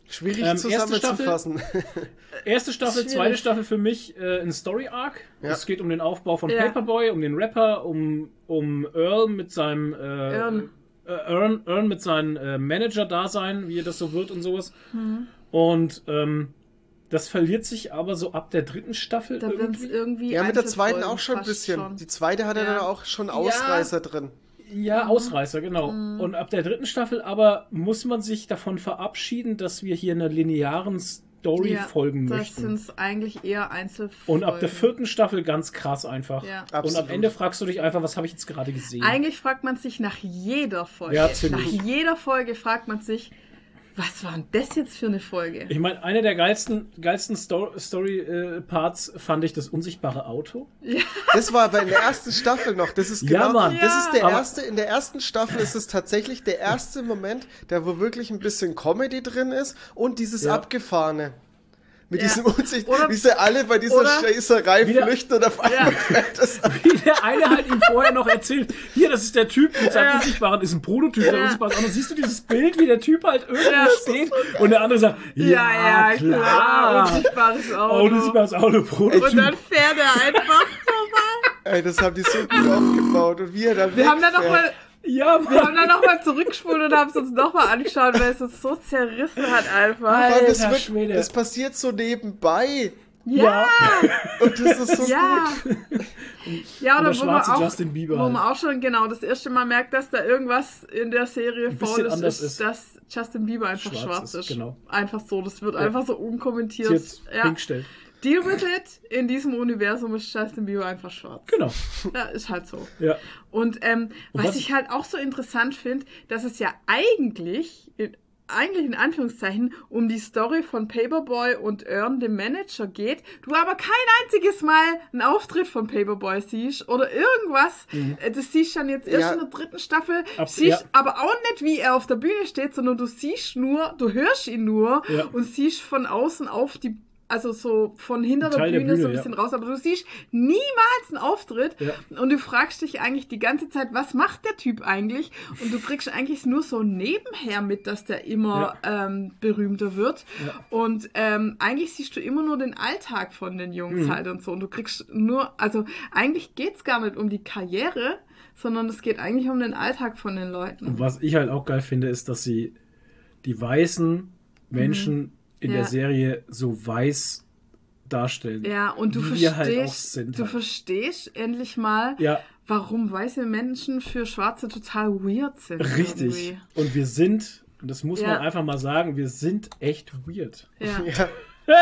Schwierig Ähm, erste zusammenzufassen. Erste Staffel, zweite Staffel für mich äh, ein Story Arc. Ja. Es geht um den Aufbau von Ja. Paperboy, um den Rapper, um, um Earl mit seinem äh, Earn. Äh, Earn, Earn mit seinem äh, Manager-Dasein, wie er das so wird und sowas. Mhm. Und ähm, das verliert sich aber so ab der dritten Staffel da wird es irgendwie. irgendwie. Ja, mit der zweiten auch schon ein bisschen. schon. Die zweite hat ja Ja. dann auch schon Ausreißer drin. Ja, Mhm. Ausreißer, genau. Und ab der dritten Staffel aber muss man sich davon verabschieden, dass wir hier einer linearen Story Ja, folgen Das möchten. sind es eigentlich eher Einzelfolgen. Und ab der vierten Staffel ganz krass einfach. Ja. Und am. Ende fragst du dich einfach, was habe ich jetzt gerade gesehen? Eigentlich fragt man sich nach jeder Folge. Ja, nach ziemlich. jeder Folge fragt man sich, was war denn das jetzt für eine Folge? Ich meine, eine der geilsten, geilsten Sto Story-Parts fand ich das unsichtbare Auto. Das war aber in der ersten Staffel noch. Das ist Ja, genau, Mann. das ist der Aber- erste, in der ersten Staffel ist es tatsächlich der erste Moment, da wo wirklich ein bisschen Comedy drin ist und dieses Ja. Abgefahrene. Mit Ja. diesem Unsicht, Oder- wie sie alle bei dieser Scheißerei flüchten und auf einmal Ja. fällt das. Wie der eine halt ihm vorher noch erzählt, hier, das ist der Typ mit seinem Ja. unsichtbaren, ist ein Prototyp, der Ja. unsichtbaren Auto. Und siehst du dieses Bild, wie der Typ halt irgendwo Ja. steht und der andere sagt, ja, Ja, ja, klar. klar. Unsichtbares Auto. Oh, unsichtbares Auto, Und Prototyp. dann fährt er einfach vorbei. Ey, das haben die so gut aufgebaut und wie er dann Wir haben dann wegfährt. nochmal Ja, wir Mann. haben dann noch mal zurückgespult und haben es uns nochmal angeschaut, weil es uns so zerrissen hat einfach. Allem, das, Alter wird, Schwede. das passiert so nebenbei. Ja, Und das ist so ja. gut. Ja, Und oder der wo man, auch, Justin Bieber wo man halt. auch schon genau das erste Mal merkt, dass da irgendwas in der Serie faul ist, ist, ist. dass Justin Bieber einfach Schwarz schwarz, ist, ist. genau. Einfach so, das wird Ja. einfach so unkommentiert. Jetzt Ja. hingestellt. Deal with it. In diesem Universum ist Justin Bieber einfach schwarz. Genau. Ja, ist halt so. Ja. Und, ähm, was, was- ich halt auch so interessant finde, dass es ja eigentlich, in, eigentlich in Anführungszeichen, um die Story von Paperboy und Earn, dem Manager, geht, du aber kein einziges Mal einen Auftritt von Paperboy siehst oder irgendwas. Äh, Das siehst du dann jetzt erst Ja. in der dritten Staffel, Mhm. Ab- siehst ja. aber auch nicht, wie er auf der Bühne steht, sondern du siehst nur, du hörst ihn nur Ja. und siehst von außen auf die also so von hinter der Bühne, der Bühne, so ein ja. bisschen raus, aber du siehst niemals einen Auftritt Ja. und du fragst dich eigentlich die ganze Zeit, was macht der Typ eigentlich? Und du kriegst eigentlich nur so nebenher mit, dass der immer ähm, berühmter wird. Ja. Und ähm, eigentlich siehst du immer nur den Alltag von den Jungs Mhm. halt und so. Und du kriegst nur, also eigentlich geht's gar nicht um die Karriere, sondern es geht eigentlich um den Alltag von den Leuten. Und was ich halt auch geil finde, ist, dass sie die weißen Menschen in. Ja. der Serie so weiß darstellen. Ja, und du Wie wir verstehst, halt auch sind du halt. verstehst endlich mal, Ja, warum weiße Menschen für Schwarze total weird sind. richtig. irgendwie. Und wir sind Und das muss Ja. man einfach mal sagen, wir sind echt weird. Ja. Ja,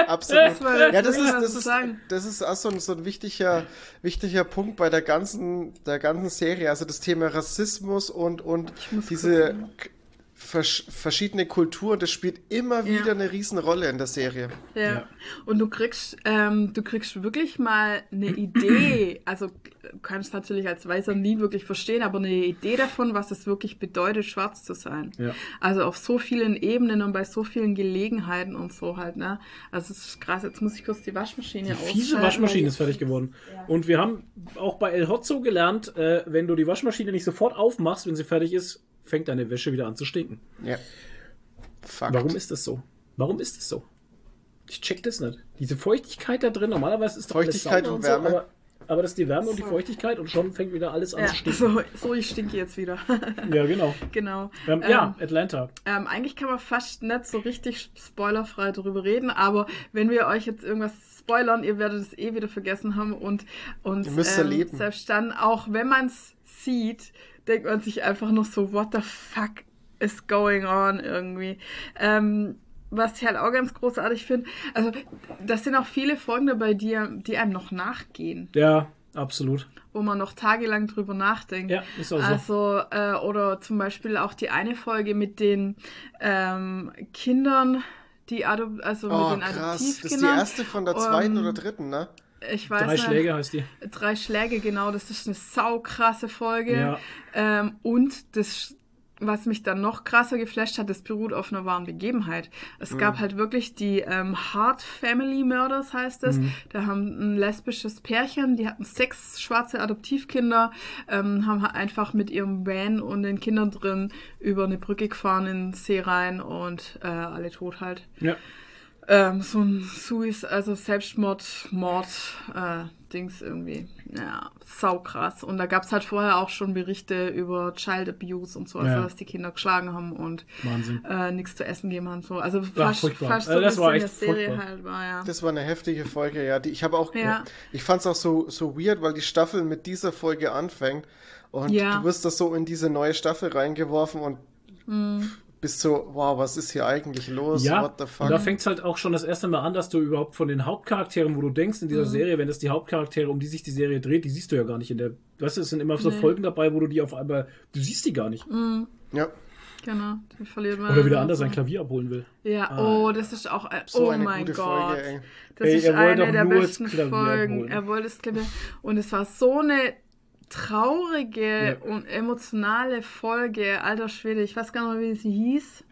absolut. Das Ja, das ist, das ist, das ist auch so ein, so ein wichtiger, wichtiger Punkt bei der ganzen, der ganzen Serie. Also das Thema Rassismus und, und diese versch verschiedene Kulturen, das spielt immer Ja. wieder eine Riesenrolle in der Serie. Ja. Ja. Und du kriegst, ähm, du kriegst wirklich mal eine Idee. Also du kannst natürlich als Weißer nie wirklich verstehen, aber eine Idee davon, was es wirklich bedeutet, schwarz zu sein. Ja. Also auf so vielen Ebenen und bei so vielen Gelegenheiten und so halt, ne? Also es ist krass. Jetzt muss ich kurz die Waschmaschine Die fiese ausschalten, Waschmaschine ist fertig geworden. Und wir haben auch bei El Hotzo gelernt, äh, wenn du die Waschmaschine nicht sofort aufmachst, wenn sie fertig ist, fängt deine Wäsche wieder an zu stinken. Ja. Fakt. Warum ist das so? Warum ist das so? Ich check das nicht. Diese Feuchtigkeit da drin, normalerweise ist doch alles Feuchtigkeit sauber und so, Wärme. aber, aber das ist die Wärme und die So. Feuchtigkeit und schon fängt wieder alles an Ja, zu stinken. so, so, ich stinke jetzt wieder. Ja, genau. genau. Ähm, ja, Atlanta. Ähm, eigentlich kann man fast nicht so richtig spoilerfrei darüber reden, aber wenn wir euch jetzt irgendwas spoilern, ihr werdet es eh wieder vergessen haben und, und Ihr müsst ähm, erleben. selbst dann, auch wenn man es sieht, denkt man sich einfach noch so, what the fuck is going on irgendwie. Ähm, was ich halt auch ganz großartig finde, also das sind auch viele Folgen dabei, die, die einem noch nachgehen, Ja, absolut. wo man noch tagelang drüber nachdenkt. Ja, ist auch so. Also, äh, oder zum Beispiel auch die eine Folge mit den ähm, Kindern, die Adop also Oh, mit den krass. Das ist die Adoptivkindern. erste von der zweiten Ähm, oder dritten, ne? Ich weiß Drei nicht. Schläge heißt die. Drei Schläge, genau. Das ist eine saukrasse Folge. Ja. Ähm, und das, was mich dann noch krasser geflasht hat, das beruht auf einer wahren Begebenheit. Es Mhm. gab halt wirklich die ähm, Hart Family Murders, heißt es. Mhm. Da haben ein lesbisches Pärchen, die hatten sechs schwarze Adoptivkinder, ähm, haben halt einfach mit ihrem Van und den Kindern drin über eine Brücke gefahren in den See rein und äh, alle tot halt. Ja. Ähm, so ein Suis, also Selbstmord, Mord, äh, Dings irgendwie. Ja, saukrass. Und da gab's halt vorher auch schon Berichte über Child Abuse und so, also Ja. dass die Kinder geschlagen haben und äh, nichts zu essen gegeben haben. So. Also fast, furchtbar. fast so Also das war der echt Serie furchtbar. halt war, ja. Das war eine heftige Folge, ja. Die, ich habe auch, Ja. ich fand es auch so, so weird, weil die Staffel mit dieser Folge anfängt und Ja. du wirst da so in diese neue Staffel reingeworfen und Mhm. Bist so, wow, was ist hier eigentlich los? Ja, What the und fuck? da fängt es halt auch schon das erste Mal an, dass du überhaupt von den Hauptcharakteren, wo du denkst in dieser Mhm. Serie, wenn das die Hauptcharaktere, um die sich die Serie dreht, die siehst du ja gar nicht in der. Weißt du, es sind immer so Nee. Folgen dabei, wo du die auf einmal. Du siehst die gar nicht. ja, Genau, die verliert man. Oder wieder anders so. sein Klavier abholen will. Ja, Ah. oh, das ist auch ein, so oh eine mein gute Gott. Folge, ey. Das Ey, ist eine der besten Folgen. holen. Er wollte das Klavier. Und es war so eine traurige Ja. und emotionale Folge. Alter Schwede, ich weiß gar nicht mehr, wie sie hieß.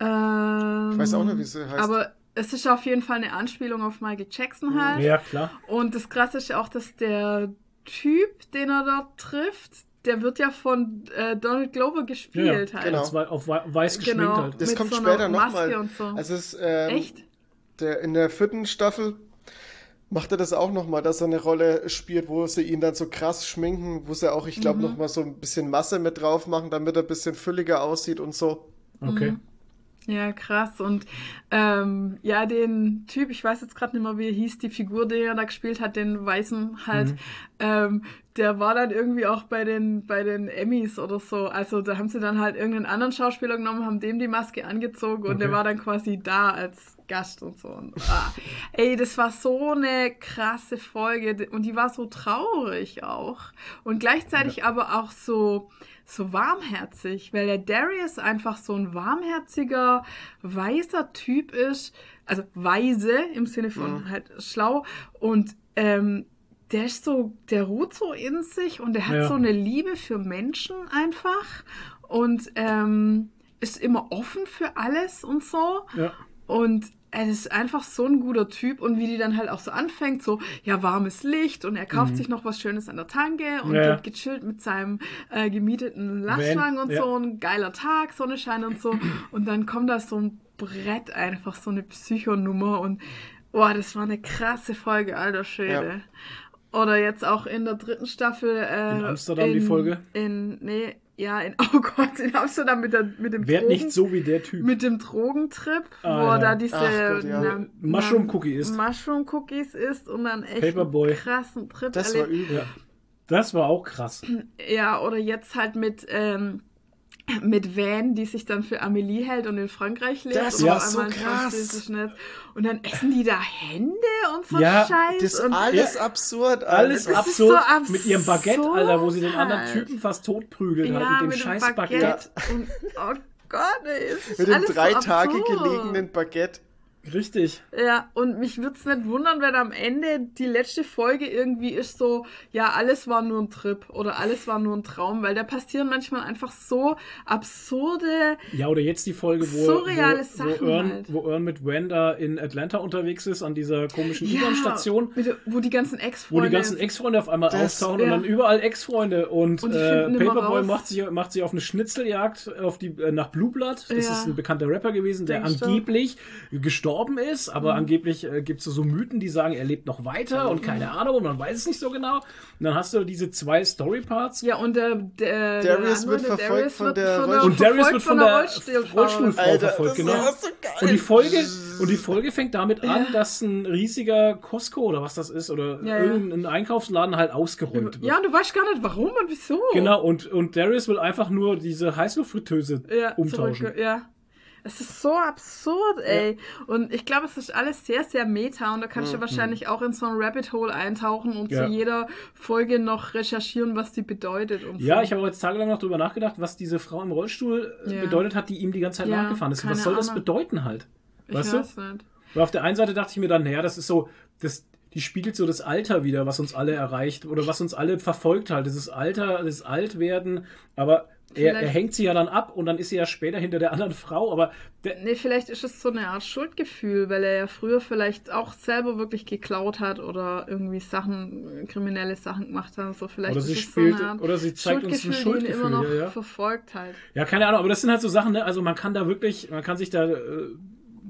Ähm, Ich weiß auch nicht, wie sie heißt. Aber es ist auf jeden Fall eine Anspielung auf Michael Jackson halt. Ja, klar. Und das Krasse ist ja auch, dass der Typ, den er dort trifft, der wird ja von äh, Donald Glover gespielt ja, halt. genau. Wei- auf wei- weiß geschminkt Genau. halt. das mit kommt so später Maske nochmal. und so. Also es, ähm, Echt? Der, in der vierten Staffel macht er das auch nochmal, dass er eine Rolle spielt, wo sie ihn dann so krass schminken, wo sie auch, ich glaube, Mhm. noch nochmal so ein bisschen Masse mit drauf machen, damit er ein bisschen fülliger aussieht und so. Okay. Mhm. Ja, krass. Und ähm, ja, den Typ, ich weiß jetzt gerade nicht mehr, wie er hieß, die Figur, die er da gespielt hat, den Weißen halt, ähm, der war dann irgendwie auch bei den, bei den Emmys oder so. Also da haben sie dann halt irgendeinen anderen Schauspieler genommen, haben dem die Maske angezogen und Okay. der war dann quasi da als Gast und so. Und, ah, ey, das war so eine krasse Folge und die war so traurig auch. Und gleichzeitig aber auch so, so warmherzig, weil der Darius einfach so ein warmherziger, weiser Typ ist. Also weise im Sinne von halt schlau. Und ähm, der ist so, der ruht so in sich und der hat Ja. so eine Liebe für Menschen einfach und ähm, ist immer offen für alles und so. Ja. Und er ist einfach so ein guter Typ und wie die dann halt auch so anfängt, so, ja, warmes Licht und er kauft sich noch was Schönes an der Tanke und Mhm. Ja. geht gechillt mit seinem äh, gemieteten Lastwagen und ja. so, ein geiler Tag, Sonnenschein und so. Und dann kommt da so ein Brett einfach, so eine Psychonummer und, boah, das war eine krasse Folge, alter Schwede. Oder jetzt auch in der dritten Staffel. Äh, In Amsterdam die Folge? In, nee, ja, in, oh Gott, in Amsterdam mit, der, mit dem Werd Drogen, nicht so wie der Typ. mit dem Drogentrip, Ah, wo ja. er da diese Gott, ja. na- Mushroom na- Cookie isst. Mushroom Cookies isst und dann echt Paperboy. einen krassen Trip Das war erlebt. übel. Ja. Das war auch krass. Ja, oder jetzt halt mit ähm, mit Van, die sich dann für Amelie hält und in Frankreich lebt. Das und war so krass. Und dann essen die da Hände und so Ja, Scheiß. Das ist und alles absurd. Alles ist absurd, so mit ihrem Baguette, absurd Alter, wo sie den anderen halt. Typen fast totprügeln hat ja, mit dem mit dem scheiß Baguette. Baguette. Und, oh Gott, ey, Mit dem alles drei so Tage absurd. gelegenen Baguette. Richtig. Ja, und mich würde es nicht wundern, wenn am Ende die letzte Folge irgendwie ist so, ja, alles war nur ein Trip oder alles war nur ein Traum, weil da passieren manchmal einfach so absurde, Ja, oder jetzt die Folge, wo, Surreale wo, Sachen wo, Earn, halt. wo Earn mit Wanda in Atlanta unterwegs ist, an dieser komischen ja, U-Bahn-Station. wo die ganzen Wo Ex-Freunde... die ganzen Ex-Freunde auf einmal Das- auftauchen und ja. dann überall Ex-Freunde und, Und äh, Paperboy macht sich, macht sich auf eine Schnitzeljagd auf die, äh, nach Blue Blood. Das Ja. ist ein bekannter Rapper gewesen, der Denkst du? angeblich gestorben ist, aber angeblich äh, gibt es so Mythen, die sagen, er lebt noch weiter und keine Ahnung, und man weiß es nicht so genau. Und dann hast du diese zwei Story-Parts. Ja, und der, der Darius der wird verfolgt Darius von der von Und Darius wird von der. Rollstuhlfrau Alter, verfolgt, genau. so. Und die Folge, und die Folge fängt damit an, dass ein riesiger Costco oder was das ist, oder Ja, ja. irgendein Einkaufsladen halt ausgeräumt wird. Ja, und du weißt gar nicht, warum und wieso. Genau, und, und Darius will einfach nur diese Heißluftfritteuse ja, umtauschen. Zurück, ja. Es ist so absurd, ey. Und ich glaube, es ist alles sehr, sehr meta und da kannst du wahrscheinlich auch in so ein Rabbit Hole eintauchen und Mhm. Ja. zu jeder Folge noch recherchieren, was die bedeutet und Ja, so. ich habe jetzt tagelang noch drüber nachgedacht, was diese Frau im Rollstuhl äh, Ja. bedeutet hat, die ihm die ganze Zeit Ja, nachgefahren ist. Was soll das Ahnung. bedeuten halt? ich Weißt du? weiß nicht. Weil auf der einen Seite dachte ich mir dann, naja, das ist so, das, die spiegelt so das Alter wieder, was uns alle erreicht oder was uns alle verfolgt halt. Dieses Alter, das Altwerden, aber er, er hängt sie ja dann ab und dann ist sie ja später hinter der anderen Frau, aber Nee, vielleicht ist es so eine Art Schuldgefühl, weil er ja früher vielleicht auch selber wirklich geklaut hat oder irgendwie Sachen, kriminelle Sachen gemacht hat. So vielleicht Oder sie spielt- so oder sie zeigt uns ein Schuldgefühl, immer noch ja, ja. verfolgt halt. ja, keine Ahnung, aber das sind halt so Sachen, ne? Also man kann da wirklich, man kann sich da, äh,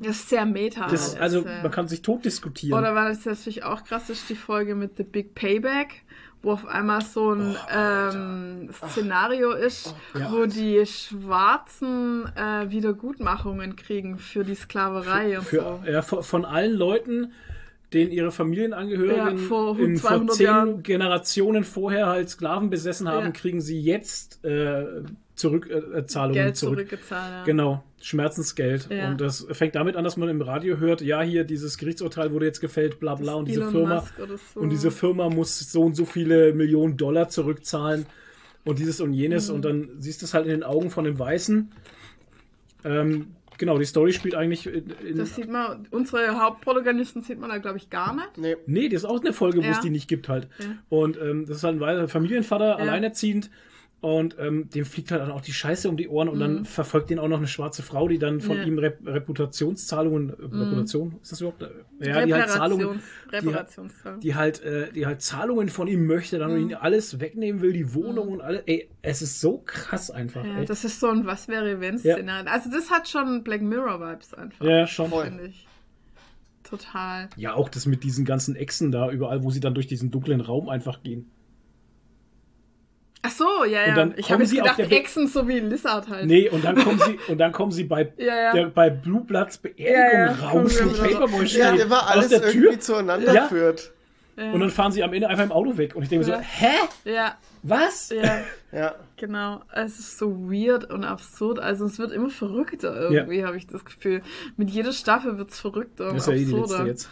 Das ist sehr meta. das, also man kann sich tot diskutieren. Oder weil es natürlich auch krass ist, die Folge mit The Big Payback, wo auf einmal so ein ähm, Szenario ist, Ja. wo die Schwarzen äh, Wiedergutmachungen kriegen für die Sklaverei und für, so. ja, von, allen Leuten, denen ihre Familienangehörigen Ja, vor in, vor 200 zehn Jahren. Generationen vorher halt Sklaven besessen haben, Ja. kriegen sie jetzt äh, Zurückzahlungen äh, Zahlungen Geld zurück. Genau, Schmerzensgeld. Ja. Und das fängt damit an, dass man im Radio hört, ja, hier dieses Gerichtsurteil wurde jetzt gefällt, bla bla, und diese Elon Firma so. und diese Firma muss so und so viele Millionen Dollar zurückzahlen und dieses und jenes Mhm. und dann siehst du es halt in den Augen von dem Weißen. Ähm, genau, die Story spielt eigentlich in, in Das sieht man, unsere Hauptprotagonisten sieht man da, glaube ich, gar nicht. Nee. Nee, das ist auch eine Folge, wo es Ja. die nicht gibt halt. Ja. Und ähm, das ist halt ein Familienvater, alleinerziehend. Und ähm, dem fliegt halt dann auch die Scheiße um die Ohren und dann verfolgt ihn auch noch eine schwarze Frau, die dann von Mhm. Ja. ihm Rep Reputationszahlungen, äh, Reputation, ist das überhaupt? Äh, Ja, die halt Zahlungen, Reparationszahlung. die halt, äh, die halt Zahlungen von ihm möchte, dann Mhm. ihn alles wegnehmen will, die Wohnung und alles. Ey, es ist so krass einfach. Ja, ey. das ist so ein Was wäre wenn Szenario. Also das hat schon Black Mirror Vibes einfach. ja, schon. Finde ich. Total. Ja, auch das mit diesen ganzen Echsen da überall, wo sie dann durch diesen dunklen Raum einfach gehen. Ach so, ja, ja. dann ich habe jetzt sie auf gedacht, Echsen so wie Lizard halt. Nee, und dann kommen sie, und dann kommen sie bei, Ja, ja. Der, bei Blue Bloods Beerdigung Ja, ja, raus, wo Paperboy steht, Ja, immer aus alles der irgendwie Tür. zueinander Ja. führt. Und dann fahren sie am Ende einfach im Auto weg. Und ich denke so, hä? ja, Was? ja, Ja. genau. Es ist so weird und absurd. Also es wird immer verrückter irgendwie, habe ich das Gefühl. Mit jeder Staffel wird es verrückter und Das ist ja eh die absurder. letzte jetzt.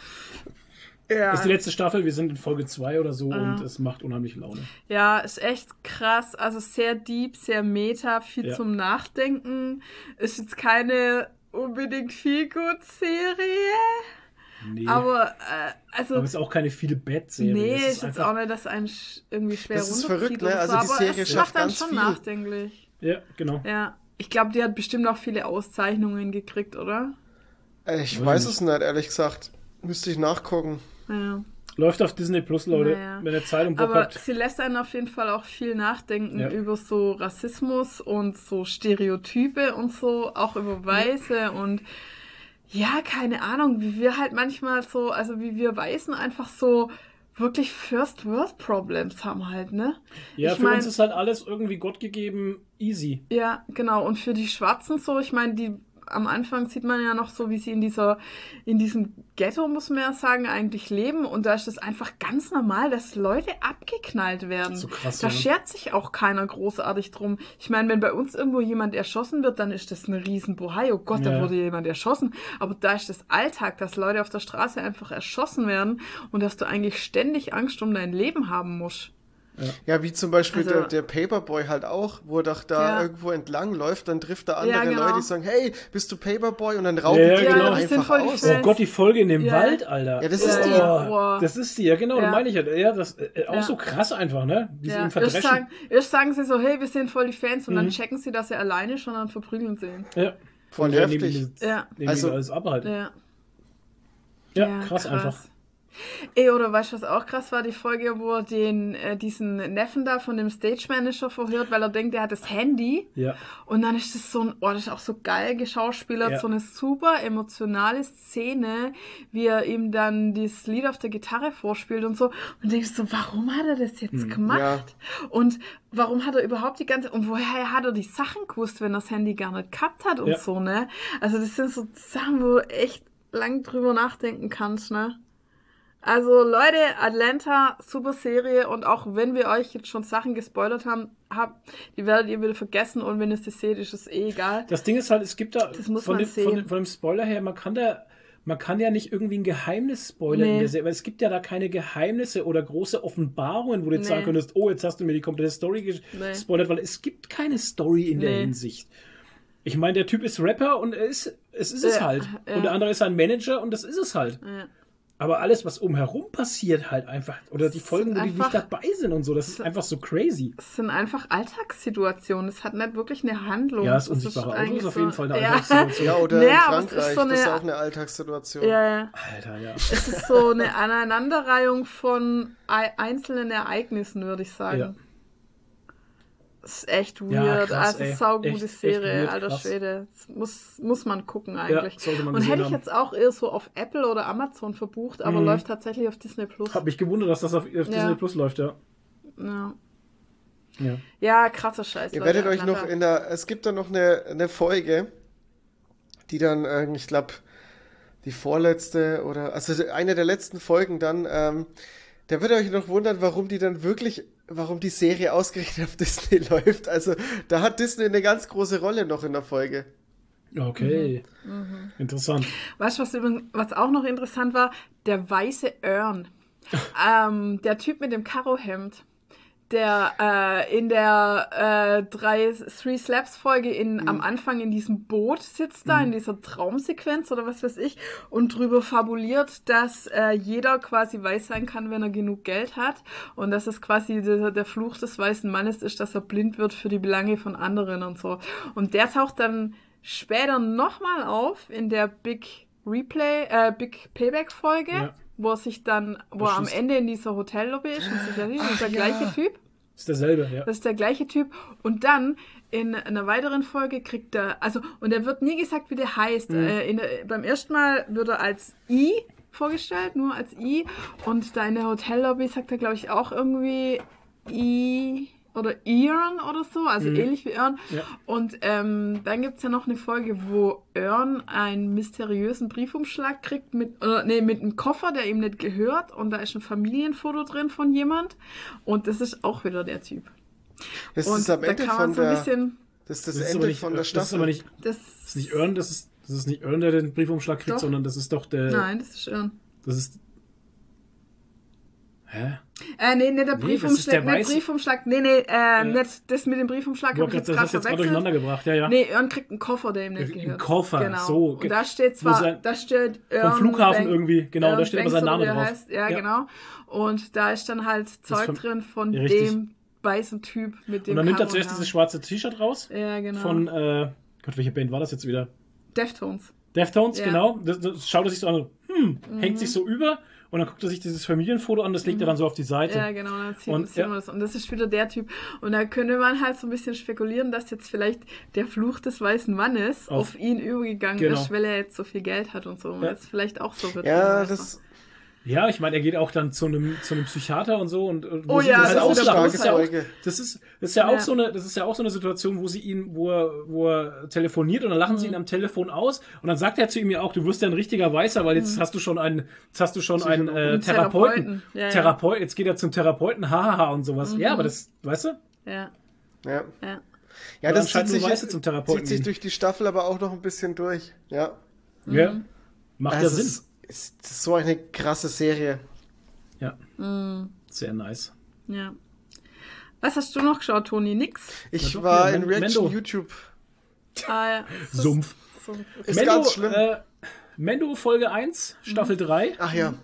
Ja. Das ist die letzte Staffel, wir sind in Folge 2 oder so Ah. und es macht unheimlich Laune. Ja, ist echt krass. Also sehr deep, sehr meta, viel Ja. zum Nachdenken. Ist jetzt keine unbedingt viel gut Serie, Nee. aber äh, also Aber es ist auch keine viele Bad-Serie. nee, Es ist jetzt einfach- auch nicht, dass einen irgendwie schwer Das ist runterzieht verrückt, ne? Also so, die aber Serie es schafft macht einen ganz schon viel. nachdenklich. Ja, genau. Ja, ich glaube, die hat bestimmt auch viele Auszeichnungen gekriegt, oder? Ich Weiß es nicht, ehrlich gesagt. Müsste ich nachgucken. Ja. Läuft auf Disney Plus, Leute. Naja. Wenn ihr Zeit und Bock Aber habt. sie lässt einen auf jeden Fall auch viel nachdenken Ja. über so Rassismus und so Stereotype und so, auch über Weiße und ja, keine Ahnung, wie wir halt manchmal so, also wie wir Weißen einfach so wirklich First World Problems haben halt, ne? Ja, ich für mein- uns ist halt alles irgendwie Gott gegeben easy. Ja, genau. Und für die Schwarzen so, ich meine, die am Anfang sieht man ja noch so, wie sie in dieser, in diesem Ghetto, muss man ja sagen, eigentlich leben. Und da ist es einfach ganz normal, dass Leute abgeknallt werden. So krass, da ja. schert sich auch keiner großartig drum. Ich meine, wenn bei uns irgendwo jemand erschossen wird, dann ist das ein Riesenbohai. Oh Gott, da Ja. wurde jemand erschossen. Aber da ist das Alltag, dass Leute auf der Straße einfach erschossen werden und dass du eigentlich ständig Angst um dein Leben haben musst. Ja, wie zum Beispiel Also- der, der Paperboy halt auch, wo er doch da Ja. irgendwo entlang läuft, dann trifft er andere Ja, genau. Leute, die sagen, hey, bist du Paperboy? Und dann rauben Ja, die genau. die sind einfach voll die aus. Oh Gott, die Folge in dem Ja. Wald, Alter. Ja, das ist die. Oh. Das ist die, ja genau, Ja. da meine ich ja. Ja, das äh, auch Ja. so krass einfach, ne? Sie ihn Ja, erst, sagen, erst sagen sie so, hey, wir sind voll die Fans und Mhm. dann checken sie, dass er alleine und dann verprügeln sie ihn. ja. Voll heftig. nehmen die- Ja. nehmen Also- die alles ab halt. Ja. Ja, krass, einfach. Ey, oder weißt du, was auch krass war? Die Folge, wo er den, äh, diesen Neffen da von dem Stage Manager verhört, weil er denkt, er hat das Handy. Ja. Und dann ist das so ein, oh, das ist auch so geil geschauspielert, Ja. so eine super emotionale Szene, wie er ihm dann dieses Lied auf der Gitarre vorspielt und so. Und denkst so, warum hat er das jetzt Hm. gemacht? Und warum hat er überhaupt die ganze, und woher hat er die Sachen gewusst, wenn er das Handy gar nicht gehabt hat und Ja. so, ne? Also das sind so Sachen, wo du echt lang drüber nachdenken kannst, ne? Also Leute, Atlanta, super Serie und auch wenn wir euch jetzt schon Sachen gespoilert haben, habt, die werdet ihr wieder vergessen und wenn ihr sie seht, ist es eh egal. Das Ding ist halt, es gibt da von, dem, von, dem, von dem Spoiler her, man kann da, man kann ja nicht irgendwie ein Geheimnis spoilern Nee. in der Serie, weil es gibt ja da keine Geheimnisse oder große Offenbarungen, wo du jetzt Nee. sagen könntest, oh, jetzt hast du mir die komplette Story Nee. gespoilert, weil es gibt keine Story in der Nee. Hinsicht. Ich meine, der Typ ist Rapper und er ist, es ist es Ja, halt. ja. Und der andere ist ein Manager und das ist es halt. Ja. Aber alles, was umherum passiert, halt einfach, oder die Folgen, wo die nicht dabei sind und so, das ist einfach so crazy. Es sind einfach Alltagssituationen. Es hat nicht wirklich eine Handlung. Ja, das unsichtbare Auto ist auf jeden Fall eine ja. Alltagssituation. Ja, oder Ja, in aber es ist Frankreich, so das ist eine- auch eine Alltagssituation. Ja, ja. Alter, ja. Es ist so eine Aneinanderreihung von ei- einzelnen Ereignissen, würde ich sagen. Ja. Das ist echt Ja, weird. krass, also, ey. saugute Echt- echt Serie, weird, alter krass. Schwede. Das muss, muss man gucken eigentlich. sollte man Und hätte ich haben. jetzt auch eher so auf Apple oder Amazon verbucht, aber Mhm. läuft tatsächlich auf Disney Plus. Hab mich gewundert, dass das auf, auf Disney Plus läuft, ja. Ja. ja. ja, krasser Scheiß. Ihr Leute, werdet euch noch in der, es gibt da noch eine, eine Folge, die dann, äh, ich glaube, die vorletzte oder, also eine der letzten Folgen dann, ähm, da werdet ihr euch noch wundern, warum die dann wirklich, warum die Serie ausgerechnet auf Disney läuft. Also da hat Disney eine ganz große Rolle noch in der Folge. Okay. Mhm. Interessant. Weißt du, was, was auch noch interessant war? Der weiße Ern. ähm, der Typ mit dem Karohemd, der äh, in der äh, drei Three Slaps Folge in, am Anfang in diesem Boot sitzt da, in dieser Traumsequenz oder was weiß ich, und drüber fabuliert, dass äh, jeder quasi weiß sein kann, wenn er genug Geld hat und dass es quasi der, der Fluch des weißen Mannes ist, dass er blind wird für die Belange von anderen und so. Und der taucht dann später nochmal auf in der Big Replay, äh, Big Payback Folge, Ja. Wo er sich dann, wo er am. Ende in dieser Hotellobby ist und sich erledigt, das ist der gleiche ja. Typ. Ist derselbe, ja. Das ist der gleiche Typ. Und dann in einer weiteren Folge kriegt er, also, und er wird nie gesagt, wie der heißt. Mhm. Äh, in der, beim ersten Mal wird er als I vorgestellt, nur als I. Und da in der Hotellobby sagt er, glaube ich, auch irgendwie I oder Earn oder so, also ähnlich wie Earn. Mhm. Ja. Und ähm, dann gibt es ja noch eine Folge, wo Earn einen mysteriösen Briefumschlag kriegt mit, oder, nee, mit einem Koffer, der ihm nicht gehört. Und da ist ein Familienfoto drin von jemand. Und das ist auch wieder der Typ. Das Und ist am Ende von so ein der, bisschen. das ist das, Das Ende nicht, von der das ist aber Staffel. nicht, Das, das ist nicht Earn, das ist, das ist nicht Earn, der den Briefumschlag kriegt, Doch. sondern das ist doch der. Nein, das ist Earn. Das ist. Hä? Äh, nee, nicht der Nee, Briefumschlag. der nicht Briefumschlag. Nee, nee, äh, nicht das mit dem Briefumschlag Du hast ich das jetzt hast jetzt gerade durcheinander gebracht, ja, ja. Nee, Earn kriegt einen Koffer, der ihm nicht Einen gehört. Koffer, genau. so. Und da steht zwar, sein- da steht Vom Earn Flughafen Bank- irgendwie, genau, da Earn steht aber sein Name drauf. Heißt. Ja, Ja. genau. Und da ist dann halt Zeug von- drin von Ja, dem weißen Typ mit dem Und dann nimmt er zuerst dieses schwarze T-Shirt raus. Ja, genau. Von, äh, Gott, welche Band war das jetzt wieder? Deftones. Deftones, Ja. genau. Das, das schaut er sich so an, hm, Mhm. hängt sich so über und dann guckt er sich dieses Familienfoto an, das legt er dann so auf die Seite. Ja, genau, dann sieht, Und, sieht ja. man das. Und das ist wieder der Typ. Und da könnte man halt so ein bisschen spekulieren, dass jetzt vielleicht der Fluch des weißen Mannes auf, Auf- ihn übergegangen Genau. ist, weil er jetzt so viel Geld hat und so. Und Ja. das vielleicht auch so wird. Ja, das, Ja, ich meine, er geht auch dann zu einem, zu einem Psychiater und so und, und wo Oh sie ja, das ist halt auslachen. starke das ist ja auch, das ist, das ist ja auch Ja. so eine, das ist ja auch so eine Situation, wo sie ihn, wo er, wo er telefoniert und dann lachen sie Mhm. ihn am Telefon aus und dann sagt er zu ihm ja auch, du wirst ja ein richtiger Weißer, weil jetzt hast du schon einen, jetzt hast du schon einen äh, Therapeuten, Therapeuten. Ja, ja. Therapeut, jetzt geht er zum Therapeuten, hahaha und sowas. Ja, aber das, weißt du? Ja, Ja. ja. Ja, das zieht sich, Weiße zum Therapeuten zieht sich durch die Staffel aber auch noch ein bisschen durch. Ja. Ja. Macht ja Also Sinn. ist, ist so eine krasse Serie. Ja. Sehr nice. ja. Was hast du noch geschaut, Toni? Nix? Ich doch, war in Reaction Mendo. YouTube. Ah, ja. Sumpf. so- Ist Mendo, ganz schlimm. Äh, Mendo Folge 1, Staffel 3. Ach ja.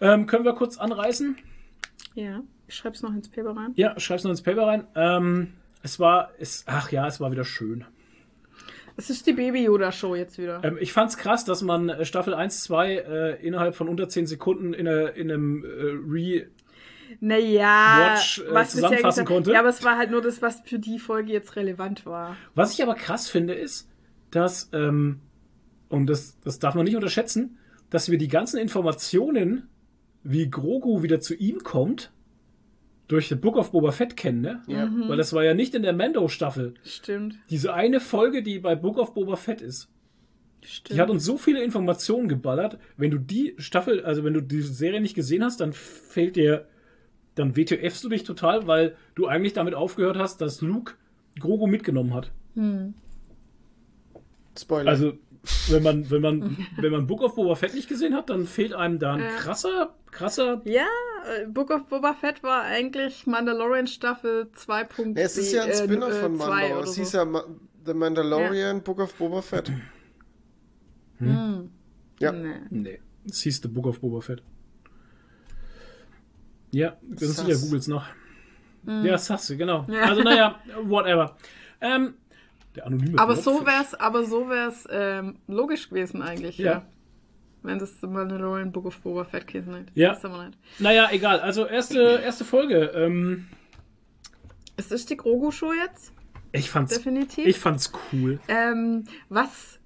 Ähm, können wir kurz anreißen? Ja, ich schreib's noch ins Paper rein. Ja, schreib's noch ins Paper rein. Ähm, es war, es, ach ja, es war wieder schön. Es ist die Baby-Yoda-Show jetzt wieder. Ähm, ich fand's krass, dass man äh, Staffel 1, 2 äh, innerhalb von unter 10 Sekunden in, einer- in einem äh, Re. Naja, Watch, äh, was zusammenfassen konnte. Ja, aber es war halt nur das, was für die Folge jetzt relevant war. Was ich aber krass finde, ist, dass, ähm, und das, das darf man nicht unterschätzen, dass wir die ganzen Informationen, wie Grogu wieder zu ihm kommt, durch The Book of Boba Fett kennen, ne? Ja. Weil das war ja nicht in der Mando-Staffel. Stimmt, Diese eine Folge, die bei Book of Boba Fett ist. stimmt. Die hat uns so viele Informationen geballert. Wenn du die Staffel, also wenn du die Serie nicht gesehen hast, dann fehlt dir, dann WTFst du dich total, weil du eigentlich damit aufgehört hast, dass Luke Grogu mitgenommen hat. Spoiler. Also, wenn man, wenn man, wenn man Book of Boba Fett nicht gesehen hat, dann fehlt einem da ein Ja. krasser, krasser. ja, äh, Book of Boba Fett war eigentlich Mandalorian Staffel 2. ja, es ist ja ein Spin-off von zwei Mando. oder Es so. hieß ja The Mandalorian, Book of Boba Fett. Ja. Nee. Nee, es hieß The Book of Boba Fett. Ja, ganz sicher, googles noch. Ja, Sasse, genau. Ja. Also, naja, whatever. Ähm, der anonyme Aber so wär's, aber so wär's ähm, logisch gewesen eigentlich, Ja. ja. Wenn das Mandalorian Book of Boba Fett gewesen hätte. Ja. Ist aber nicht. Naja, egal. Also, erste, erste Folge. Ähm, Es ist die Grogu-Show jetzt, ich fand's, definitiv. ich fand's cool. Ähm, was,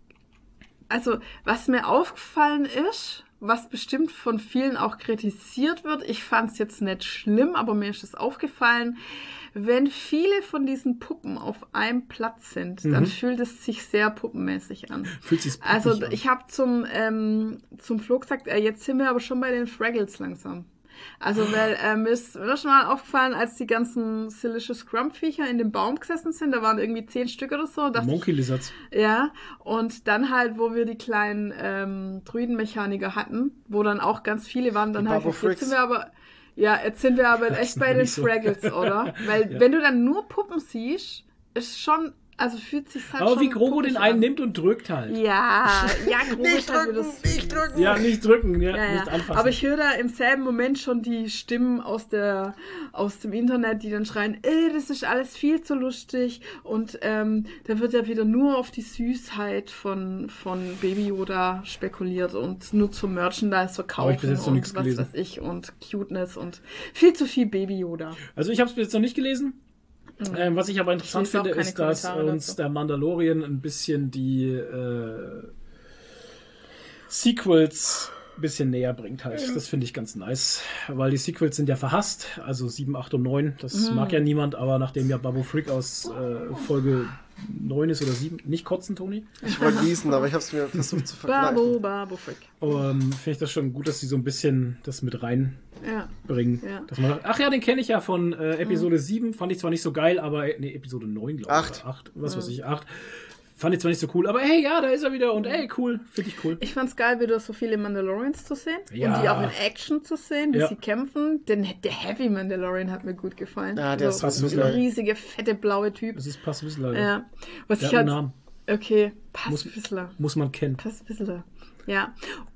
also, was mir aufgefallen ist, was bestimmt von vielen auch kritisiert wird, ich fand es jetzt nicht schlimm, aber mir ist es aufgefallen, wenn viele von diesen Puppen auf einem Platz sind, dann fühlt es sich sehr puppenmäßig an. Fühlt sich Also an. ich habe zum, ähm, zum Flo gesagt, äh, jetzt sind wir aber schon bei den Fraggles langsam. Also, weil äh, mir ist mir schon mal aufgefallen, als die ganzen Silicious Scrump-Viecher in dem Baum gesessen sind, da waren irgendwie zehn Stück oder so. Monkey Lizards. Ja, und dann halt, wo wir die kleinen ähm, Druidenmechaniker hatten, wo dann auch ganz viele waren, dann Die halt, jetzt sind wir aber, ja, jetzt sind wir aber echt bei den nicht so. Fraggles, oder? Weil, wenn du dann nur Puppen siehst, ist schon, also fühlt sich halt Aber schon wie Grogu puppig den an. einen nimmt und drückt halt. Ja, ja, Grogu Nicht halt drücken, so- nicht drücken. Ja, nicht drücken, ja, Ja, nicht ja. anfassen. Aber ich höre da im selben Moment schon die Stimmen aus, der, aus dem Internet, die dann schreien, äh, das ist alles viel zu lustig und ähm, da wird ja wieder nur auf die Süßheit von, von Baby Yoda spekuliert und nur zum Merchandise verkaufen Aber ich hab bis jetzt noch und nichts was gelesen. weiß ich und Cuteness und viel zu viel Baby Yoda. Also ich habe es bis jetzt noch nicht gelesen. Ähm, was ich aber interessant auch finde, ist, dass Kommentare uns dazu. der Mandalorian ein bisschen die äh, Sequels ein bisschen näher bringt halt. Das finde ich ganz nice, weil die Sequels sind ja verhasst, also 7, 8 und 9. Das Mhm. mag ja niemand, aber nachdem ja Babu Frick aus äh, Folge 9 ist oder 7, nicht kotzen, Toni, Ich wollte gießen, aber ich habe es mir versucht zu Babo, verkneifen. Babo Frick. ähm, finde ich das schon gut, dass sie so ein bisschen das mit reinbringen. Ja. Ja. Dass man sagt, ach ja, den kenne ich ja von äh, Episode 7, fand ich zwar nicht so geil, aber äh, nee, Episode 9, glaube ich. Acht. oder 8, was weiß ich, 8. Fand ich zwar nicht so cool, aber hey, ja, da ist er wieder und ey, cool, finde ich cool. Ich fand's geil, wieder so viele Mandalorians zu sehen Ja. und die auch in Action zu sehen, wie Ja. sie kämpfen. Denn der Heavy Mandalorian hat mir gut gefallen. Ja, der ist so so ein riesige, fette, blaue Typ. Das ist Pass Whistler. Ja. Was Der ich hat halt. einen Namen. Okay, Pass Muss-. Muss man kennen. Pass Whistler. Ja.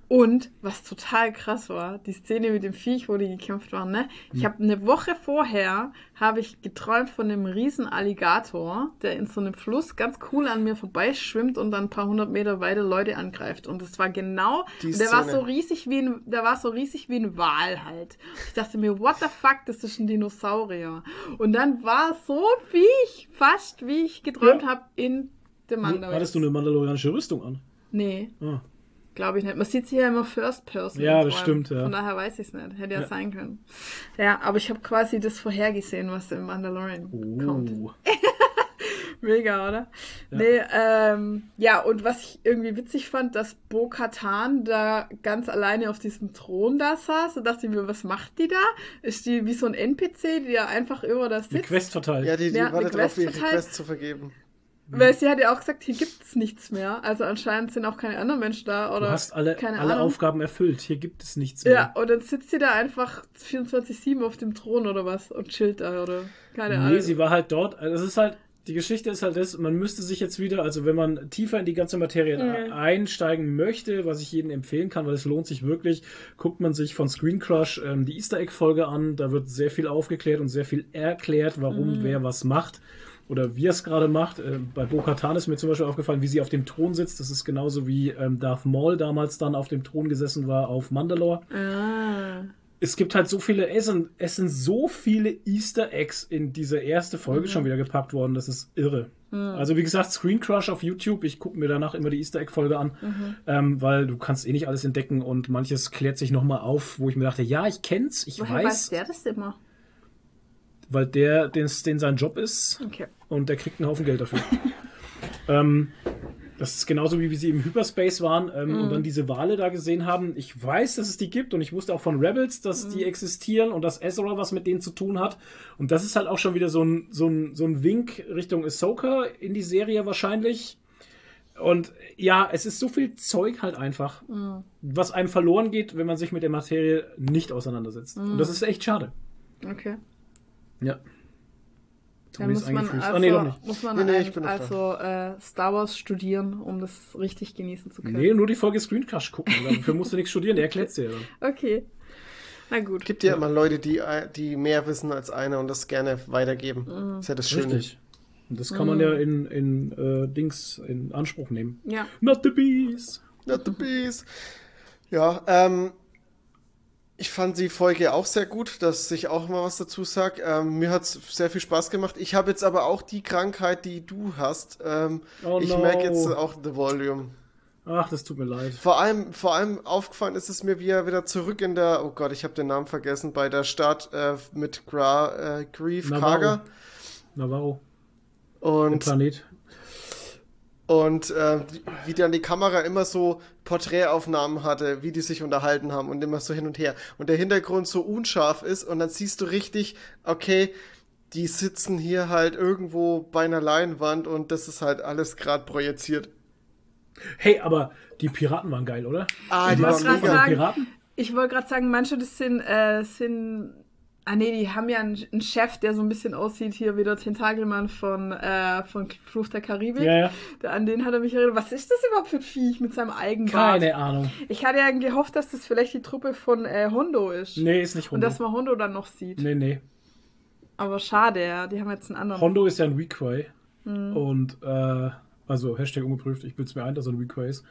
Und was total krass war, die Szene mit dem Viech, wo die gekämpft waren, ne? Ich habe eine Woche vorher habe ich geträumt von einem riesen Alligator, der in so einem Fluss ganz cool an mir vorbeischwimmt und dann ein paar hundert Meter weiter Leute angreift. Und das war genau, Die der war so riesig wie ein, der war so riesig wie ein Wal halt. Ich dachte mir, what the fuck, das ist ein Dinosaurier. Und dann war so ein Viech, fast wie ich geträumt Ja. habe in The Mandalorian. Hattest du eine mandalorianische Rüstung an? Nee, Ah. Glaube ich nicht. Man sieht sie ja immer First Person. Ja, das stimmt, ja. Von daher weiß ich es nicht. Hätte ja, Ja. sein können. Ja, aber ich habe quasi das vorhergesehen, was im Mandalorian kommt. Oh. Mega, oder? Nee, ähm, ja, und was ich irgendwie witzig fand, dass Bo Katan da ganz alleine auf diesem Thron da saß. Da dachte ich mir, was macht die da? Ist die wie so ein NPC, die da einfach über das sitzt? Quest verteilt. Ja, die, die Ja, wartet darauf, Quest ihre. Quest zu vergeben. Weil sie hat ja auch gesagt, hier gibt's nichts mehr. Also anscheinend sind auch keine anderen Menschen da oder du hast alle, keine alle Ahnung. Aufgaben erfüllt. Hier gibt es nichts mehr. Ja, und dann sitzt sie da einfach 24-7 auf dem Thron oder was und chillt da oder keine Ahnung. Nee, sie war halt dort. Also es ist halt, die Geschichte ist halt das, man müsste sich jetzt wieder, also wenn man tiefer in die ganze Materie Mhm. einsteigen möchte, was ich jedem empfehlen kann, weil es lohnt sich wirklich, guckt man sich von Screen Crush ähm, die Easter Egg Folge an, da wird sehr viel aufgeklärt und sehr viel erklärt, warum Mhm. wer was macht. Oder wie er es gerade macht. Äh, bei Bo-Katan ist mir zum Beispiel aufgefallen, wie sie auf dem Thron sitzt. Das ist genauso wie ähm, Darth Maul damals dann auf dem Thron gesessen war auf Mandalore Ah. es gibt halt so viele, es sind, es sind so viele Easter Eggs in diese erste Folge schon wieder gepackt worden, das ist irre. Also wie gesagt, Screen Crush auf YouTube, ich gucke mir danach immer die Easter Egg Folge an, ähm, weil du kannst eh nicht alles entdecken und manches klärt sich nochmal auf, wo ich mir dachte, ja, ich kenn's, ich Woher weiß weiß, der das immer? Weil der, den, den sein Job ist Okay. und der kriegt einen Haufen Geld dafür. ähm, das ist genauso wie, wie sie im Hyperspace waren ähm, Mhm. und dann diese Wale da gesehen haben. Ich weiß, dass es die gibt und ich wusste auch von Rebels, dass Mhm. die existieren und dass Ezra was mit denen zu tun hat. Und das ist halt auch schon wieder so ein, so ein, so ein Wink Richtung Ahsoka in die Serie wahrscheinlich. Und ja, es ist so viel Zeug halt einfach, Mhm. was einem verloren geht, wenn man sich mit der Materie nicht auseinandersetzt. Und Mhm. das ist echt schade. Okay. Ja. Ist muss man also, ah, nee, doch nicht. muss man Nee, nee, ich ein- also äh, Star Wars studieren, um das richtig genießen zu können. Nee, nur die Folge Screen Crush gucken. Dafür musst du nichts studieren, der erklärt dir ja dann. Okay. Na gut. Gibt ja immer Leute, die, die mehr wissen als einer und das gerne weitergeben. Mhm. Das ist ja das Schöne. Richtig. Und das kann man ja in, in äh, Dings in Anspruch nehmen. Ja. Not the bees. Not the bees. Ja, ähm, ich fand die Folge auch sehr gut, dass ich auch mal was dazu sag. Ähm, mir hat's sehr viel Spaß gemacht. Ich habe jetzt aber auch die Krankheit, die du hast. Ähm, Oh ich no. merke jetzt auch The Volume. Ach, das tut mir leid. Vor allem, vor allem aufgefallen ist es mir, wie er wieder zurück in der, oh Gott, ich habe den Namen vergessen, bei der Stadt äh, mit Gra, äh, Grief Navarro. Karga. Navarro, der Und Planet. Und äh, wie dann die Kamera immer so Porträtaufnahmen hatte, wie die sich unterhalten haben und immer so hin und her. Und der Hintergrund so unscharf ist und dann siehst du richtig, okay, die sitzen hier halt irgendwo bei einer Leinwand und das ist halt alles gerade projiziert. Hey, aber die Piraten waren geil, oder? Ah, die wollte waren grad mega. sagen- Piraten? Ich wollte gerade sagen, manche das sind, äh, sind. Ah nee, die haben ja einen, einen Chef, der so ein bisschen aussieht hier wie der Tentakelmann von, äh, von Fluch der Karibik. Ja, ja. An den hat er mich erinnert. Was ist das überhaupt für ein Viech mit seinem Eigenbart? Keine Ahnung. Ich hatte ja gehofft, dass das vielleicht die Truppe von äh, Hondo ist. Nee, ist nicht Und Hondo. dass man Hondo dann noch sieht. Nee, nee. Aber schade, ja. Die haben jetzt einen anderen. Hondo ist ja ein Weequay. Hm. Und, äh, also Hashtag ungeprüft, ich bild's mir ein, dass er ein Weequay ist.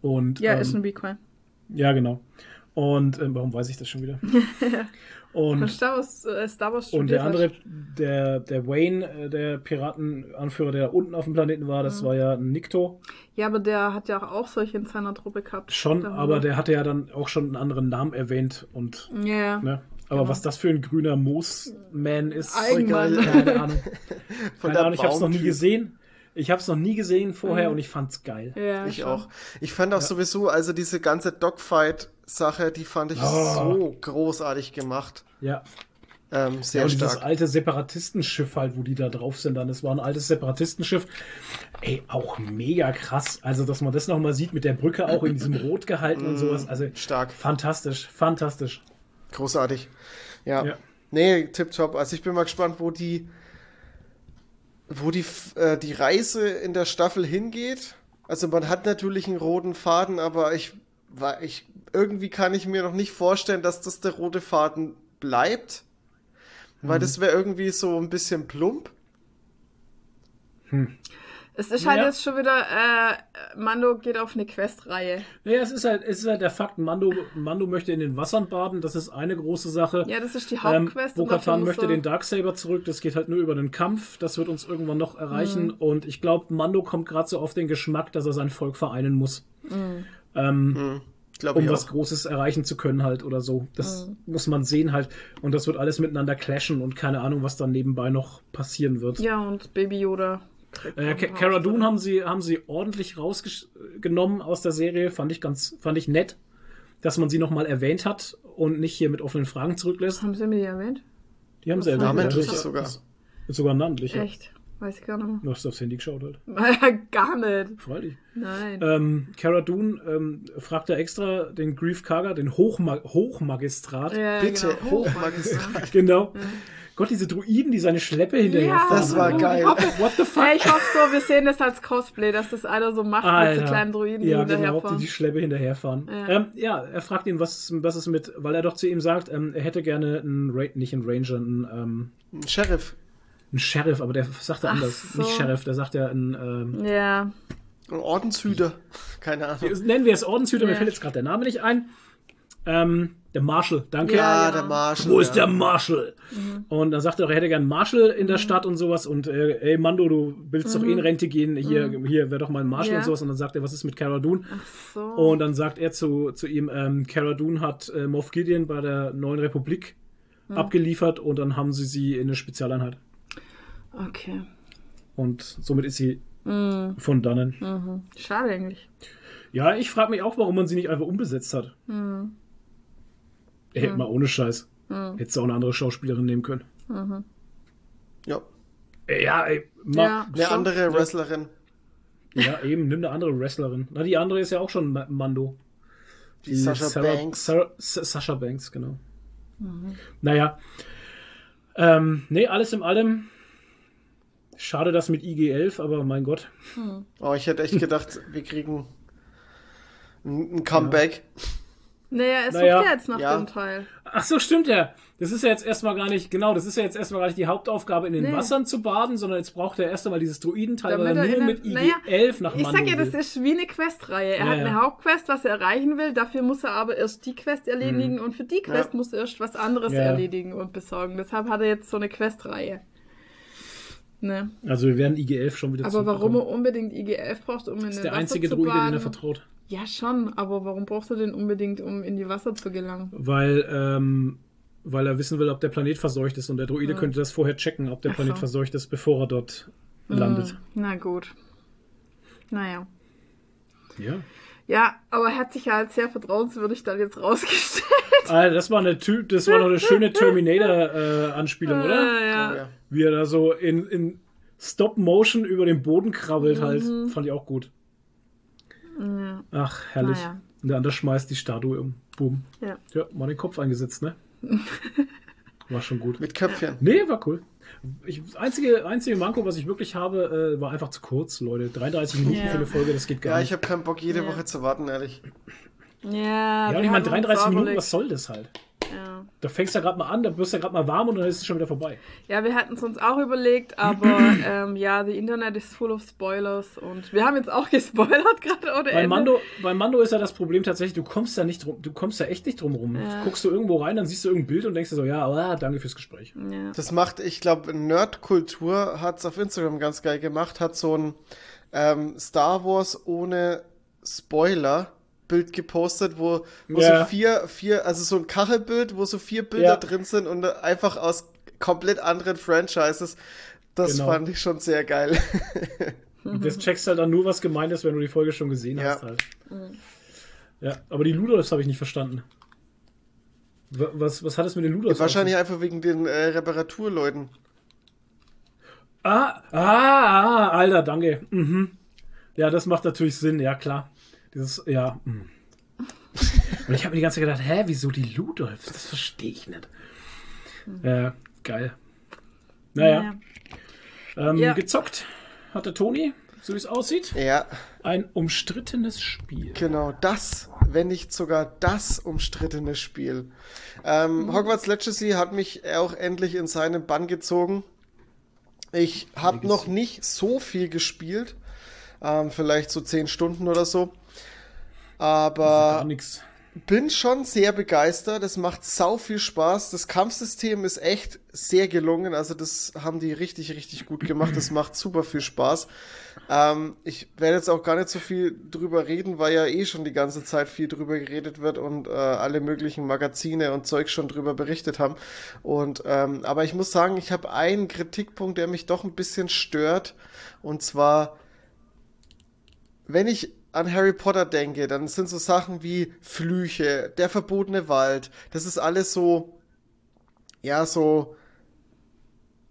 Und, ja, ähm, ist ein Requel. Ja, genau. Und ähm, warum weiß ich das schon wieder? Von und, Star Wars, äh, Star Wars und der andere, der, der Wayne, äh, der Piratenanführer, der unten auf dem Planeten war, Mhm. das war ja ein Nikto. Ja, aber der hat ja auch solche in seiner Truppe gehabt. Schon, Der aber der hatte ja dann auch schon einen anderen Namen erwähnt und Ja, ja. ne? Aber was das für ein grüner Moosman ist, Eigenmann. keine Ahnung. Von Keine der Ahnung, ich habe es noch nie gesehen. Ich habe es noch nie gesehen vorher Mhm. und ich fand's geil. Ja, Ich schon. auch. Ich fand auch sowieso, also diese ganze Dogfight-Sache, die fand ich Oh. so großartig gemacht. Ja. Ähm, Ja, sehr und dieses stark. alte Separatistenschiff halt, wo die da drauf sind, dann. Das war ein altes Separatistenschiff. Ey, auch mega krass. Also, dass man das nochmal sieht mit der Brücke auch in diesem Rot gehalten und sowas. Also, Stark. fantastisch, fantastisch. Großartig. Ja. Ja. Nee, tipptopp. Also ich bin mal gespannt, wo die, wo die, äh, die Reise in der Staffel hingeht. Also man hat natürlich einen roten Faden, aber ich, war, ich, irgendwie kann ich mir noch nicht vorstellen, dass das der rote Faden bleibt. Weil Mhm. das wäre irgendwie so ein bisschen plump. Es ist halt Ja. jetzt schon wieder, äh, Mando geht auf eine Questreihe. Naja, es ist halt, es ist halt der Fakt, Mando, Mando möchte in den Wassern baden, das ist eine große Sache. Ja, das ist die Ähm, Hauptquest. Bo-Katan muss möchte den Darksaber zurück, das geht halt nur über den Kampf, das wird uns irgendwann noch erreichen Mhm. und ich glaube, Mando kommt gerade so auf den Geschmack, dass er sein Volk vereinen muss. Mhm. ähm, Hm, Glaube um ich was auch. Großes erreichen zu können halt oder so. Das muss man sehen halt. Und das wird alles miteinander clashen und keine Ahnung, was dann nebenbei noch passieren wird. Ja, und Baby Yoda. Äh, Ca- Cara Dune haben sie, haben sie ordentlich rausgenommen aus der Serie. Fand ich ganz, fand ich nett, dass man sie nochmal erwähnt hat und nicht hier mit offenen Fragen zurücklässt. Haben sie mir die erwähnt? Die haben sie erwähnt. Namentlich ja. sogar. Sogar namentlich. Echt? Weiß ich gar nicht Du hast aufs Handy geschaut halt. mehr. gar nicht. Freilich. Nein. Ähm, Cara Dune ähm, fragt da extra den Grief Karga, den Hochma Hochmagistrat. ja, Bitte, genau. Hochmagistrat. Genau. Gott, diese Druiden, die seine Schleppe hinterherfahren. Das war geil. Ich hoffe, What the fuck? Ey, ich hoffe so, wir sehen das als Cosplay, dass das einer so macht mit Alter. so kleinen Druiden, die ja, genau, die hinterherfahren. die Schleppe hinterherfahren. Ja. Ja. Ähm, ja, er fragt ihn, was, was ist mit, weil er doch zu ihm sagt, ähm, er hätte gerne einen, Ra nicht einen Ranger, einen, ähm, Ein Sheriff. aber der sagt er Ach anders. so. Nicht Sheriff, der sagt ja einen, ähm, Ja, Ein Ordenshüter. Keine Ahnung. nennen wir es Ordenshüter, mir Ja. fällt jetzt gerade der Name nicht ein. Ähm, der Marshall, danke. Ja, Ja, der Marshall. Wo ist ja. der Marshall? Und dann sagt er, auch, er hätte gern einen Marshall in der Stadt und sowas. Und äh, ey, Mando, du willst doch eh in Rente gehen. Hier, hier wäre doch mal ein Marshall Ja. und sowas. Und dann sagt er, was ist mit Cara Dune? so. Und dann sagt er zu, zu ihm, ähm, Cara Dune hat äh, Moff Gideon bei der Neuen Republik abgeliefert und dann haben sie sie in eine Spezialeinheit. Okay. Und somit ist sie von dannen. Schade eigentlich. Ja, ich frage mich auch, warum man sie nicht einfach umbesetzt hat. Ey, mal ohne Scheiß. Hättest du auch eine andere Schauspielerin nehmen können. Ja. Ey, ja, ey, Ja. Eine Schon. andere Wrestlerin. Ja, eben, nimm eine andere Wrestlerin. Na, die andere ist ja auch schon Ma- Mando. Die Sasha Sarah- Banks. Sarah, Sa- Sasha Banks, genau. Naja. Ähm, nee, alles in allem. Schade das mit IG-11, aber mein Gott. Oh, ich hätte echt gedacht, wir kriegen ein Comeback. Naja, es Naja, sucht ja jetzt nach ja. dem Teil. Ach so, stimmt ja. Das ist ja jetzt erstmal gar nicht, genau, das ist ja jetzt erstmal gar nicht die Hauptaufgabe, in den Nee. Wassern zu baden, sondern jetzt braucht er erst einmal dieses Druidenteil, weil Damit er er nur mit der- IG-11 naja, nach Ich Mando sag ja, das ist wie eine Questreihe. Er Ja, hat ja. eine Hauptquest, was er erreichen will. Dafür muss er aber erst die Quest erledigen und für die Quest Ja. muss er erst was anderes Ja. erledigen und besorgen. Deshalb hat er jetzt so eine Questreihe. Ne? Also wir werden IG-11 schon wieder Aber warum er unbedingt IG-11 braucht, um in ist den der Wasser einzige zu Druide, den baden? er vertraut. Ja, schon. Aber warum brauchst du den unbedingt, um in die Wasser zu gelangen? Weil, ähm, weil er wissen will, ob der Planet verseucht ist und der Druide könnte das vorher checken, ob der Ach Planet so. verseucht ist, bevor er dort landet. Hm, Na gut. Naja. Ja. Ja, aber er hat sich ja als sehr vertrauenswürdig dann jetzt rausgestellt. Alter, das war eine Ty das war noch eine schöne Terminator-Anspielung, oder? Äh, Oh, ja. ja. Wie er da so in, in Stop-Motion über den Boden krabbelt halt. Mhm. Fand ich auch gut. Ach, herrlich. Naja. Und der andere schmeißt die Statue um. Boom. Ja. Ja, mal den Kopf eingesetzt, ne? War schon gut. Mit Köpfchen. Nee, war cool. Ich, das einzige, einzige Manko, was ich wirklich habe, äh, war einfach zu kurz, Leute. 33 Minuten Ja. für eine Folge, das geht gar Ja, nicht. ich habe keinen Bock, jede Ja. Woche zu warten, ehrlich. Ja, ja, ich meine, haben uns 33 Minuten, überlegt. was soll das halt? Ja. Da fängst du ja gerade mal an, da wirst du ja gerade mal warm und dann ist es schon wieder vorbei. ja, wir hatten es uns auch überlegt, aber ähm, ja, the Internet is full of Spoilers und wir haben jetzt auch gespoilert gerade ohne Bei. Mando, bei Mando ist ja das Problem tatsächlich, du kommst da nicht drum, du kommst da echt nicht drum rum. Ja. Guckst du irgendwo rein, dann siehst du irgendein Bild und denkst dir so, ja, ah, danke fürs Gespräch. Ja. Das macht, ich glaube, Nerdkultur hat es auf Instagram ganz geil gemacht, hat so ein ähm, Star Wars ohne Spoiler Bild gepostet, wo, wo Ja. so vier, vier, also so ein Kachelbild, wo so vier Bilder Ja. drin sind und einfach aus komplett anderen Franchises. Das Genau. fand ich schon sehr geil. Und das checkst halt dann nur, was gemeint ist, wenn du die Folge schon gesehen Ja. hast halt. Ja, aber die Ludolfs habe ich nicht verstanden. Wa- Was, was hat es mit den Ludolfs? Wahrscheinlich einfach wegen den äh, Reparaturleuten. Ah, ah, ah, Alter, danke. Mhm. Ja, das macht natürlich Sinn, ja klar. Dieses, ja. mm. Und ich habe mir die ganze Zeit gedacht, hä, wieso die Ludolfs? Das verstehe ich nicht. Ja, geil. Naja, ähm, Ja. gezockt hatte Toni, so wie es aussieht. Ja, Ein umstrittenes Spiel. Genau, das, wenn nicht sogar das umstrittene Spiel. Ähm, Hogwarts Legacy hat mich auch endlich in seinen Bann gezogen. Ich habe noch nicht so viel gespielt, ähm, vielleicht so 10 Stunden oder so. Aber bin schon sehr begeistert. Es macht sau viel Spaß. Das Kampfsystem ist echt sehr gelungen. Also das haben die richtig, richtig gut gemacht. Das macht super viel Spaß. Ähm, ich werde jetzt auch gar nicht so viel drüber reden, weil ja eh schon die ganze Zeit viel drüber geredet wird und äh, alle möglichen Magazine und Zeug schon drüber berichtet haben. Und ähm, aber ich muss sagen, ich habe einen Kritikpunkt, der mich doch ein bisschen stört. Und zwar, wenn ich an Harry Potter denke, dann sind so Sachen wie Flüche, der verbotene Wald, das ist alles so, ja, so,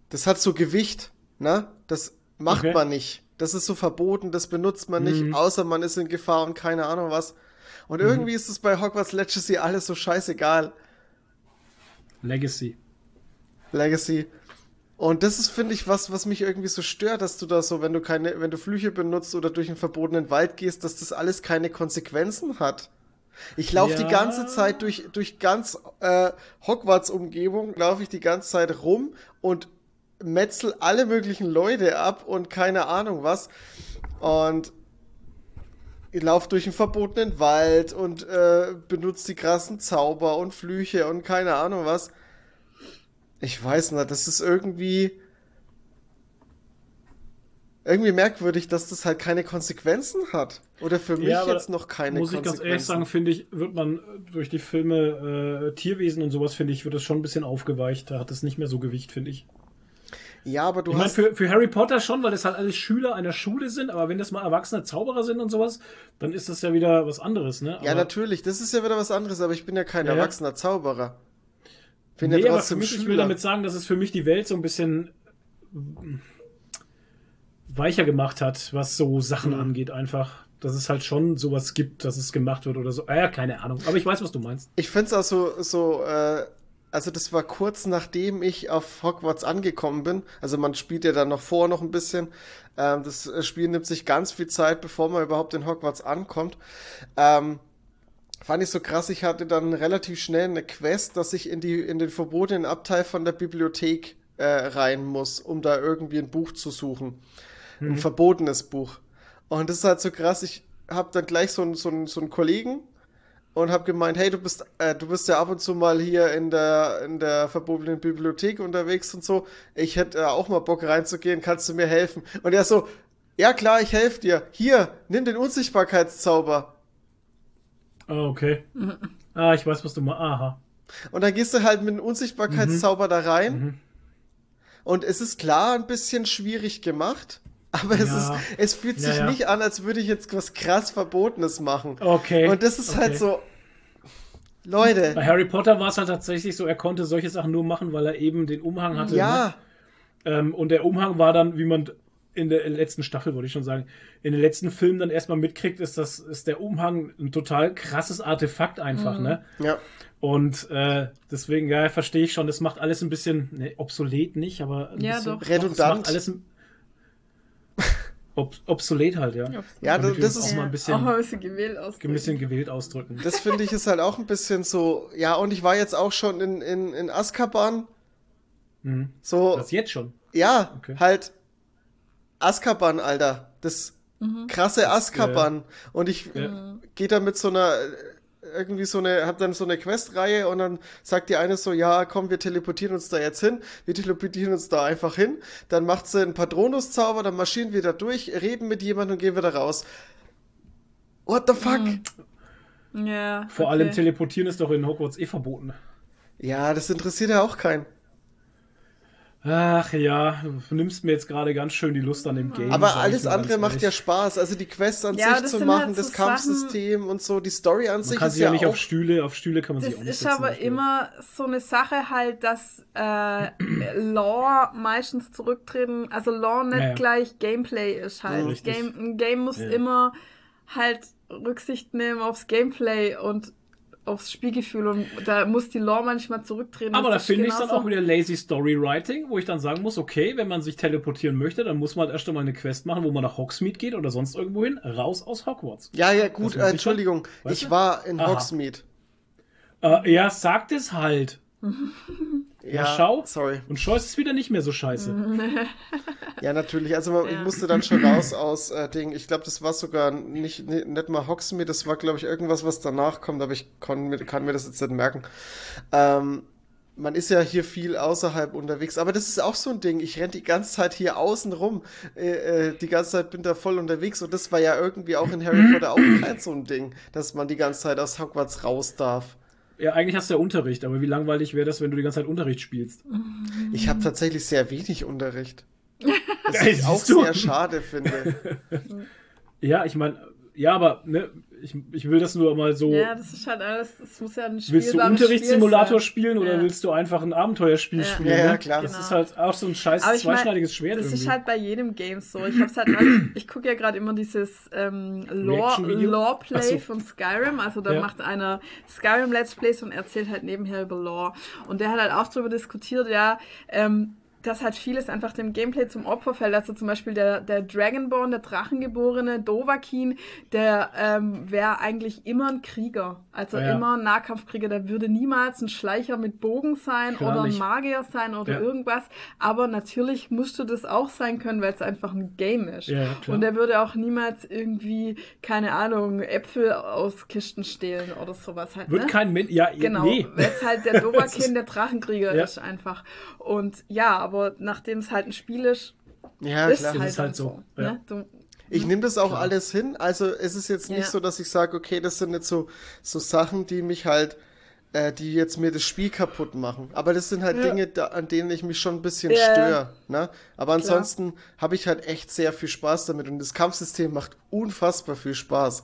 das hat so Gewicht, ne? Das macht okay. man nicht. Das ist so verboten, das benutzt man nicht, mhm. außer man ist in Gefahr und keine Ahnung was. Und mhm. irgendwie ist es bei Hogwarts Legacy alles so scheißegal. Legacy. Legacy. Und das ist, finde ich, was, was mich irgendwie so stört, dass du da so, wenn du keine, wenn du Flüche benutzt oder durch einen verbotenen Wald gehst, dass das alles keine Konsequenzen hat. Ich laufe ja. die ganze Zeit durch, durch ganz äh, Hogwarts-Umgebung, laufe ich die ganze Zeit rum und metzel alle möglichen Leute ab und keine Ahnung was. Und ich laufe durch einen verbotenen Wald und äh, benutze die krassen Zauber und Flüche und keine Ahnung was. Ich weiß nicht, das ist irgendwie irgendwie merkwürdig, dass das halt keine Konsequenzen hat. Oder für mich ja, jetzt noch keine muss Konsequenzen. Muss ich ganz ehrlich sagen, finde ich, wird man durch die Filme äh, Tierwesen und sowas, finde ich, wird das schon ein bisschen aufgeweicht. Da hat es nicht mehr so Gewicht, finde ich. Ja, aber du ich hast. Meine, für, für Harry Potter schon, weil das halt alles Schüler einer Schule sind, aber wenn das mal erwachsene Zauberer sind und sowas, dann ist das ja wieder was anderes, ne? Aber ja, natürlich, das ist ja wieder was anderes, aber ich bin ja kein ja. erwachsener Zauberer. Bin nee, aber für mich, Schüler. ich will damit sagen, dass es für mich die Welt so ein bisschen weicher gemacht hat, was so Sachen mhm. angeht, einfach. Dass es halt schon sowas gibt, dass es gemacht wird oder so. Ah, ja, keine Ahnung. Aber ich weiß, was du meinst. Ich finde es auch so, so äh, also das war kurz nachdem ich auf Hogwarts angekommen bin. Also man spielt ja dann noch vor noch ein bisschen. Ähm, das Spiel nimmt sich ganz viel Zeit, bevor man überhaupt in Hogwarts ankommt. Ähm, fand ich so krass, ich hatte dann relativ schnell eine Quest, dass ich in, die, in den verbotenen Abteil von der Bibliothek äh, rein muss, um da irgendwie ein Buch zu suchen. Mhm. Ein verbotenes Buch. Und das ist halt so krass, ich habe dann gleich so, einen, so, einen, so einen Kollegen und habe gemeint, hey, du bist, äh, du bist ja ab und zu mal hier in der, in der verbotenen Bibliothek unterwegs und so. Ich hätte äh, auch mal Bock reinzugehen, kannst du mir helfen? Und er so, ja klar, ich helfe dir. Hier, nimm den Unsichtbarkeitszauber. Oh, okay. Ah, ich weiß, was du mal. Aha. Und dann gehst du halt mit dem Unsichtbarkeitszauber mhm. da rein. Mhm. Und es ist klar ein bisschen schwierig gemacht. Aber es, ja. ist, es fühlt sich ja, ja. nicht an, als würde ich jetzt was krass Verbotenes machen. Okay. Und das ist halt okay. halt so. Leute. Bei Harry Potter war es halt tatsächlich so, er konnte solche Sachen nur machen, weil er eben den Umhang hatte. Ja. Ne? Ähm, und der Umhang war dann, wie man in der letzten Staffel, wollte ich schon sagen, in den letzten Filmen dann erstmal mitkriegt, ist, das, ist der Umhang ein total krasses Artefakt einfach, mhm. ne? Ja. Und äh, deswegen, ja, verstehe ich schon, das macht alles ein bisschen, ne, obsolet nicht, aber ein ja, bisschen, doch. redundant. Doch, alles ob, obsolet halt, ja. Ja, das, das ist auch mal ein bisschen, auch mal ein bisschen gewählt ausdrücken. Ein bisschen gewählt ausdrücken. Das finde ich ist halt auch ein bisschen so, ja, und ich war jetzt auch schon in, in, in Azkaban. Mhm. So. Das jetzt schon? Ja, okay. halt Azkaban, Alter. Das mhm. krasse Azkaban. Äh, und ich ja. gehe da mit so einer irgendwie so eine, hab dann so eine Questreihe und dann sagt die eine so, ja, komm, wir teleportieren uns da jetzt hin. Wir teleportieren uns da einfach hin. Dann macht sie einen Patronuszauber, dann marschieren wir da durch, reden mit jemandem und gehen wieder raus. What the fuck? Mhm. Ja. Vor okay. allem teleportieren ist doch in Hogwarts eh verboten. Ja, das interessiert ja auch keinen. Ach ja, du nimmst mir jetzt gerade ganz schön die Lust an dem Game. Aber alles andere macht ja Spaß. Also die Quests an ja, sich zu machen, halt so das Kampfsystem und so, die Story an man sich kann ist sie ja nicht auf Stühle, auf Stühle kann man sich auch nicht Das ist aber immer so eine Sache halt, dass äh, Lore meistens zurücktreten, also Lore nicht ja, ja. gleich Gameplay ist halt. Ja, Game, ein Game muss immer halt Rücksicht nehmen aufs Gameplay und aufs Spielgefühl und da muss die Lore manchmal zurücktreten. Aber da finde ich dann auch wieder lazy Storywriting, wo ich dann sagen muss, okay, wenn man sich teleportieren möchte, dann muss man halt erst einmal eine Quest machen, wo man nach Hogsmeade geht oder sonst irgendwo hin, raus aus Hogwarts. Ja, ja, gut, äh, Entschuldigung, ich war in Aha. Hogsmeade. Äh, ja, sagt es halt. Ja, schau. Sorry. Und Choice ist wieder nicht mehr so scheiße. Ja, natürlich. Also man, ich Ja. musste dann schon raus aus äh, Ding. Ich glaube, das war sogar nicht, nicht, nicht mal Hogsmeade, das war, glaube ich, irgendwas, was danach kommt, aber ich mir- kann mir das jetzt nicht merken. Ähm, man ist ja hier viel außerhalb unterwegs, aber das ist auch so ein Ding. Ich renn die ganze Zeit hier außen rum. Äh, äh, die ganze Zeit bin da voll unterwegs und das war ja irgendwie auch in Harry Potter auch kein so ein Ding, dass man die ganze Zeit aus Hogwarts raus darf. Ja, eigentlich hast du ja Unterricht, aber wie langweilig wäre das, wenn du die ganze Zeit Unterricht spielst? Ich habe tatsächlich sehr wenig Unterricht. Was ich auch du? sehr schade finde. Ja, ich meine, ja, aber ne, ich, ich will das nur mal so. Ja, das ist halt alles, es muss ja ein willst du Unterrichtssimulator Spiel spielen oder Ja. willst du einfach ein Abenteuerspiel Ja. spielen? Ja, ja, ne? klar. Das Genau. ist halt auch so ein scheiß Aber ich mein, zweischneidiges Schwert Das irgendwie. ist halt bei jedem Game so. Ich hab's halt neulich, ich gucke ja gerade immer dieses ähm, Lore, Reaction-Video? Lore so. von Skyrim. Also da Ja. macht einer Skyrim Let's Plays und erzählt halt nebenher über Lore. Und der hat halt auch darüber diskutiert, ja, ähm, dass halt vieles einfach dem Gameplay zum Opfer fällt. Also zum Beispiel der, der Dragonborn, der Drachengeborene, Dovahkiin, der ähm, wäre eigentlich immer ein Krieger. Also Ja. immer ein Nahkampfkrieger. Der würde niemals ein Schleicher mit Bogen sein Klar oder ein. Magier sein oder Ja. irgendwas. Aber natürlich musste das auch sein können, weil es einfach ein Game ist. Ja, ja. Und er würde auch niemals irgendwie, keine Ahnung, Äpfel aus Kisten stehlen oder sowas halt. Wird ne? kein Mensch. Ja, Genau, nee. weil es halt der ist- der Drachenkrieger Ja. ist einfach. Und ja, aber nachdem es halt ein Spiel ist, Ja, ist klar. Ist halt, es halt so, so. ja. Ne? Du, Ich nehme das auch alles hin. Also es ist jetzt nicht Ja. so, dass ich sage, okay, das sind jetzt so, so Sachen, die mich halt, äh, die jetzt mir das Spiel kaputt machen. Aber das sind halt Ja. Dinge, da, an denen ich mich schon ein bisschen ja. störe. Ne? Aber ansonsten habe ich halt echt sehr viel Spaß damit. Und das Kampfsystem macht unfassbar viel Spaß.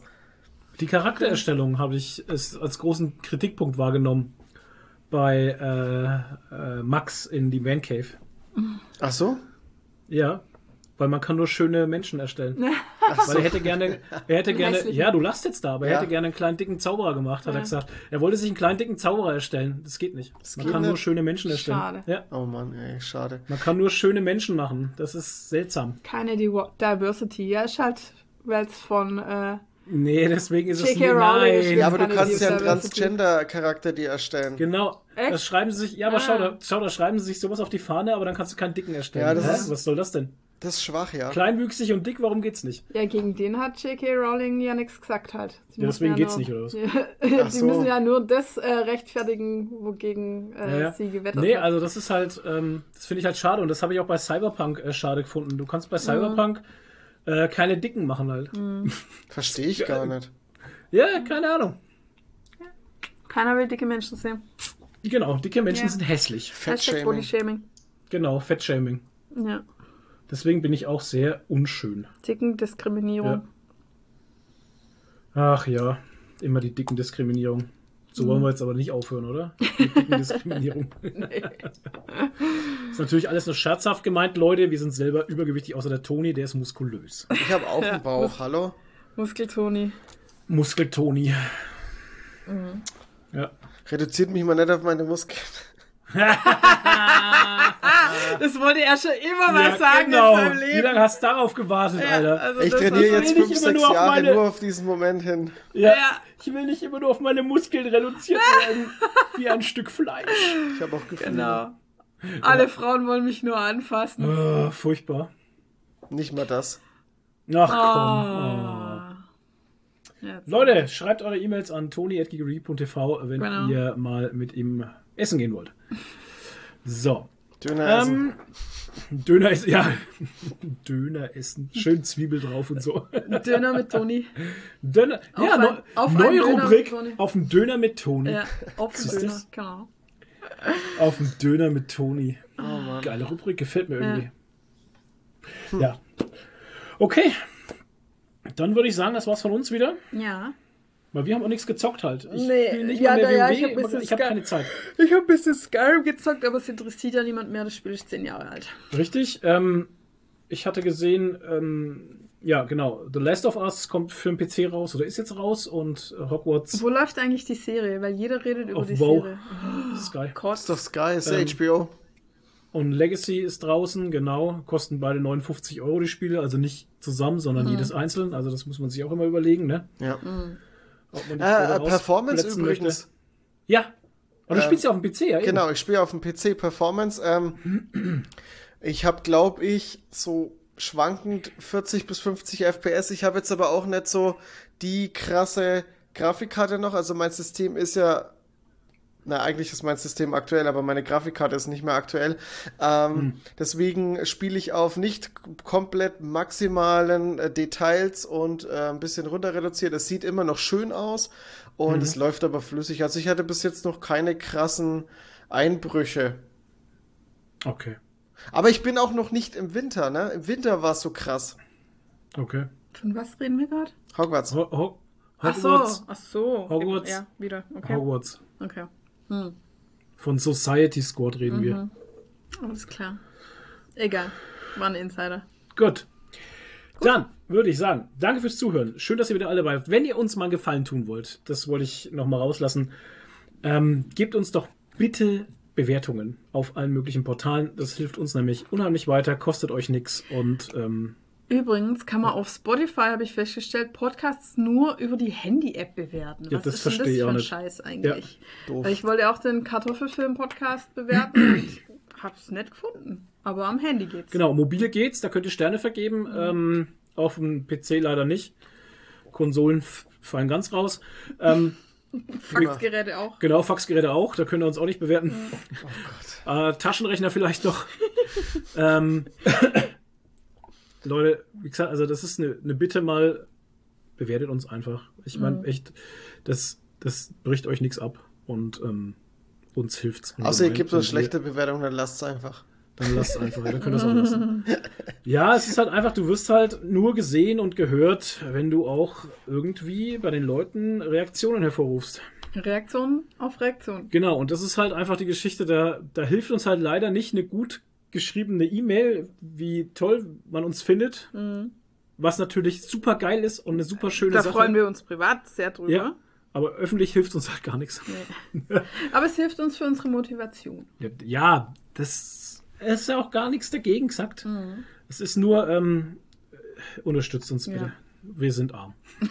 Die Charaktererstellung habe ich es als großen Kritikpunkt wahrgenommen bei äh, äh, Max in die Man Cave. Ach so? Ja, weil man kann nur schöne Menschen erstellen. Ach Weil er hätte gerne, er hätte gerne, ja, du lachst jetzt da, aber er Ja. hätte gerne einen kleinen dicken Zauberer gemacht, hat er gesagt. Er wollte sich einen kleinen dicken Zauberer erstellen. Das geht nicht. man geht kann nur nicht. schöne Menschen erstellen. Schade. Ja, Oh Mann, ey, schade. man kann nur schöne Menschen machen. Das ist seltsam. keine Div- Diversity. Ja, ist halt, weil es von äh, Nee, deswegen ist es J.K. Rowling nein. Ja, aber du kannst ja einen. Transgender-Charakter dir erstellen. Genau. Echt? Das schreiben sie sich, ja, aber Ah. schau, da, schau, da schreiben sie sich sowas auf die Fahne, aber dann kannst du keinen Dicken erstellen. Ja, das Hä? ist- Was soll das denn? Das ist schwach, ja. Kleinwüchsig und dick, warum geht's nicht? Ja, gegen den hat J.K. Rowling ja nichts gesagt halt. Sie Ja, deswegen geht's nur, nicht, oder was? die Ach so. müssen ja nur das äh, rechtfertigen, wogegen äh, Ja, ja. sie gewettert Nee, hat. also das ist halt, ähm, das finde ich halt schade und das habe ich auch bei Cyberpunk äh, schade gefunden. Du kannst bei Cyberpunk äh, keine Dicken machen halt. Verstehe ich gar nicht. Ja, keine Ahnung. Keiner will dicke Menschen sehen. Genau, dicke Menschen Ja. sind hässlich. Fettshaming. Genau, Fettshaming. Ja. Deswegen bin ich auch sehr unschön. Dicken Diskriminierung. Ach ja, immer die dicken Diskriminierung. So wollen wir jetzt aber nicht aufhören, oder? Die dicken Diskriminierung. ist natürlich alles nur scherzhaft gemeint, Leute. Wir sind selber übergewichtig, außer der Toni, der ist muskulös. Ich habe auch einen Bauch, hallo? Muskeltoni. Muskeltoni. Ja. Reduziert mich mal nicht auf meine Muskeln. Das wollte er schon immer mal ja, sagen genau. in seinem Wie Leben. lange hast du darauf gewartet, Ja, Alter? also Ich trainiere jetzt will nicht fünf, immer sechs nur auf Jahre meine- nur auf diesen Moment hin. Ja, Ja. ich will nicht immer nur auf meine Muskeln reduziert werden, wie ein Stück Fleisch. Ich habe auch Gefühle. Genau. Alle Frauen wollen mich nur anfassen. Oh, furchtbar. Nicht mal das. Ach komm. Ah. Oh. Leute, schreibt eure E-Mails an toni.gigerie.tv, wenn Genau. ihr mal mit ihm essen gehen wollt. So. Döner essen. Ähm, Döner ist, ja. Döner essen. Schön Zwiebel drauf und so. Döner mit Toni. Döner, Auf ja, ein- neu- auf neue Rubrik auf dem Döner mit Toni. Ja, auf den Döner, das? genau. Auf dem Döner mit Toni. Oh. Geile Rubrik, gefällt mir irgendwie. Ja. Okay. Dann würde ich sagen, das war's von uns wieder. Ja. Weil wir haben auch nichts gezockt halt. Ich Nee, nicht ja, mal mehr ja, WoW, ich hab ein bisschen ich habe Sky- keine Zeit. Ich habe ein bisschen Skyrim gezockt, aber es interessiert ja niemand mehr. Das Spiel ist zehn Jahre alt. Richtig. Ähm, ich hatte gesehen, ähm, ja, genau. The Last of Us kommt für den PC raus oder ist jetzt raus und Hogwarts Wo läuft eigentlich die Serie? Weil jeder redet über die WoW. Serie. Sky. Gott. Ist doch Sky, ist Ähm, HBO. Und Legacy ist draußen, genau. Kosten beide 59 Euro die Spiele, also nicht zusammen, sondern jedes einzeln. Also das muss man sich auch immer überlegen, ne? Ja. Ob äh, Performance übrigens. möchte. Ja, Aber du Ähm, spielst ja auf dem PC, ja? eben. Genau, ich spiele auf dem PC Performance. Ähm, ich habe, glaube ich, so schwankend 40 bis 50 FPS. Ich habe jetzt aber auch nicht so die krasse Grafikkarte noch. Also mein System ist ja, na eigentlich ist mein System aktuell, aber meine Grafikkarte ist nicht mehr aktuell. Ähm, Deswegen spiele ich auf nicht komplett maximalen äh, Details und äh, ein bisschen runter reduziert. Es sieht immer noch schön aus und es läuft aber flüssig. Also ich hatte bis jetzt noch keine krassen Einbrüche. Okay. Aber ich bin auch noch nicht im Winter, ne? Im Winter war es so krass. Okay. Von was reden wir gerade? Hogwarts. Ho Ho Ach so, Hogwarts. ach so. Hogwarts. Ja, wieder. Okay. Hogwarts. Okay. Von Society Squad reden wir. Alles klar. Egal. War ein Insider. Gut. Dann würde ich sagen, danke fürs Zuhören. Schön, dass ihr wieder alle dabei seid. Wenn ihr uns mal einen Gefallen tun wollt, das wollte ich nochmal rauslassen, ähm, gebt uns doch bitte Bewertungen auf allen möglichen Portalen. Das hilft uns nämlich unheimlich weiter, kostet euch nichts und ähm, Übrigens kann man auf Spotify, habe ich festgestellt, Podcasts nur über die Handy-App bewerten. Ja, Was das ist denn verstehe das ich für ein. Scheiß eigentlich? Weil ich wollte auch den Kartoffelfilm-Podcast bewerten und hab's nicht gefunden. Aber am Handy geht's. genau, mobile geht's, da könnt ihr Sterne vergeben. Ähm, auf dem PC leider nicht. Konsolen fallen ganz raus. Ähm, Faxgeräte auch. Genau, Faxgeräte auch, da könnt ihr uns auch nicht bewerten. Äh, Taschenrechner vielleicht noch. ähm, Leute, wie gesagt, also das ist eine, eine Bitte mal, bewertet uns einfach. Ich meine, echt, das, das bricht euch nichts ab und ähm, uns hilft's. Außer ihr gebt uns Und schlechte Bewertungen, dann lasst es einfach. Dann lasst es einfach, ja, dann könnt ihr es auch lassen. Ja, es ist halt einfach, du wirst halt nur gesehen und gehört, wenn du auch irgendwie bei den Leuten Reaktionen hervorrufst. Reaktion auf Reaktion. Genau, und das ist halt einfach die Geschichte, da, da hilft uns halt leider nicht eine gut geschriebene E-Mail, wie toll man uns findet, was natürlich super geil ist und eine super schöne Da Sache. freuen wir uns privat sehr drüber. ja, aber öffentlich hilft uns halt gar nichts. Aber es hilft uns für unsere Motivation. Ja, das ist ja auch gar nichts dagegen gesagt. Es ist nur, ähm, unterstützt uns bitte. Ja. Wir sind arm.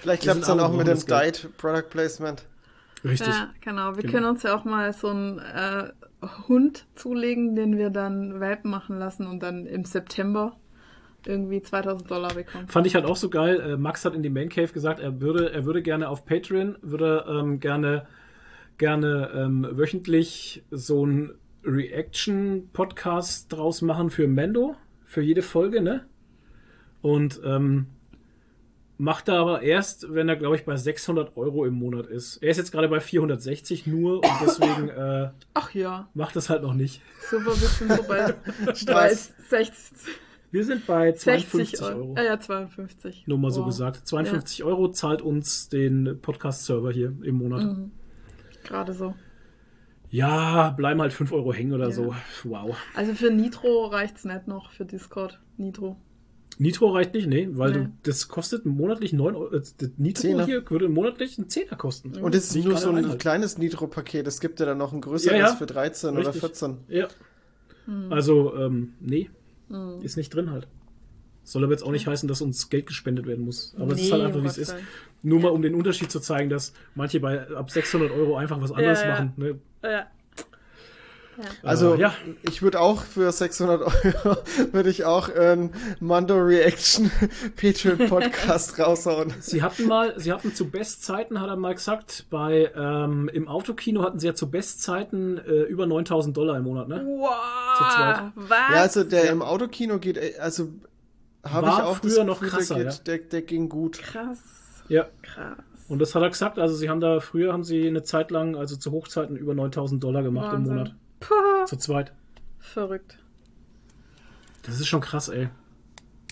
Vielleicht klappt es dann auch mit dem? Diet Product Placement. Richtig. Ja, genau. Wir Genau. können uns ja auch mal so einen äh, Hund zulegen, den wir dann Welpen machen lassen und dann im September irgendwie 2000 Dollar bekommen. Fand ich halt auch so geil. Äh, Max hat in die Main Cave gesagt, er würde, er würde gerne auf Patreon, würde ähm, gerne, gerne ähm, wöchentlich so ein Reaction-Podcast draus machen für Mando, für jede Folge, ne? Und ähm, macht er aber erst, wenn er, glaube ich, bei 600 Euro im Monat ist. Er ist jetzt gerade bei 460 nur und deswegen äh, Ach ja, macht das halt noch nicht. super, wir sind so bei, bei Spaß. 60, Wir sind bei 60 52 Euro. Euro. Ah ja, 52. Nur mal so Wow. gesagt. 52 Euro zahlt uns den Podcast-Server hier im Monat. Mhm. Gerade so. Ja, bleiben halt 5 Euro hängen oder Ja. so. Wow. Also für Nitro reicht's nicht noch, für Discord. Nitro. Nitro reicht nicht, nee, weil Nee. Du, das kostet monatlich 9 Euro. äh, Das Nitro Zehner. hier würde monatlich einen Zehner kosten. Und es ist nur so ein ein halt. kleines Nitro-Paket. Es gibt ja dann noch ein größeres Ja, ja. für 13 oder Richtig. 14. Ja. Hm. Also, ähm, nee. Ist nicht drin halt. Soll aber jetzt auch nicht heißen, dass uns Geld gespendet werden muss. Aber es ist halt Nee, einfach, wie es ist. Nur mal um den Unterschied zu zeigen, dass manche bei ab 600 Euro einfach was anderes ja. machen. Ne? Ja. Also, Äh, ja. ich würde auch für 600 Euro, würde ich auch einen Mando Reaction Patreon Podcast raushauen. Sie hatten mal, sie hatten zu Bestzeiten, hat er mal gesagt, bei ähm, im Autokino hatten sie ja zu Bestzeiten äh, über 9000 Dollar im Monat, ne? Zu zweit. Wow, was? Ja, also der im Autokino geht, ey, also habe ich War auch früher noch Gefühl, krasser, der, ja. geht, der, der ging gut. krass, Ja. krass. Und das hat er gesagt, also sie haben da, früher haben sie eine Zeit lang, also zu Hochzeiten, über 9000 Dollar gemacht Wahnsinn. im Monat. Puh, Zu zweit. verrückt. Das ist schon krass, ey.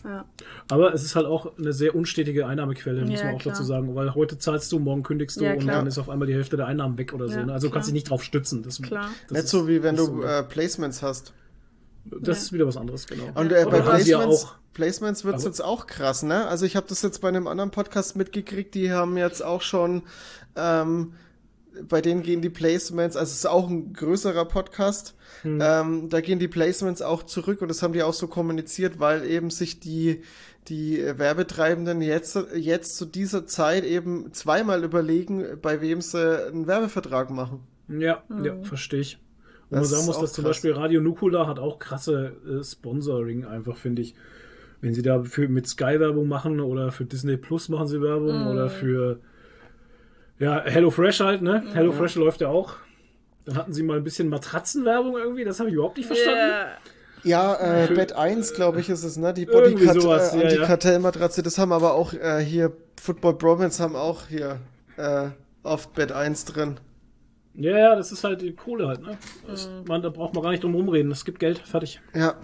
Ja. Aber es ist halt auch eine sehr unstetige Einnahmequelle, muss Ja, man auch klar. dazu sagen. Weil heute zahlst du, morgen kündigst du Ja, und klar. dann ist auf einmal die Hälfte der Einnahmen weg oder so. Ja, Ne? Also du kannst dich nicht drauf stützen. Das, Klar. Das Nicht ist- so wie wenn du äh, Placements hast. Das ist wieder was anderes, genau. Und äh, bei Placements. Placements wird es jetzt auch krass, ne? Also ich habe das jetzt bei einem anderen Podcast mitgekriegt, die haben jetzt auch schon ähm, bei denen gehen die Placements, also es ist auch ein größerer Podcast, hm. ähm, da gehen die Placements auch zurück und das haben die auch so kommuniziert, weil eben sich die, die Werbetreibenden jetzt, jetzt zu dieser Zeit eben zweimal überlegen, bei wem sie einen Werbevertrag machen. Ja, mhm. ja, verstehe ich. Und man sagen muss, dass zum Beispiel Radio Nukula hat auch krasse äh, Sponsoring einfach, finde ich. Wenn sie da für, mit Sky Werbung machen oder für Disney Plus machen sie Werbung mhm. oder für ja, HelloFresh halt, ne? Mhm. HelloFresh läuft ja auch. Dann hatten sie mal ein bisschen Matratzenwerbung irgendwie, das habe ich überhaupt nicht verstanden. Yeah. Ja, äh, Bett 1, glaube ich, ist es, ne? Die Bodycut, äh, ja, Kartellmatratze, das haben aber auch äh, hier, Football Bromance haben auch hier äh, oft Bett 1 drin. Ja, ja, das ist halt die Kohle halt, ne? Das, mhm. man, da braucht man gar nicht drum rumreden. Es gibt Geld, fertig. Ja. Ja,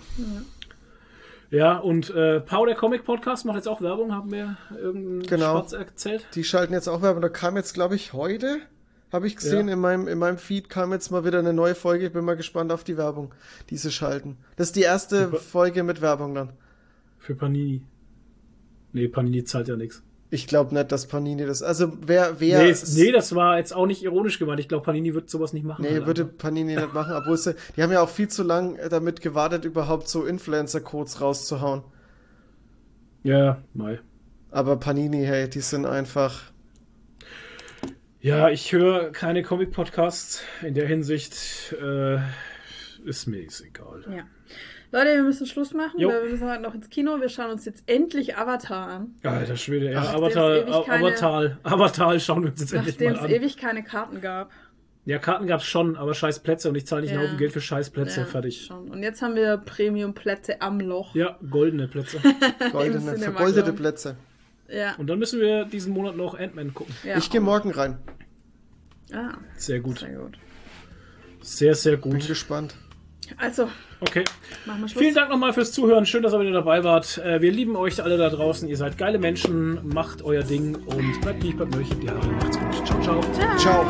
und äh, Pau, der Comic Podcast, macht jetzt auch Werbung, haben wir irgendeinen genau. Schwarz erzählt. Die schalten jetzt auch Werbung. Da kam jetzt, glaube ich, heute, habe ich gesehen, ja. in, meinem, in meinem Feed kam jetzt mal wieder eine neue Folge. Ich bin mal gespannt auf die Werbung, die sie schalten. Das ist die erste Folge mit Werbung dann. Für Panini. Nee, Panini zahlt ja nichts. Ich glaube nicht, dass Panini das. Also wer, wer. Nee, nee, das war jetzt auch nicht ironisch gemeint. Ich glaube, Panini wird sowas nicht machen. Nee, halt würde einfach. Panini nicht machen, obwohl sie. Die haben ja auch viel zu lang damit gewartet, überhaupt so Influencer-Codes rauszuhauen. Ja, mal. Aber Panini, hey, die sind einfach. Ja, ich höre keine Comic-Podcasts. In der Hinsicht äh, ist mir egal. Ja. Leute, wir müssen Schluss machen, jo. wir müssen heute noch ins Kino. Wir schauen uns jetzt endlich Avatar an. Alter Schwede, ja, Avatar, keine, Avatar, Avatar schauen wir uns jetzt endlich mal an. Nachdem es ewig keine Karten gab. Ja, Karten gab es schon, aber scheiß Plätze und ich zahle nicht ja. einen Haufen Geld für scheiß Plätze. Ja, Fertig. Schon. Und jetzt haben wir Premium-Plätze am Loch. Ja, goldene Plätze. Goldene, vergoldete Plätze. Ja. Und dann müssen wir diesen Monat noch Ant-Man gucken. Ja. Ich gehe morgen rein. Ah. Sehr gut. Sehr gut. Sehr, sehr gut. Bin gespannt. Also. Okay. Machen wir Schluss. Vielen Dank nochmal fürs Zuhören. Schön, dass ihr wieder dabei wart. Äh, wir lieben euch alle da draußen. Ihr seid geile Menschen. Macht euer Ding und bleibt lieb, bleibt möglich. Ja, macht's gut. Ciao, ciao. Ciao. ciao.